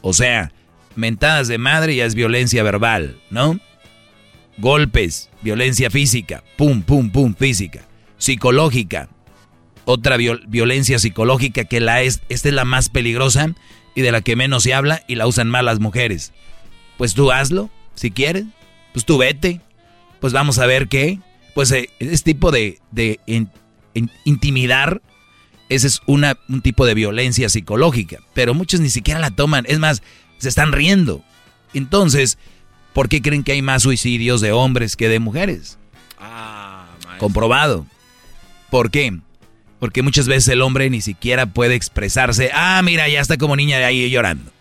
O sea, mentadas de madre ya es violencia verbal, ¿no? Golpes, violencia física, pum, pum, pum, física. Psicológica, otra violencia psicológica que la es, esta es la más peligrosa y de la que menos se habla y la usan más las mujeres. Pues tú hazlo, si quieres, pues tú vete, pues vamos a ver qué. Pues eh, ese tipo de, de intimidar, ese es una, un tipo de violencia psicológica, pero muchos ni siquiera la toman, es más, se están riendo. Entonces, ¿por qué creen que hay más suicidios de hombres que de mujeres? Ah, Comprobado. ¿Por qué? Porque muchas veces el hombre ni siquiera puede expresarse. Ah, mira, ya está como niña de ahí llorando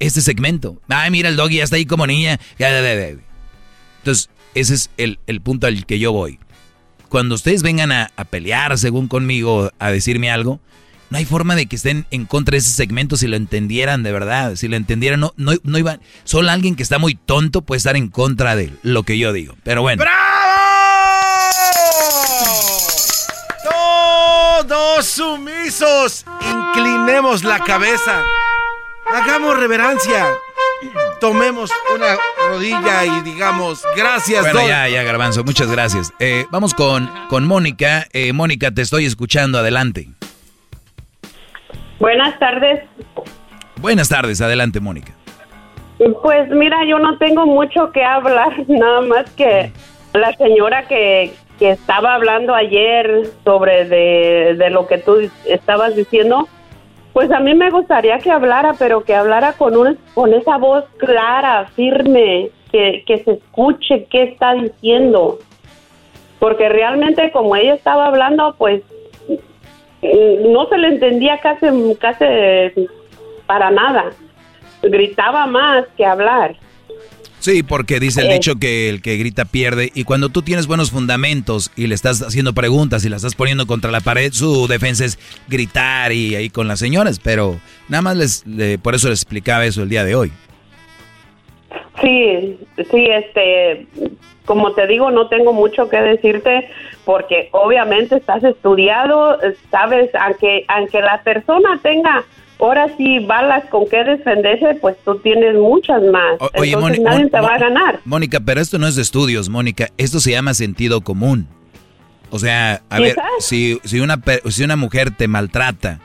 este segmento. Ay, mira, el doggy ya está ahí como niña. Entonces, ese es el, punto al que yo voy. Cuando ustedes vengan a, pelear, según conmigo, a decirme algo, no hay forma de que estén en contra de ese segmento si lo entendieran de verdad. Si lo entendieran, no, no, no iban. Solo alguien que está muy tonto puede estar en contra de lo que yo digo. Pero bueno. ¡Bravo! Todos sumisos. Inclinemos la cabeza. Hagamos reverencia. Tomemos una rodilla y digamos gracias. Bueno, ya, ya, Garbanzo, muchas gracias. Eh, vamos con, con Mónica. Eh, Mónica, te estoy escuchando. Adelante. Buenas tardes. Buenas tardes, adelante, Mónica. Pues mira, yo no tengo mucho que hablar, nada más que la señora que, que estaba hablando ayer sobre de, de lo que tú estabas diciendo pues a mí me gustaría que hablara, pero que hablara con, un, con esa voz clara, firme, que, que se escuche qué está diciendo. Porque realmente como ella estaba hablando, pues mm, no se le entendía casi, casi para nada. Gritaba más que hablar. Sí, porque dice el eh. dicho que el que grita pierde y cuando tú tienes buenos fundamentos y le estás haciendo preguntas y la estás poniendo contra la pared, su defensa es gritar y ahí con las señoras, pero nada más les, por eso les explicaba eso el día de hoy. Sí, sí, este, como te digo, no tengo mucho que decirte porque obviamente estás estudiado, sabes, aunque aunque la persona tenga ahora sí balas con qué defenderse, pues tú tienes muchas más. oye, Entonces nadie te va a ganar. Mónica, pero esto no es de estudios, Mónica. Esto se llama sentido común. O sea, a ver, si, si, una, si una mujer te maltrata,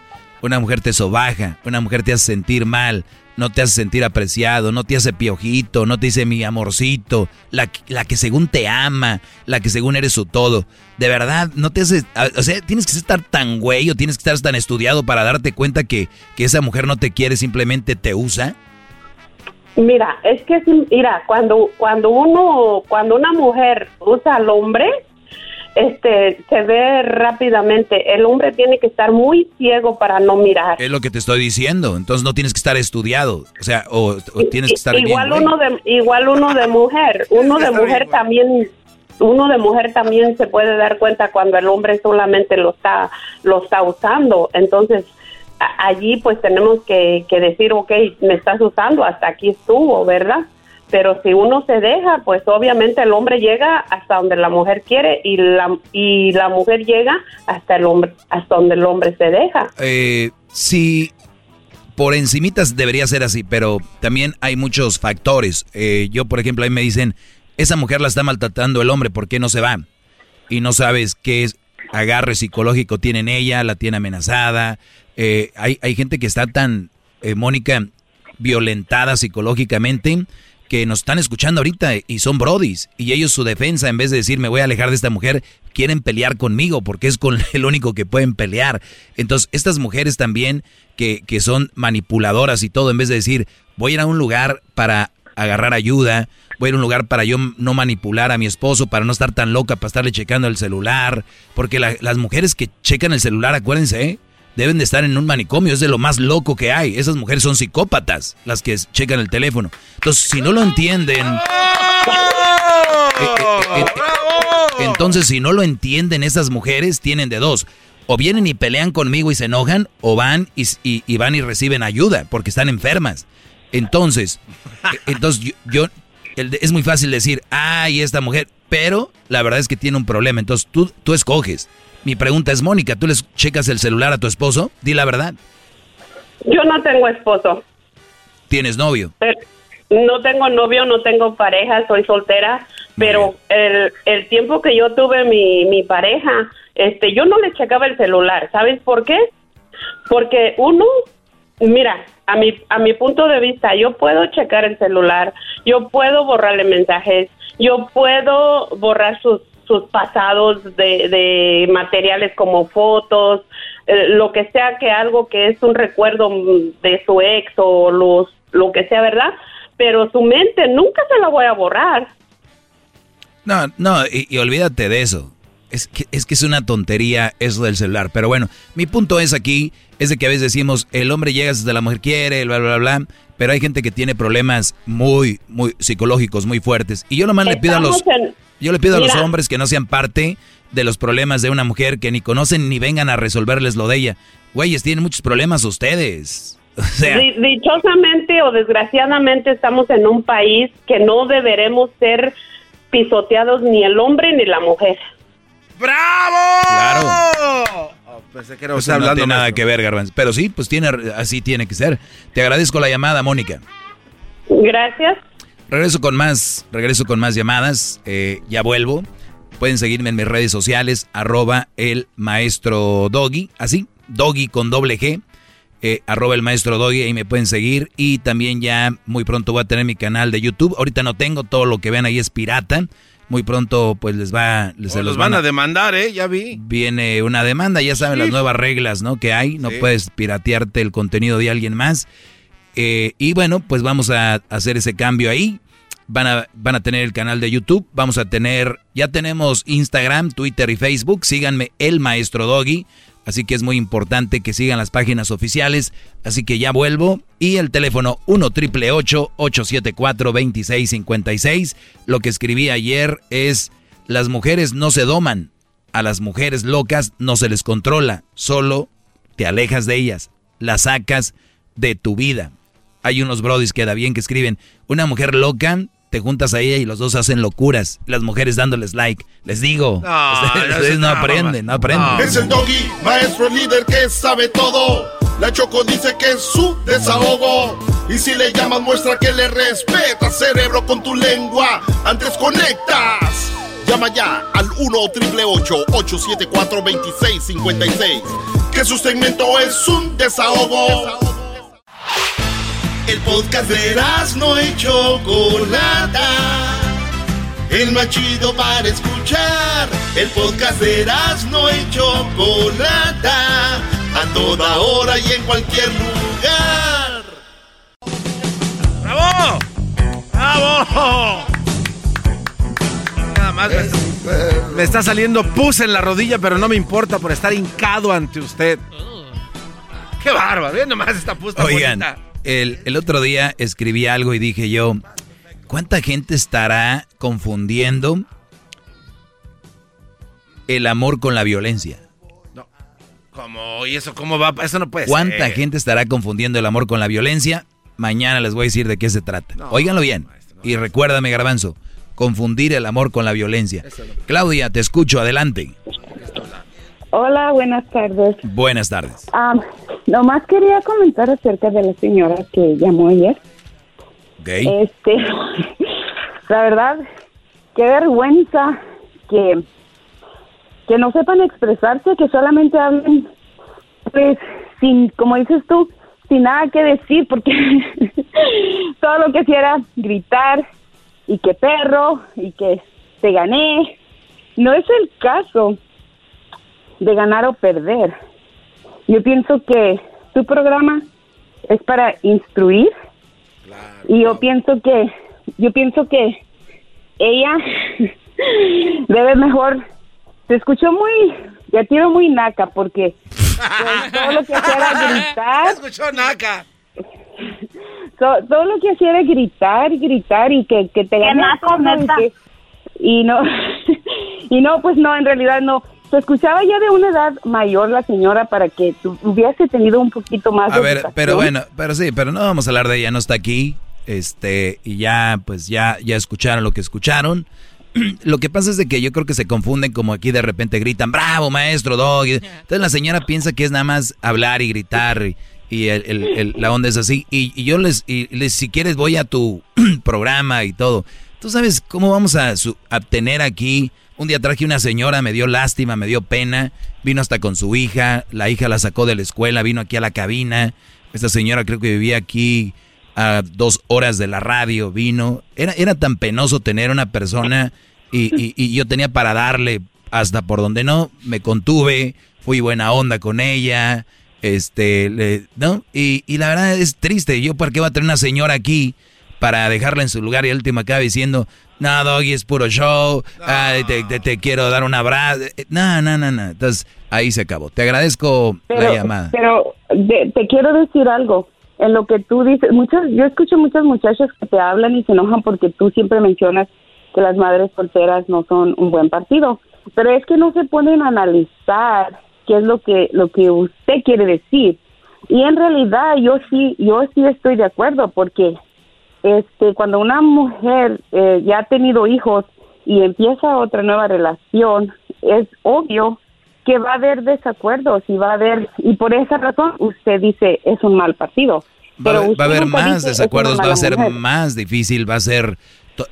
una mujer te sobaja, una mujer te hace sentir mal, no te hace sentir apreciado, no te hace piojito, no te dice mi amorcito, la, que según te ama, la que según eres su todo. De verdad, no te hace, o sea, tienes que estar tan güey o tienes que estar tan estudiado para darte cuenta que, que esa mujer no te quiere, simplemente te usa. Mira, es que mira, cuando cuando uno cuando una mujer usa al hombre, este, se ve rápidamente. El hombre tiene que estar muy ciego para no mirar. Es lo que te estoy diciendo. Entonces no tienes que estar estudiado, o sea, o, tienes que estar igual uno de igual uno de mujer, uno de mujer también uno de mujer también se puede dar cuenta cuando el hombre solamente lo está lo está usando. Entonces allí pues tenemos que, que decir, ok, me estás usando, hasta aquí estuvo, ¿verdad? Pero si uno se deja, pues obviamente el hombre llega hasta donde la mujer quiere y la, y la mujer llega hasta el hombre hasta donde el hombre se deja. Eh, sí, por encimitas debería ser así, pero también hay muchos factores. Eh, yo, por ejemplo, ahí me dicen, esa mujer la está maltratando el hombre, ¿por qué no se va? Y no sabes qué agarre psicológico tiene en ella, la tiene amenazada. Eh, hay, hay gente que está tan, eh, Mónica, violentada psicológicamente que nos están escuchando ahorita y son brodis. Y ellos su defensa, en vez de decir me voy a alejar de esta mujer, quieren pelear conmigo porque es con el único que pueden pelear. Entonces, estas mujeres también que, que son manipuladoras y todo, en vez de decir voy a ir a un lugar para agarrar ayuda, voy a ir a un lugar para yo no manipular a mi esposo, para no estar tan loca, para estarle checando el celular. Porque las mujeres que checan el celular, acuérdense, ¿eh? Deben de estar en un manicomio, es de lo más loco que hay. Esas mujeres son psicópatas, las que checan el teléfono. Entonces, si no lo entienden... Eh, eh, eh, entonces, si no lo entienden esas mujeres, tienen de dos. O vienen y pelean conmigo y se enojan, o van y, van y reciben ayuda porque están enfermas. Entonces, entonces yo, el es muy fácil decir, ay, esta mujer, pero la verdad es que tiene un problema. Entonces tú, tú escoges. Mi pregunta es, Mónica, ¿tú les checas el celular a tu esposo? Di la verdad. Yo no tengo esposo. ¿Tienes novio? Pero No tengo novio, no tengo pareja, soy soltera, pero el, el tiempo que yo tuve mi, mi pareja, este, yo no le checaba el celular, ¿sabes por qué? Porque uno, mira, a mi, a mi punto de vista, yo puedo checar el celular, yo puedo borrarle mensajes, yo puedo borrar sus, sus pasados de, de materiales como fotos, eh, lo que sea que algo que es un recuerdo de su ex o los, lo que sea, ¿verdad? Pero su mente nunca se la voy a borrar. No, no, y, y olvídate de eso. Es que, es que es una tontería eso del celular. Pero bueno, mi punto es aquí, es de que a veces decimos, el hombre llega desde la mujer quiere, bla, bla, bla, bla. Pero hay gente que tiene problemas muy, muy psicológicos, muy fuertes. Y yo nomás le pido a los, Estamos en- yo le pido a los hombres que no sean parte de los problemas de una mujer que ni conocen ni vengan a resolverles lo de ella. Güeyes, tienen muchos problemas ustedes. O sea, Di- dichosamente o desgraciadamente estamos en un país que no deberemos ser pisoteados ni el hombre ni la mujer. Claro. Pensé que era Eso usted no hablando. tiene nada que ver, Garbanzo. Pero sí, pues tiene, así tiene que ser. Te agradezco la llamada, Mónica. Gracias. Regreso con más, regreso con más llamadas. eh, ya vuelvo. Pueden seguirme en mis redes sociales, arroba el maestro Doggy, así, Doggy con doble G, eh, arroba el maestro Doggy, ahí me pueden seguir. Y también ya muy pronto voy a tener mi canal de YouTube. Ahorita no tengo, todo lo que vean ahí es pirata. Muy pronto pues les va, les- se Oh, los los van a demandar, ¿eh? Ya vi. viene una demanda, ya saben las nuevas reglas, ¿no? Que hay, no Sí. puedes piratearte el contenido de alguien más. Eh, y bueno, pues vamos a hacer ese cambio ahí. Van a, van a tener el canal de YouTube, vamos a tener, ya tenemos Instagram, Twitter y Facebook. Síganme, el maestro Doggy. Así que es muy importante que sigan las páginas oficiales. Así que ya vuelvo. Y el teléfono 1 triple 874 2656. Lo que escribí ayer es: las mujeres no se doman. A las mujeres locas no se les controla. Solo te alejas de ellas. Las sacas de tu vida. Hay unos brodis que da bien que escriben: una mujer loca. Te juntas a ella y los dos hacen locuras. Las mujeres dándoles like. Les digo, No, ustedes, no, ustedes no no, aprenden, no aprenden. Es el doggy, maestro líder que sabe todo. La Choco dice que es su desahogo. Y si le llamas, muestra que le respeta, cerebro, con tu lengua. Antes conectas. Llama ya al 1 874 2656 Que su segmento es un desahogo. El podcast de no y Chocolata. El más chido para escuchar. El podcast de no y Chocolata. A toda hora y en cualquier lugar. ¡Bravo! ¡Bravo! Nada más me está, me está saliendo pus en la rodilla, pero no me importa por estar hincado ante usted. ¡Qué bárbaro! Vean nomás esta pus tan Oigan, bonita. El, el otro día escribí algo y dije yo, ¿cuánta gente estará confundiendo el amor con la violencia? ¿Cómo? ¿Y eso cómo va? Eso no puede ¿Cuánta ser. gente estará confundiendo el amor con la violencia? Mañana les voy a decir de qué se trata. Óiganlo bien. y recuérdame, Garbanzo, confundir el amor con la violencia. Claudia, te escucho, adelante. Hola, buenas tardes. Buenas tardes. Ah, nomás quería comentar acerca de la señora que llamó ayer. ¿Ok? Este, la verdad, qué vergüenza que, que no sepan expresarse, que solamente hablen, pues, sin, como dices tú, sin nada que decir, porque todo lo que hacía era gritar y que perro y que te gané. No es el caso de ganar o perder. Yo pienso que tu programa es para instruir y yo pienso que yo pienso que ella debe mejor se escuchó muy ya tiro muy naca porque pues, todo lo que hacía era gritar. Escuchó naca. To- todo lo que hacía era gritar y gritar y que, que te todo y que- y no y no pues no en realidad no se escuchaba ya de una edad mayor la señora para que tu- hubiese tenido un poquito más A de ver, educación. pero bueno, pero sí, pero no vamos a hablar de ella, no está aquí. Este, y ya, pues ya, ya escucharon lo que escucharon. Lo que pasa es de que yo creo que se confunden como aquí de repente gritan, bravo maestro, dog. Entonces la señora piensa que es nada más hablar y gritar y, el, el, el- la onda es así. Y, y yo les, y les, si quieres voy a tu programa y todo. Tú sabes cómo vamos a, su- a tener aquí. Un día traje una señora, me dio lástima, me dio pena. Vino hasta con su hija. La hija la sacó de la escuela, vino aquí a la cabina. Esta señora creo que vivía aquí a dos horas de la radio, vino. Era, era tan penoso tener una persona y, y- y yo tenía para darle hasta por donde no. Me contuve, fui buena onda con ella. Este, le- ¿no? Y, y la verdad es triste. Yo, ¿por qué voy a tener una señora aquí? Para dejarla en su lugar y el último acaba diciendo, no, Doggy, es puro show, ay, te, te- te quiero dar un abrazo. Eh, No, no, no, no. Entonces, ahí se acabó. Te agradezco la llamada. pero de- te quiero decir algo. En lo que tú dices, muchas, yo escucho muchas muchachas que te hablan y se enojan porque tú siempre mencionas que las madres solteras no son un buen partido. Pero es que no se ponen a analizar qué es lo que lo que usted quiere decir. Y en realidad yo sí yo sí estoy de acuerdo porque este cuando una mujer eh, ya ha tenido hijos y empieza otra nueva relación es obvio que va a haber desacuerdos y va a haber y por esa razón usted dice es un mal partido Va, a Pero va a haber más dice, "Es desacuerdos, va a ser mujer". más difícil, va a ser...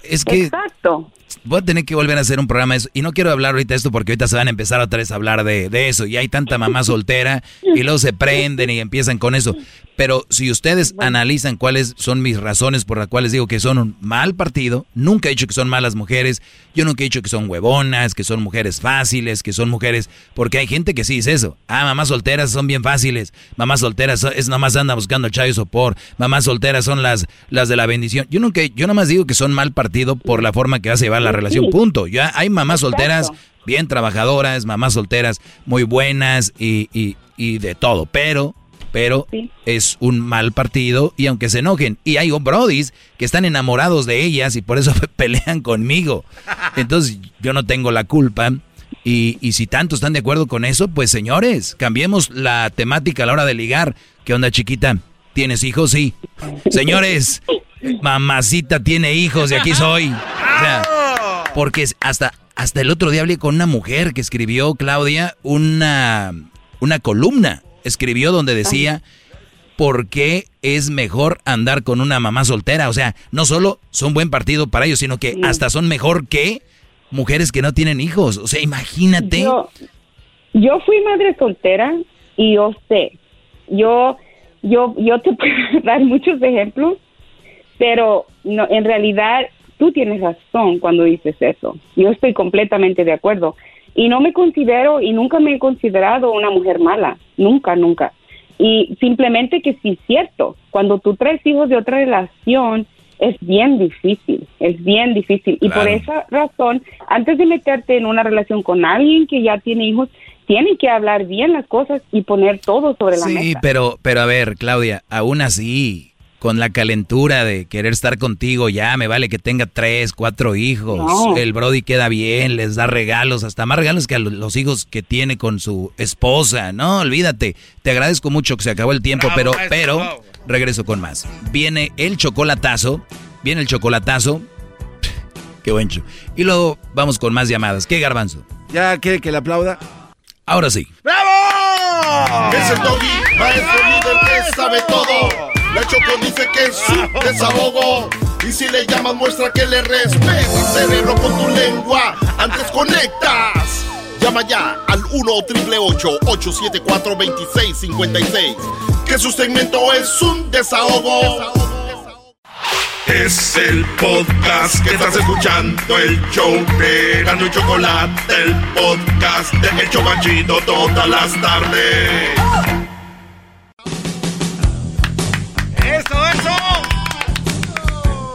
Es que exacto voy a tener que volver a hacer un programa de eso. Y no quiero hablar ahorita de esto porque ahorita se van a empezar otra vez a hablar de, de eso. Y hay tanta mamá soltera y luego se prenden y empiezan con eso. Pero si ustedes analizan cuáles son mis razones por las cuales digo que son un mal partido, nunca he dicho que son malas mujeres, yo nunca he dicho que son huevonas, que son mujeres fáciles, que son mujeres, porque hay gente que sí dice eso. Ah, mamás solteras son bien fáciles, mamás solteras es nomás anda buscando chayo sopor, mamás solteras son las, las de la bendición. Yo nunca, yo nomás digo que son mal partido por la forma que vas a llevar la relación, punto. Ya hay mamás solteras bien trabajadoras, mamás solteras muy buenas y, y, y de todo, pero pero es un mal partido y aunque se enojen y hay brodis que están enamorados de ellas y por eso pelean conmigo. Entonces yo no tengo la culpa y, y si tanto están de acuerdo con eso, pues señores, cambiemos la temática a la hora de ligar. ¿Qué onda chiquita? ¿Tienes hijos? Sí. Señores, mamacita tiene hijos y aquí soy. O sea, porque hasta, hasta el otro día hablé con una mujer que escribió, Claudia, una, una columna. Escribió donde decía por qué es mejor andar con una mamá soltera. O sea, no solo son buen partido para ellos, sino que hasta son mejor que mujeres que no tienen hijos. O sea, imagínate. Yo, yo fui madre soltera y yo sé, yo, yo, yo te puedo dar muchos ejemplos, pero no, en realidad tú tienes razón cuando dices eso. Yo estoy completamente de acuerdo y no me considero y nunca me he considerado una mujer mala, nunca, nunca. Y simplemente que sí es cierto, cuando tú traes hijos de otra relación es bien difícil, es bien difícil. Y por esa razón, antes de meterte en una relación con alguien que ya tiene hijos, tienen que hablar bien las cosas y poner todo sobre la Sí, mesa. pero, pero a ver, Claudia, aún así, con la calentura de querer estar contigo, ya me vale que tenga tres, cuatro hijos. No. El Brody queda bien, les da regalos, hasta más regalos que a lo- los hijos que tiene con su esposa. No, olvídate. Te agradezco mucho que se acabó el tiempo, Bravo, pero, maestro, pero bravo. regreso con más. Viene el chocolatazo, viene el chocolatazo. Qué buen cho- Y luego vamos con más llamadas. ¿Qué garbanzo? ¿Ya quiere que le aplauda? Ahora sí. ¡Bravo! Es el doggy, maestro líder que sabe todo. La Choco dice que es su desahogo. Y si le llamas, muestra que le respeta, cerebro, con tu lengua. Antes conectas. Llama ya al 1 874 2656 Que su segmento es un desahogo. Es el podcast que estás escuchando, el show de Gano y Chocolate, el podcast de El Chobachito todas las tardes.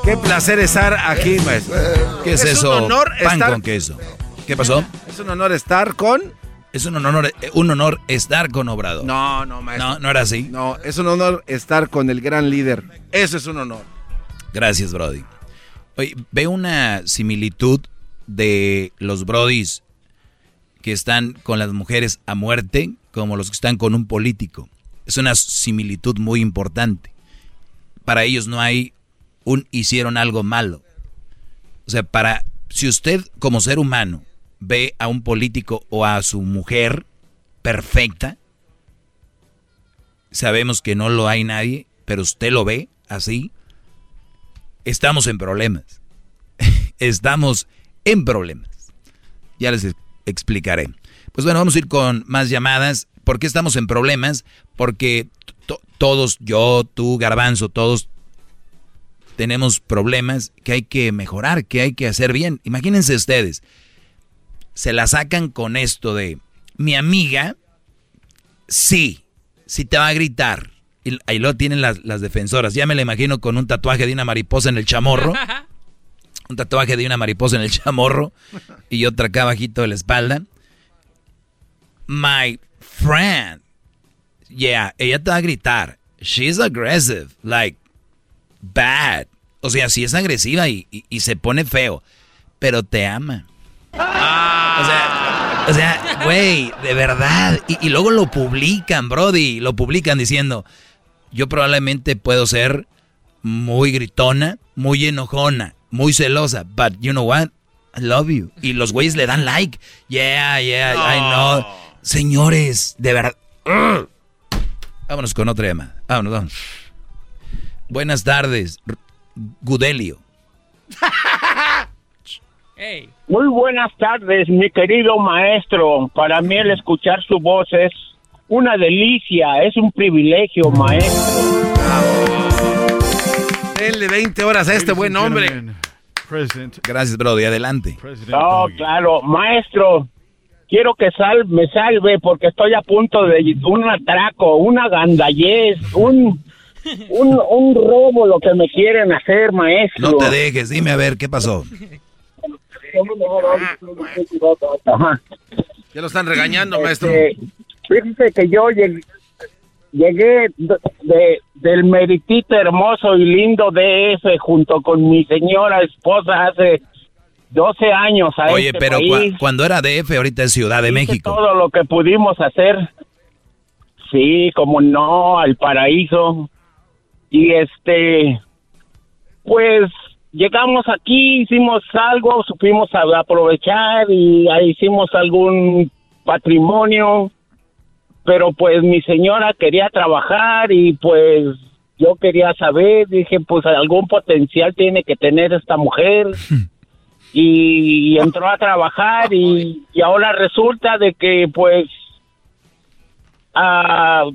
Qué placer estar aquí, maestro. ¿Qué es, eso? un honor Pan estar... con queso. ¿Qué pasó? Es un honor estar con... Es un honor, un honor estar con Obrador. No, no, maestro. No, no era así. No, es un honor estar con el gran líder. Eso es un honor. Gracias, Brody. Oye, veo una similitud de los Brodis que están con las mujeres a muerte como los que están con un político. Es una similitud muy importante. Para ellos no hay hicieron algo malo. O sea, para si usted como ser humano ve a un político o a su mujer perfecta, sabemos que no lo hay nadie, pero usted lo ve así, estamos en problemas. estamos en problemas. Ya les explicaré. Pues bueno, vamos a ir con más llamadas. ¿Por qué estamos en problemas? Porque todos, yo, tú, Garbanzo, todos tenemos problemas que hay que mejorar, que hay que hacer bien. Imagínense ustedes, se la sacan con esto de mi amiga, sí, sí te va a gritar. Y ahí lo tienen las, las defensoras. Ya me la imagino con un tatuaje de una mariposa en el chamorro. un tatuaje de una mariposa en el chamorro y otra acá abajito de la espalda. My friend. Yeah, ella te va a gritar. She's aggressive. Like, bad. O sea, sí es agresiva y, se pone feo. Pero te ama. O sea, o sea, güey, de verdad. Y, y luego lo publican, Brody. Lo publican diciendo, yo probablemente puedo ser muy gritona, muy enojona muy celosa, but you know what? I love you. Y los güeyes le dan like. Yeah, yeah, I know. Señores, de verdad. Vámonos con otra llamada. Vámonos, vamos. Buenas tardes, Gudelio. Muy buenas tardes, mi querido maestro. Para mí el escuchar su voz es una delicia, es un privilegio, maestro. Denle 20 horas a este buen hombre. Gracias, Brody. Adelante. No, claro. Maestro, quiero que sal, me salve porque estoy a punto de un atraco, una gandallez, un, un, un robo lo que me quieren hacer, maestro. No te dejes, dime a ver, ¿qué pasó? Ajá. Ya lo están regañando, maestro. Este, fíjese que yo llegué, llegué de, del meritito hermoso y lindo DF junto con mi señora esposa hace 12 años. A Oye, este pero cuando era DF, ahorita es Ciudad de México. Todo lo que pudimos hacer. Sí, como no, al paraíso. Y este, pues llegamos aquí, hicimos algo, supimos aprovechar y hicimos algún patrimonio pero pues mi señora quería trabajar y pues yo quería saber, dije, pues algún potencial tiene que tener esta mujer. y, entró a trabajar y, ahora resulta de que pues ah,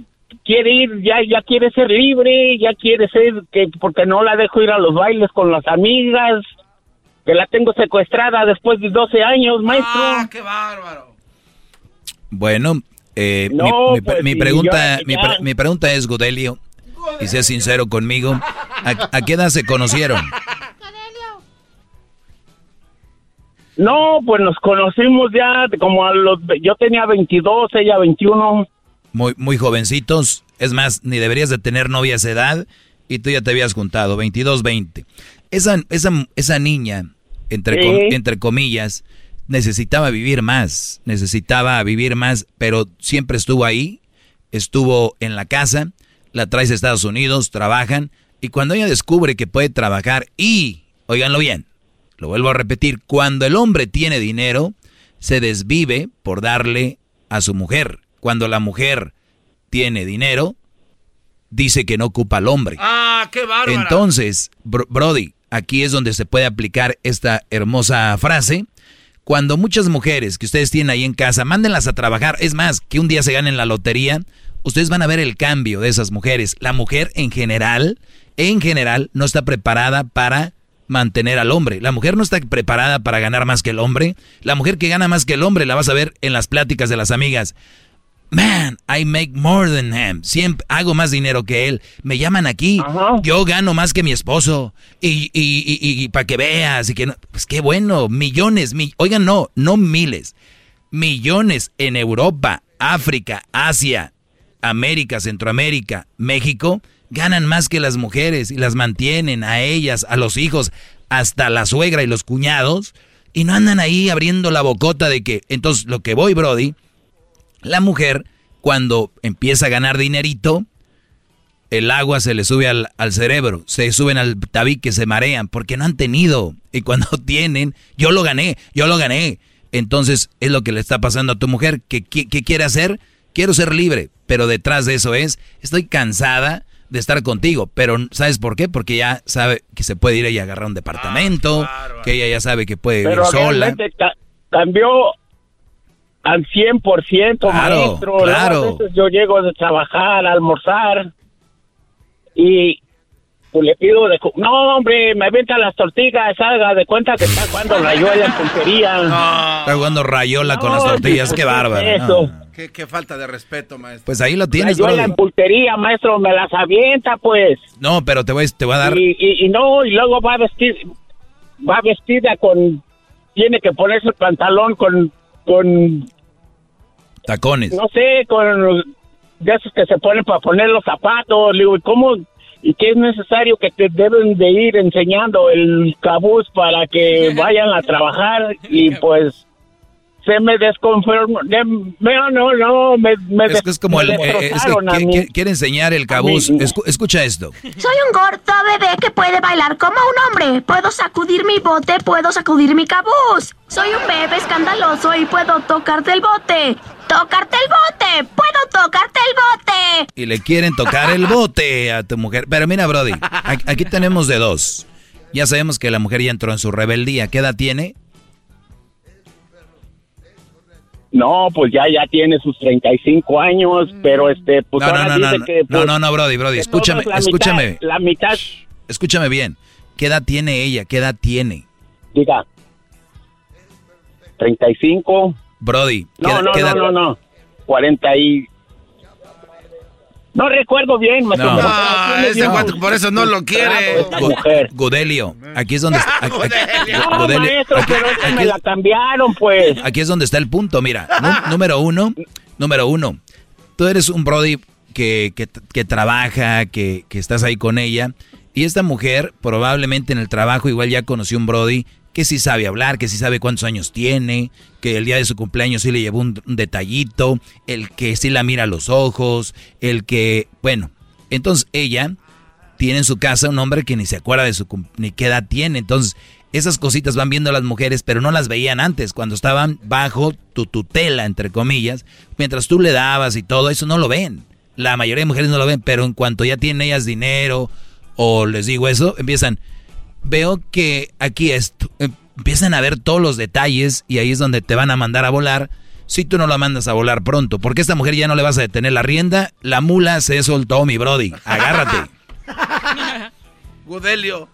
quiere ir, ya, ya quiere ser libre, ya quiere ser, que porque no la dejo ir a los bailes con las amigas, que la tengo secuestrada después de 12 años, maestro. ¡Ah, qué bárbaro! Bueno, eh, pues mi, pregunta, mi, pregunta es, Godelio, y sé sincero conmigo, ¿a, qué edad se conocieron? No, pues nos conocimos ya como a los... Yo tenía 22, ella 21. Muy, muy jovencitos. Es más, ni deberías de tener novia a esa edad y tú ya te habías juntado, 22, 20. Esa, esa, esa niña, entre, entre comillas, necesitaba vivir más, necesitaba vivir más, pero siempre estuvo ahí, estuvo en la casa, la traes a Estados Unidos, trabajan, y cuando ella descubre que puede trabajar y, oiganlo bien, lo vuelvo a repetir, cuando el hombre tiene dinero, se desvive por darle a su mujer. Cuando la mujer tiene dinero, dice que no ocupa al hombre. Ah, qué bárbaro. Entonces, Brody, aquí es donde se puede aplicar esta hermosa frase cuando muchas mujeres que ustedes tienen ahí en casa, mándenlas a trabajar. Es más, que un día se ganen la lotería, ustedes van a ver el cambio de esas mujeres. La mujer en general, en general, no está preparada para mantener al hombre. La mujer no está preparada para ganar más que el hombre. La mujer que gana más que el hombre la vas a ver en las pláticas de las amigas. Man, I make more than him. Siempre hago más dinero que él. Me llaman aquí. Yo gano más que mi esposo. Y, y, y, para que veas. Y que no, pues qué bueno. Millones. oigan, no, no miles. Millones en Europa, África, Asia, América, Centroamérica, México. Ganan más que las mujeres y las mantienen a ellas, a los hijos, hasta la suegra y los cuñados. Y no andan ahí abriendo la bocota de que. Entonces, lo que voy, Brody la mujer, cuando empieza a ganar dinerito, el agua se les sube al, al cerebro, se suben al tabique, se marean, porque no han tenido. Y cuando tienen, yo lo gané, yo lo gané. Entonces es lo que le está pasando a tu mujer. ¿Qué, qué, qué quiere hacer? Quiero ser libre, pero detrás de eso es, estoy cansada de estar contigo, pero ¿sabes por qué? Porque ya sabe que se puede ir ella a agarrar un departamento, que ella ya sabe que puede vivir Pero sola. cambió al 100%, Claro, maestro. Claro. A veces yo llego de trabajar, a almorzar y pues, le pido de... No, hombre, me avienta las tortillas, haga de cuenta que está jugando rayuela en puntería. Está jugando rayola con No, las tortillas, qué ¿qué es bárbaro. eso? ¿no? Qué, qué falta de respeto, maestro. Pues ahí lo tienes, en puntería, maestro, me las avienta, pues. No, pero te voy, te voy a dar... Y, y, y no, y luego va vestir, va vestida con, tiene que ponerse el pantalón con, con, Tacones. no sé, con de esos que se ponen para poner los zapatos. Le digo, ¿y cómo? ¿Y qué es necesario que te deben de ir enseñando el cabuz para que vayan a trabajar? Y pues se me desconformó. de- No, no, no, me, me Es que es como me el... eh, es que destrozaron a qui- mí. qui- quiere enseñar el cabuz. Escu- escucha esto. Soy un gordo bebé que puede bailar como un hombre. Puedo sacudir mi bote, puedo sacudir mi cabuz. Soy un bebé escandaloso y puedo tocarte el bote. ¡Tocarte el bote! ¡Puedo tocarte el bote! Y le quieren tocar el bote a tu mujer. Pero mira, Brody, aquí tenemos de dos. Ya sabemos que la mujer ya entró en su rebeldía. ¿Qué edad tiene? No, pues ya ya tiene sus 35 años, pero este, pues No, no, ahora no, no, dice no, que... no, pues, no, no, Brody, Brody, que escúchame, la escúchame. mitad- la mitad, Escúchame bien. ¿Qué edad tiene ella? ¿Qué edad tiene? diga, 35. Brody, ¿qué No, no, no, no, no, 40 y... No recuerdo bien, No. Ah, ese bien cuate por eso no lo quiere. esta mujer. Godelio, aquí es donde está. aquí- No, Godelio, maestro, aquí- pero aquí me la cambiaron, pues. Aquí es donde está el punto, mira. Número uno, número uno. Tú eres un Brody que, que, que trabaja, que, que estás ahí con ella. Y esta mujer probablemente en el trabajo igual ya conoció un Brody que sí sabe hablar, que sí sabe cuántos años tiene, que el día de su cumpleaños sí le llevó un, detallito, el que sí la mira a los ojos, el que, bueno, entonces ella tiene en su casa un hombre que ni se acuerda de su ni qué edad tiene. Entonces, esas cositas van viendo las mujeres, pero no las veían antes, cuando estaban bajo tu tutela, entre comillas, mientras tú le dabas y todo, eso no lo ven. La mayoría de mujeres no lo ven, pero en cuanto ya tienen ellas dinero o les digo eso, empiezan, veo que aquí esto, empiezan a ver todos los detalles y ahí es donde te van a mandar a volar si tú no la mandas a volar pronto, porque esta mujer ya no le vas a detener la rienda, la mula se soltó, mi brody, agárrate. Gudelio.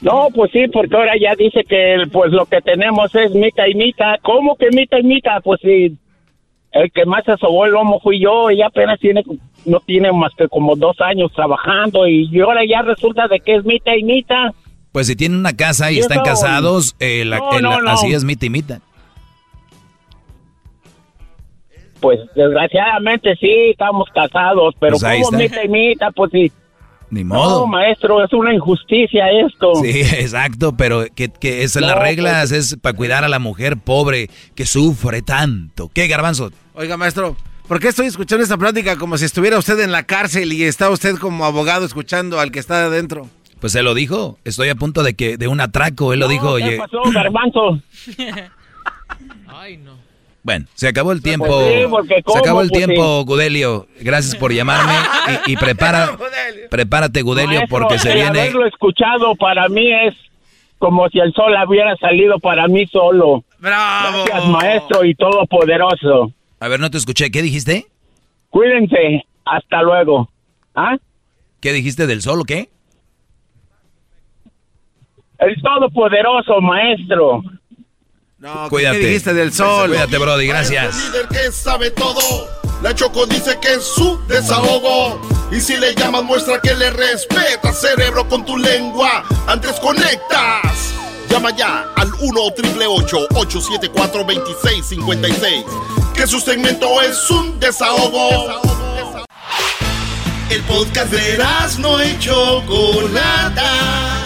No, pues sí, porque ahora ya dice que pues lo que tenemos es mitad y mitad. ¿Cómo que mitad y mitad? Pues sí, el que más se sobó el lomo fui yo y apenas tiene, no tiene más que como dos años trabajando y ahora ya resulta de que es mitad y mitad. Pues si tienen una casa y están casados, eh, la- No, la- no, no. así es mita y mita. Pues desgraciadamente sí, estamos casados, pero Pues como mitad y mitad, pues sí. Ni No, modo. maestro, es una injusticia esto. Sí, exacto, pero que, que esas No, las pues- reglas es para cuidar a la mujer pobre que sufre tanto. ¿Qué, garbanzo? Oiga, maestro, ¿por qué estoy escuchando esta plática como si estuviera usted en la cárcel y está usted como abogado escuchando al que está adentro? Pues se lo dijo. Estoy a punto de que de un atraco. Él lo dijo. ¿Qué oye, pasó, garbanzo? Ay, no. Bueno, se acabó el tiempo. Pues sí, porque se acabó el Pues tiempo, Gudelio. Gracias por llamarme y, y prepara, prepárate, Gudelio, Maestro, porque se el viene. haberlo escuchado para mí es como si el sol hubiera salido para mí solo. ¡Bravo! Gracias, maestro y todopoderoso. A ver, no te escuché. ¿Qué dijiste? Cuídense. Hasta luego. ¿Ah? ¿Qué dijiste del sol o qué? El todopoderoso, maestro. No, Cuídate. ¿qué dijiste del sol? Cuídate, Brody. Gracias. líder que sabe todo. La Choco dice que es su desahogo. Y si le llamas, muestra que le respeta, cerebro, con tu lengua. Antes conectas. Llama ya al 1-888-874-2656. Que su segmento es un desahogo. El podcast de no y Chocolata.